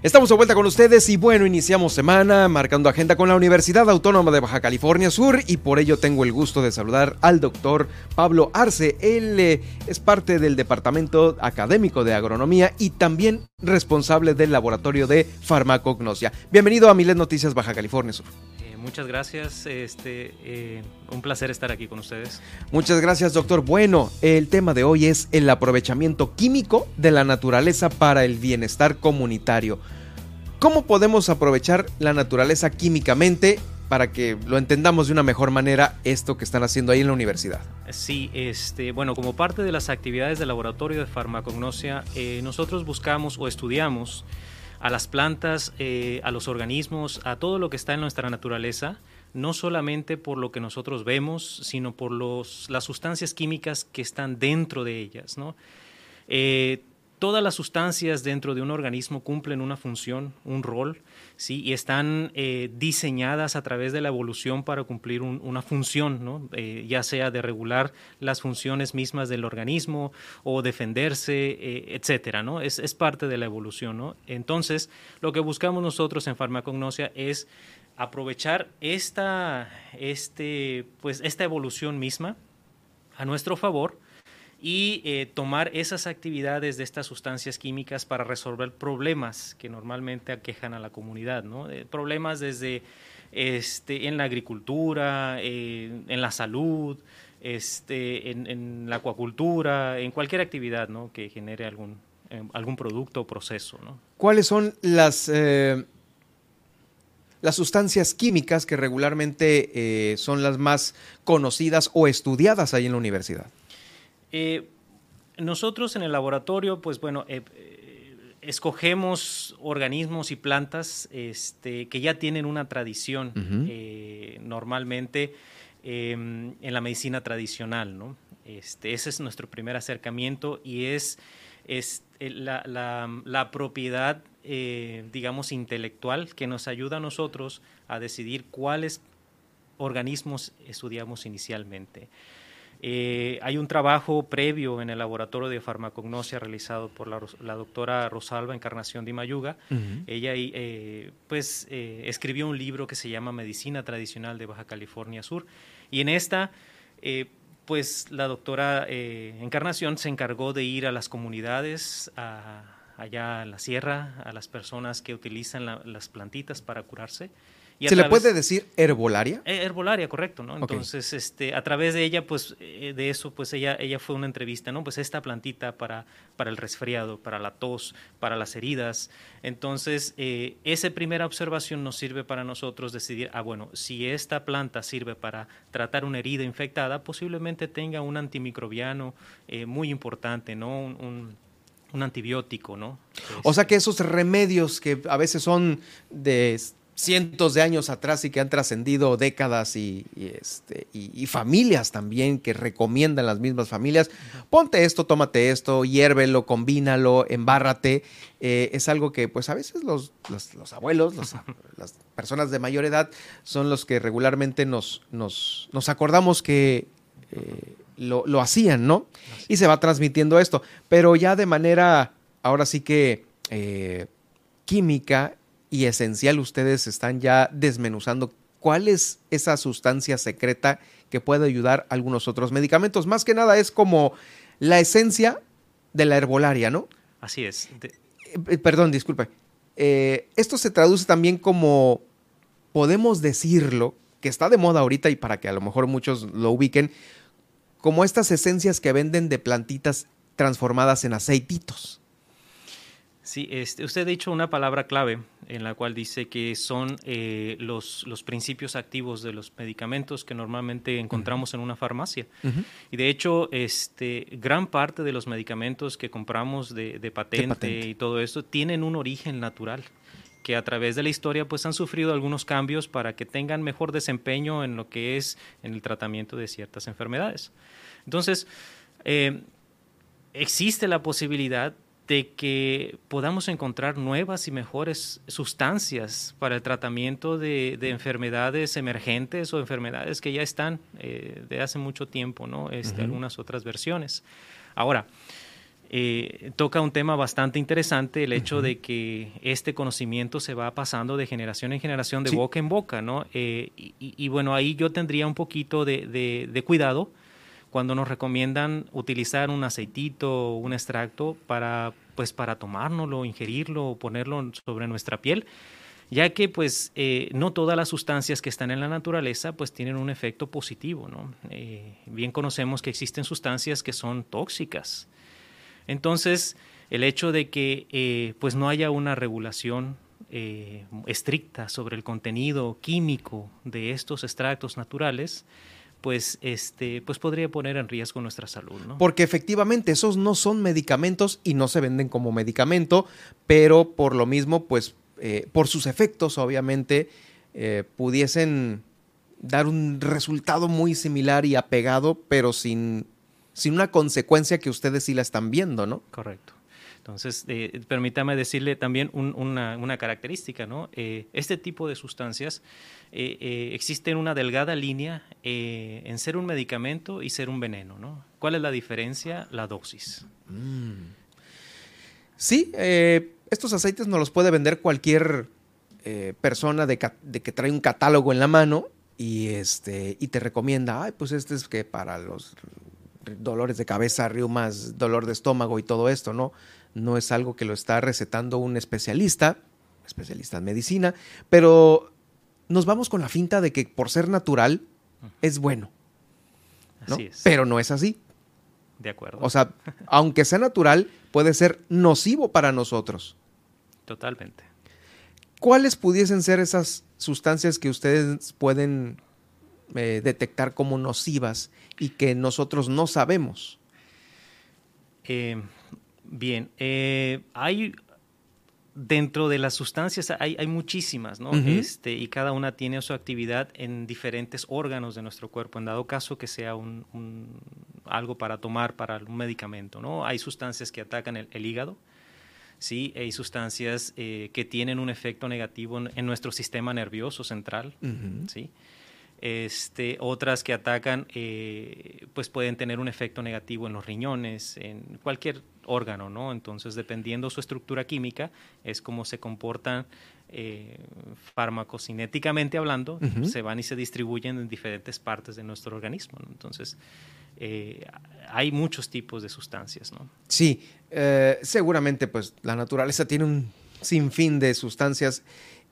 Estamos de vuelta con ustedes y bueno, iniciamos semana marcando agenda con la Universidad Autónoma de Baja California Sur y por ello tengo el gusto de saludar al doctor Pablo Arce. Él eh, es parte del Departamento Académico de Agronomía y también responsable del Laboratorio de Farmacognosia. Bienvenido a Miles Noticias Baja California Sur. Eh, muchas gracias, este, eh, un placer estar aquí con ustedes. Muchas gracias, doctor. Bueno, el tema de hoy es el aprovechamiento químico de la naturaleza para el bienestar comunitario. ¿Cómo podemos aprovechar la naturaleza químicamente para que lo entendamos de una mejor manera esto que están haciendo ahí en la universidad? Sí, este, bueno, como parte de las actividades del laboratorio de farmacognosia, eh, nosotros buscamos o estudiamos a las plantas, eh, a los organismos, a todo lo que está en nuestra naturaleza, no solamente por lo que nosotros vemos, sino por los, las sustancias químicas que están dentro de ellas. ¿no? Eh, todas las sustancias dentro de un organismo cumplen una función, un rol, ¿sí? y están eh, diseñadas a través de la evolución para cumplir una función, ¿no? Eh, ya sea de regular las funciones mismas del organismo o defenderse, eh, etcétera, ¿no? Es, es, parte de la evolución. ¿no? Entonces, lo que buscamos nosotros en farmacognosia es aprovechar esta, este, pues, esta evolución misma a nuestro favor y eh, tomar esas actividades de estas sustancias químicas para resolver problemas que normalmente aquejan a la comunidad, ¿no? Eh, problemas desde este, en la agricultura, eh, en la salud, este, en, la acuacultura, en cualquier actividad ¿no? que genere algún, algún producto o proceso. ¿no? ¿Cuáles son las, las sustancias químicas que regularmente son las más conocidas o estudiadas ahí en la universidad? Eh, nosotros en el laboratorio, pues bueno, eh, eh, escogemos organismos y plantas este, que ya tienen una tradición normalmente em, en la medicina tradicional, ¿no? Este, ese es nuestro primer acercamiento y es, es la, la, propiedad, digamos, intelectual que nos ayuda a nosotros a decidir cuáles organismos estudiamos inicialmente. Eh, hay un trabajo previo en el laboratorio de farmacognosia realizado por la, doctora Rosalba Encarnación de Mayuga. Ella eh, pues, eh, escribió un libro que se llama Medicina Tradicional de Baja California Sur. Y en esta, pues la doctora Encarnación se encargó de ir a las comunidades, allá a la sierra, a las personas que utilizan las plantitas para curarse ¿Se le puede decir herbolaria? Eh, herbolaria, correcto, ¿no? Entonces, este, a través de ella, pues, eh, de eso, pues ella, ella fue una entrevista, ¿no? Pues esta plantita para, para el resfriado, para la tos, para las heridas. Entonces, eh, esa primera observación nos sirve para nosotros decidir, ah, bueno, si esta planta sirve para tratar una herida infectada, posiblemente tenga un antimicrobiano muy importante, ¿no? un, un antibiótico, ¿no? O sea que esos remedios que a veces son de cientos de años atrás y que han trascendido décadas y, este, y, familias también que recomiendan las mismas familias. Ponte esto, tómate esto, hiérvelo, combínalo, embárrate. Eh, es algo que pues a veces los, los, abuelos, [laughs] las personas de mayor edad son los que regularmente nos, nos, nos acordamos que eh, lo, lo, hacían, ¿no? Y se va transmitiendo esto. Pero ya de manera, ahora sí que eh, química y esencial ustedes están ya desmenuzando cuál es esa sustancia secreta que puede ayudar a algunos otros medicamentos. Más que nada es como la esencia de la herbolaria, ¿no? Así es. Eh, perdón, disculpe. Eh, esto se traduce también como, podemos decirlo, que está de moda ahorita y para que a lo mejor muchos lo ubiquen, como estas esencias que venden de plantitas transformadas en aceititos. Sí, este, usted ha dicho una palabra clave en la cual dice que son eh, los, los, principios activos de los medicamentos que normalmente encontramos en una farmacia. Y de hecho, este, gran parte de los medicamentos que compramos de, patente, y todo esto tienen un origen natural que a través de la historia pues han sufrido algunos cambios para que tengan mejor desempeño en lo que es en el tratamiento de ciertas enfermedades. Entonces, eh, existe la posibilidad de que podamos encontrar nuevas y mejores sustancias para el tratamiento de, enfermedades emergentes o enfermedades que ya están eh, de hace mucho tiempo, ¿no? Este, Algunas otras versiones. Ahora, eh, toca un tema bastante interesante, el hecho de que este conocimiento se va pasando de generación en generación, de boca en boca, ¿no? Eh, y, bueno, ahí yo tendría un poquito de, de cuidado cuando nos recomiendan utilizar un aceitito o un extracto para, pues, para tomárnoslo, ingerirlo ponerlo sobre nuestra piel, ya que pues eh, no todas las sustancias que están en la naturaleza pues tienen un efecto positivo, ¿no? Eh, bien conocemos que existen sustancias que son tóxicas. Entonces, el hecho de que eh, pues no haya una regulación estricta sobre el contenido químico de estos extractos naturales, pues, este, pues podría poner en riesgo nuestra salud. ¿no? Porque efectivamente esos no son medicamentos y no se venden como medicamento, pero por lo mismo, pues eh, por sus efectos, obviamente, eh, pudiesen dar un resultado muy similar y apegado, pero sin, sin una consecuencia que ustedes sí la están viendo, ¿no? Correcto. Entonces, eh, permítame decirle también una, característica, ¿no? Eh, este tipo de sustancias eh, existe una delgada línea en ser un medicamento y ser un veneno, ¿no? ¿Cuál es la diferencia? La dosis. Mm. Sí, estos aceites nos los puede vender cualquier persona de, de, que trae un catálogo en la mano y, este, y te recomienda, ay, pues este es que para los dolores de cabeza, riumas, dolor de estómago y todo esto, ¿no? no es algo que lo está recetando un especialista, especialista en medicina, pero nos vamos con la finta de que por ser natural es bueno. Así es. Pero no es así. De acuerdo. O sea, aunque sea natural, puede ser nocivo para nosotros. Totalmente. ¿Cuáles pudiesen ser esas sustancias que ustedes pueden eh, detectar como nocivas y que nosotros no sabemos? Eh, Bien, eh, hay dentro de las sustancias hay, muchísimas, ¿no? este, y cada una tiene su actividad en diferentes órganos de nuestro cuerpo, en dado caso que sea un, algo para tomar para un medicamento, ¿no? Hay sustancias que atacan el, hígado, sí, hay sustancias eh, que tienen un efecto negativo en, nuestro sistema nervioso central, sí. Este, otras que atacan, eh, pues pueden tener un efecto negativo en los riñones, en cualquier órgano, ¿no? Entonces, dependiendo su estructura química, es como se comportan eh, farmacocinéticamente hablando, se van y se distribuyen en diferentes partes de nuestro organismo. Entonces, eh, hay muchos tipos de sustancias, ¿no? Sí, seguramente, pues la naturaleza tiene un sinfín de sustancias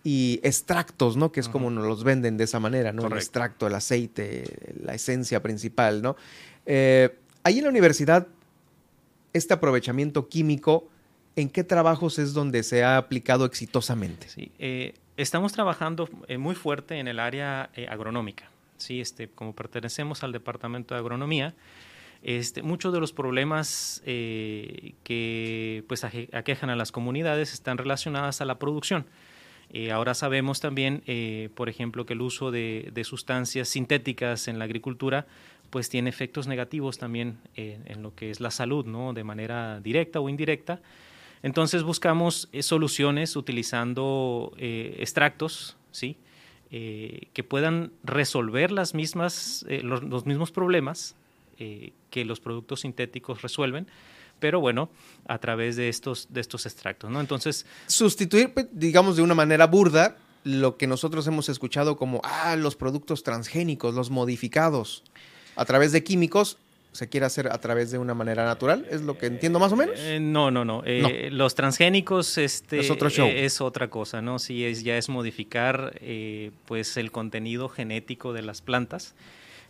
y extractos, ¿no? Que es como nos los venden de esa manera, ¿no? El extracto, el aceite, la esencia principal, ¿no? Eh, ahí en la universidad, este aprovechamiento químico, ¿en qué trabajos es donde se ha aplicado exitosamente? Sí, eh, estamos trabajando eh, muy fuerte en el área agronómica, ¿sí? Este, como pertenecemos al departamento de agronomía, este, muchos de los problemas que pues aquejan a las comunidades están relacionados a la producción. Eh, ahora sabemos también, eh, por ejemplo, que el uso de, sustancias sintéticas en la agricultura pues tiene efectos negativos también eh, en lo que es la salud, ¿no? De manera directa o indirecta. Entonces buscamos soluciones utilizando extractos, ¿sí? que puedan resolver las mismas, los, mismos problemas que los productos sintéticos resuelven, pero bueno, a través de estos, de estos extractos, ¿no? Entonces... Sustituir, pues, digamos, de una manera burda, lo que nosotros hemos escuchado como, ah, los productos transgénicos, los modificados, a través de químicos, se quiere hacer a través de una manera natural, es lo que entiendo más o menos. Eh, no, no, no, eh, Los transgénicos este, es, otro eh, es otra cosa, ¿no? Sí, es, ya es modificar pues el contenido genético de las plantas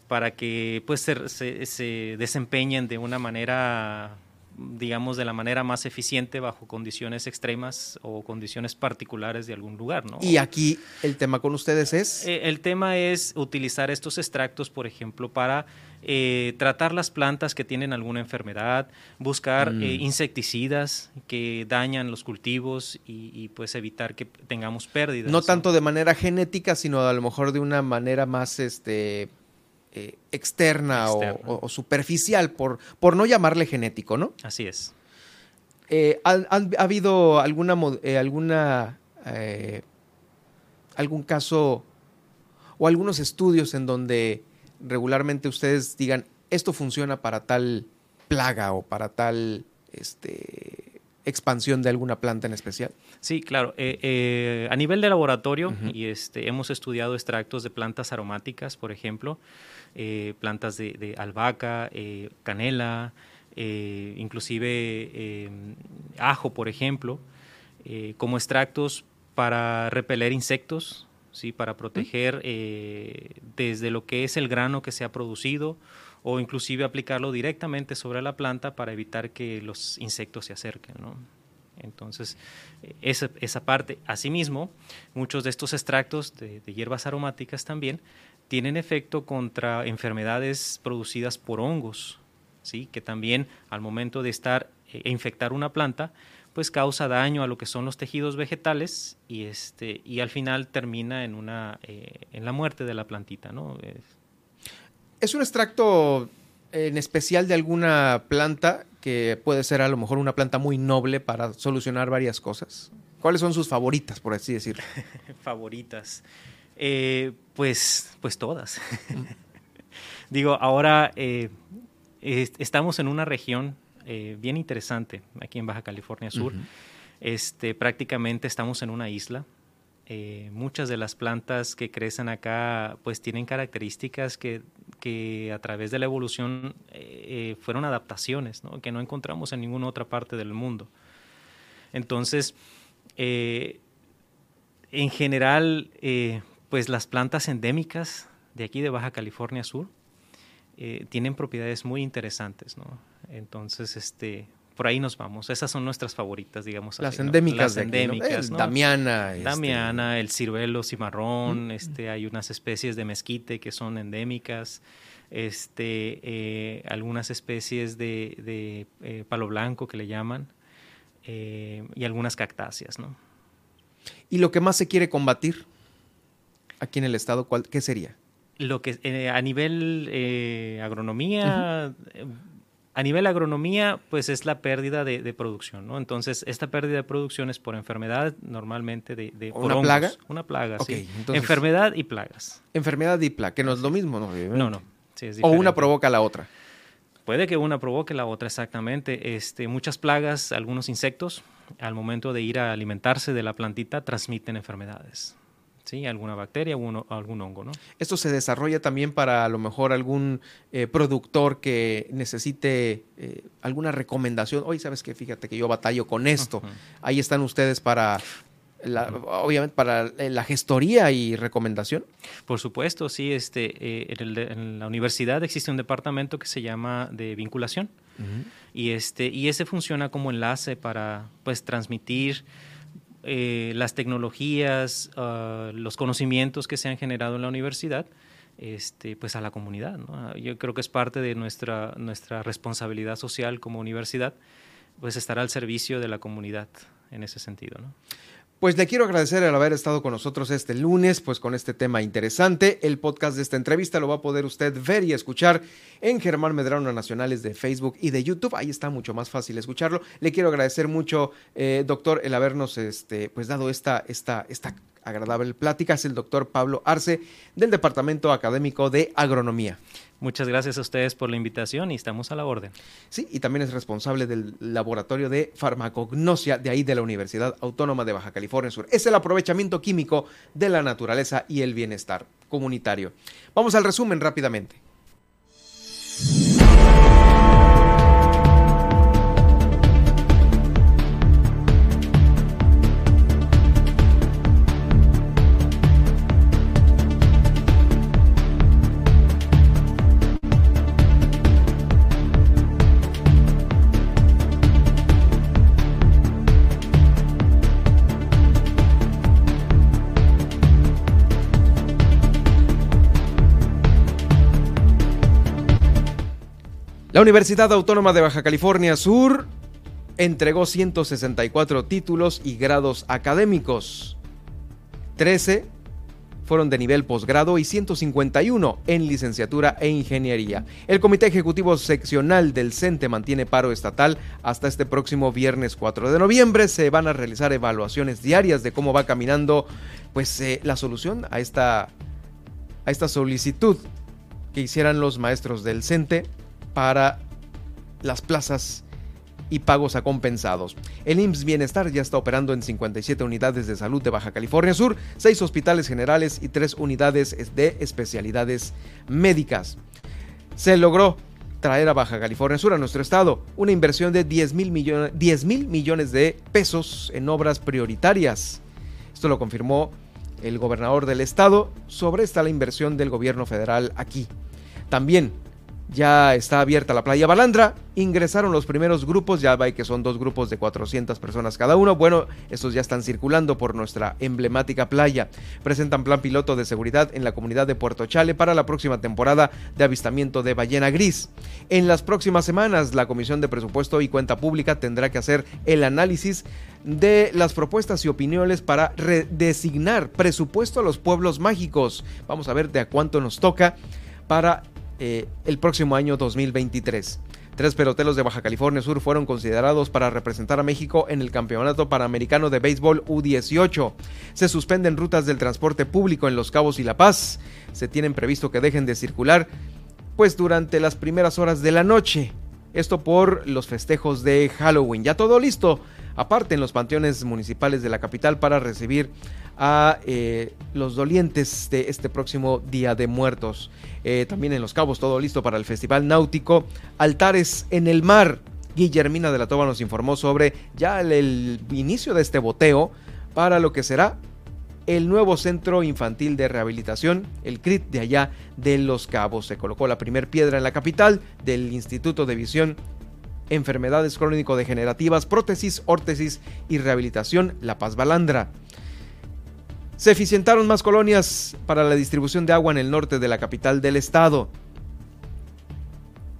para que pues se, se desempeñen de una manera digamos, de la manera más eficiente bajo condiciones extremas o condiciones particulares de algún lugar, ¿no? Y aquí el tema con ustedes es... Eh, el tema es utilizar estos extractos, por ejemplo, para eh, tratar las plantas que tienen alguna enfermedad, buscar mm. eh, insecticidas que dañan los cultivos y, pues evitar que tengamos pérdidas. No tanto de manera genética, sino a lo mejor de una manera más, este, eh, externa, O, superficial, por, por no llamarle genético, ¿no? Así es. Eh, ¿ha, habido alguna, eh, alguna algún caso o algunos estudios en donde regularmente ustedes digan esto funciona para tal plaga o para tal este, expansión de alguna planta en especial? Sí, claro. a nivel de laboratorio, y este, hemos estudiado extractos de plantas aromáticas, por ejemplo, eh, plantas de, albahaca, eh, canela, eh, inclusive ajo, por ejemplo, como extractos para repeler insectos, ¿sí? para proteger desde lo que es el grano que se ha producido o inclusive aplicarlo directamente sobre la planta para evitar que los insectos se acerquen. Entonces, esa, esa, parte. Asimismo, muchos de estos extractos de, hierbas aromáticas también tienen efecto contra enfermedades producidas por hongos, ¿sí? que también al momento de estar e infectar una planta pues causa daño a lo que son los tejidos vegetales y este y al final termina en una eh, en la muerte de la plantita, ¿no? Es un extracto en especial de alguna planta que puede ser a lo mejor una planta muy noble para solucionar varias cosas. ¿Cuáles son sus favoritas, por así decirlo? [laughs] favoritas. Eh, pues, pues todas. [laughs] Digo, ahora eh, estamos en una región eh, bien interesante aquí en Baja California Sur. este, prácticamente estamos en una isla. muchas de las plantas que crecen acá pues tienen características que, que a través de la evolución fueron adaptaciones ¿no? que no encontramos en ninguna otra parte del mundo. Entonces, en general, pues las plantas endémicas de aquí de Baja California Sur eh, tienen propiedades muy interesantes, ¿no? Entonces, este, por ahí nos vamos. Esas son nuestras favoritas, digamos. Las endémicas. Las endémicas, ¿no? Damiana. Este, Damiana, el ciruelo cimarrón, este, hay unas especies de mezquite que son endémicas, este, eh, algunas especies de, eh, palo blanco que le llaman, y algunas cactáceas, ¿no? ¿Y lo que más se quiere combatir? Aquí en el estado, ¿cuál, ¿qué sería? Lo que eh, a nivel eh, agronomía, eh, a nivel agronomía, pues es la pérdida de, producción, ¿no? Entonces, esta pérdida de producción es por enfermedad, normalmente de, de ¿Una plaga? Una plaga, sí. enfermedad y plagas. Enfermedad y plaga, que no es lo mismo, ¿no? No, no. o una provoca la otra. Puede que una provoque la otra, exactamente. Este, muchas plagas, algunos insectos, al momento de ir a alimentarse de la plantita, transmiten enfermedades. ¿Sí? Alguna bacteria o algún hongo, ¿no? Esto se desarrolla también para a lo mejor algún eh, productor que necesite eh, alguna recomendación. Oye, ¿sabes qué? Fíjate que yo batallo con esto. Ahí están ustedes para... obviamente para eh, la gestoría y recomendación. Por supuesto, sí. Este, en, la universidad existe un departamento que se llama de vinculación y este y ese funciona como enlace para pues transmitir eh, las tecnologías, ah, los conocimientos que se han generado en la universidad, este, pues a la comunidad. Yo creo que es parte de nuestra, nuestra responsabilidad social como universidad, pues estar al servicio de la comunidad en ese sentido. ¿no? Pues le quiero agradecer el haber estado con nosotros este lunes, pues con este tema interesante. El podcast de esta entrevista lo va a poder usted ver y escuchar en Germán Medrano Nacionales de Facebook y de YouTube. Ahí está mucho más fácil escucharlo. Le quiero agradecer mucho, eh, doctor, el habernos este, pues dado esta, esta, esta agradable plática. Es el doctor Pablo Arce del Departamento Académico de Agronomía. Muchas gracias a ustedes por la invitación y estamos a la orden. Sí, y también es responsable del laboratorio de farmacognosia de ahí de la Universidad Autónoma de Baja California Sur. Es el aprovechamiento químico de la naturaleza y el bienestar comunitario. Vamos al resumen rápidamente. La Universidad Autónoma de Baja California Sur entregó 164 títulos y grados académicos. 13 fueron de nivel posgrado y 151 en licenciatura e ingeniería. El Comité Ejecutivo Seccional del CENTE mantiene paro estatal hasta este próximo viernes 4 de noviembre. Se van a realizar evaluaciones diarias de cómo va caminando pues, eh, la solución a esta, a esta solicitud que hicieran los maestros del CENTE para las plazas y pagos a compensados. El IMSS Bienestar ya está operando en 57 unidades de salud de Baja California Sur, 6 hospitales generales y 3 unidades de especialidades médicas. Se logró traer a Baja California Sur, a nuestro estado, una inversión de 10 mil millones, 10 mil millones de pesos en obras prioritarias. Esto lo confirmó el gobernador del estado sobre esta la inversión del gobierno federal aquí. También ya está abierta la playa Balandra. Ingresaron los primeros grupos, ya ve que son dos grupos de 400 personas cada uno. Bueno, estos ya están circulando por nuestra emblemática playa. Presentan plan piloto de seguridad en la comunidad de Puerto Chale para la próxima temporada de avistamiento de ballena gris. En las próximas semanas, la Comisión de Presupuesto y Cuenta Pública tendrá que hacer el análisis de las propuestas y opiniones para redesignar presupuesto a los pueblos mágicos. Vamos a ver de a cuánto nos toca para eh, el próximo año 2023. Tres peloteros de Baja California Sur fueron considerados para representar a México en el Campeonato Panamericano de Béisbol U18. Se suspenden rutas del transporte público en Los Cabos y La Paz. Se tienen previsto que dejen de circular pues durante las primeras horas de la noche. Esto por los festejos de Halloween. Ya todo listo. Aparte en los panteones municipales de la capital para recibir a eh, los dolientes de este próximo Día de Muertos. Eh, también en Los Cabos, todo listo para el Festival Náutico. Altares en el Mar. Guillermina de la Toba nos informó sobre ya el, inicio de este boteo para lo que será el nuevo centro infantil de rehabilitación, el CRIT de allá de Los Cabos. Se colocó la primer piedra en la capital del Instituto de Visión, Enfermedades Crónico-Degenerativas, Prótesis, Órtesis y Rehabilitación La Paz Balandra. Se eficientaron más colonias para la distribución de agua en el norte de la capital del estado.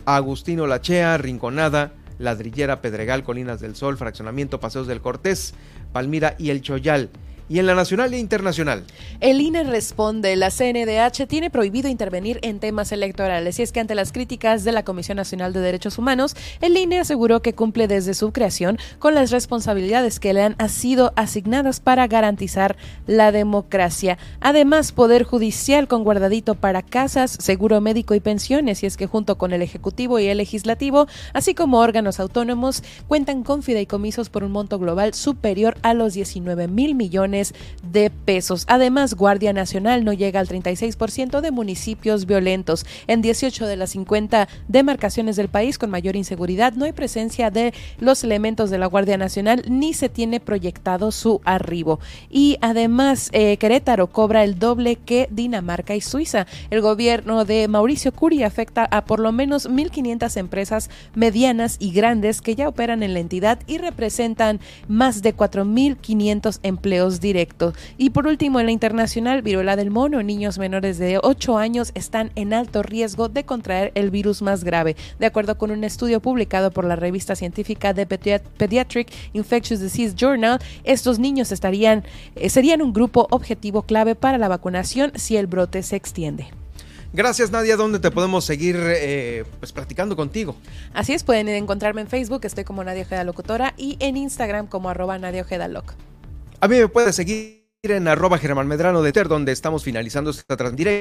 Agustino Lachea, Rinconada, Ladrillera, Pedregal, Colinas del Sol, Fraccionamiento, Paseos del Cortés, Palmira y El Choyal y en la nacional e internacional. El INE responde, la CNDH tiene prohibido intervenir en temas electorales y es que ante las críticas de la Comisión Nacional de Derechos Humanos, el INE aseguró que cumple desde su creación con las responsabilidades que le han sido asignadas para garantizar la democracia. Además, Poder Judicial con guardadito para casas, seguro médico y pensiones y es que junto con el Ejecutivo y el Legislativo, así como órganos autónomos, cuentan con fideicomisos por un monto global superior a los 19 mil millones de pesos. Además, Guardia Nacional no llega al 36% de municipios violentos. En 18 de las 50 demarcaciones del país con mayor inseguridad no hay presencia de los elementos de la Guardia Nacional ni se tiene proyectado su arribo. Y además, eh, Querétaro cobra el doble que Dinamarca y Suiza. El gobierno de Mauricio Curi afecta a por lo menos 1.500 empresas medianas y grandes que ya operan en la entidad y representan más de 4.500 empleos directos directo. Y por último, en la internacional, viruela del mono, niños menores de 8 años están en alto riesgo de contraer el virus más grave. De acuerdo con un estudio publicado por la revista científica de Pediatric Infectious Disease Journal, estos niños estarían, eh, serían un grupo objetivo clave para la vacunación si el brote se extiende. Gracias Nadia, ¿dónde te podemos seguir eh, pues platicando contigo? Así es, pueden encontrarme en Facebook, estoy como Nadia Ojeda Locutora y en Instagram como arroba Nadia Ojeda Loc. A mí me puedes seguir en arroba Germán Medrano de Ter, donde estamos finalizando esta transmisión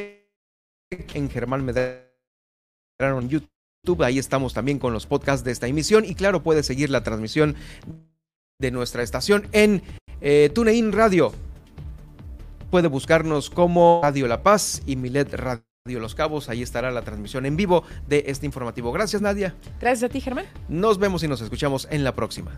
en Germán Medrano en YouTube. Ahí estamos también con los podcasts de esta emisión. Y claro, puedes seguir la transmisión de nuestra estación en eh, TuneIn Radio. Puede buscarnos como Radio La Paz y Milet Radio Los Cabos. Ahí estará la transmisión en vivo de este informativo. Gracias, Nadia. Gracias a ti, Germán. Nos vemos y nos escuchamos en la próxima.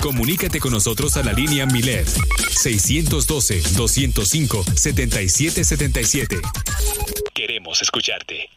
Comunícate con nosotros a la línea Milet 612-205-7777. Queremos escucharte.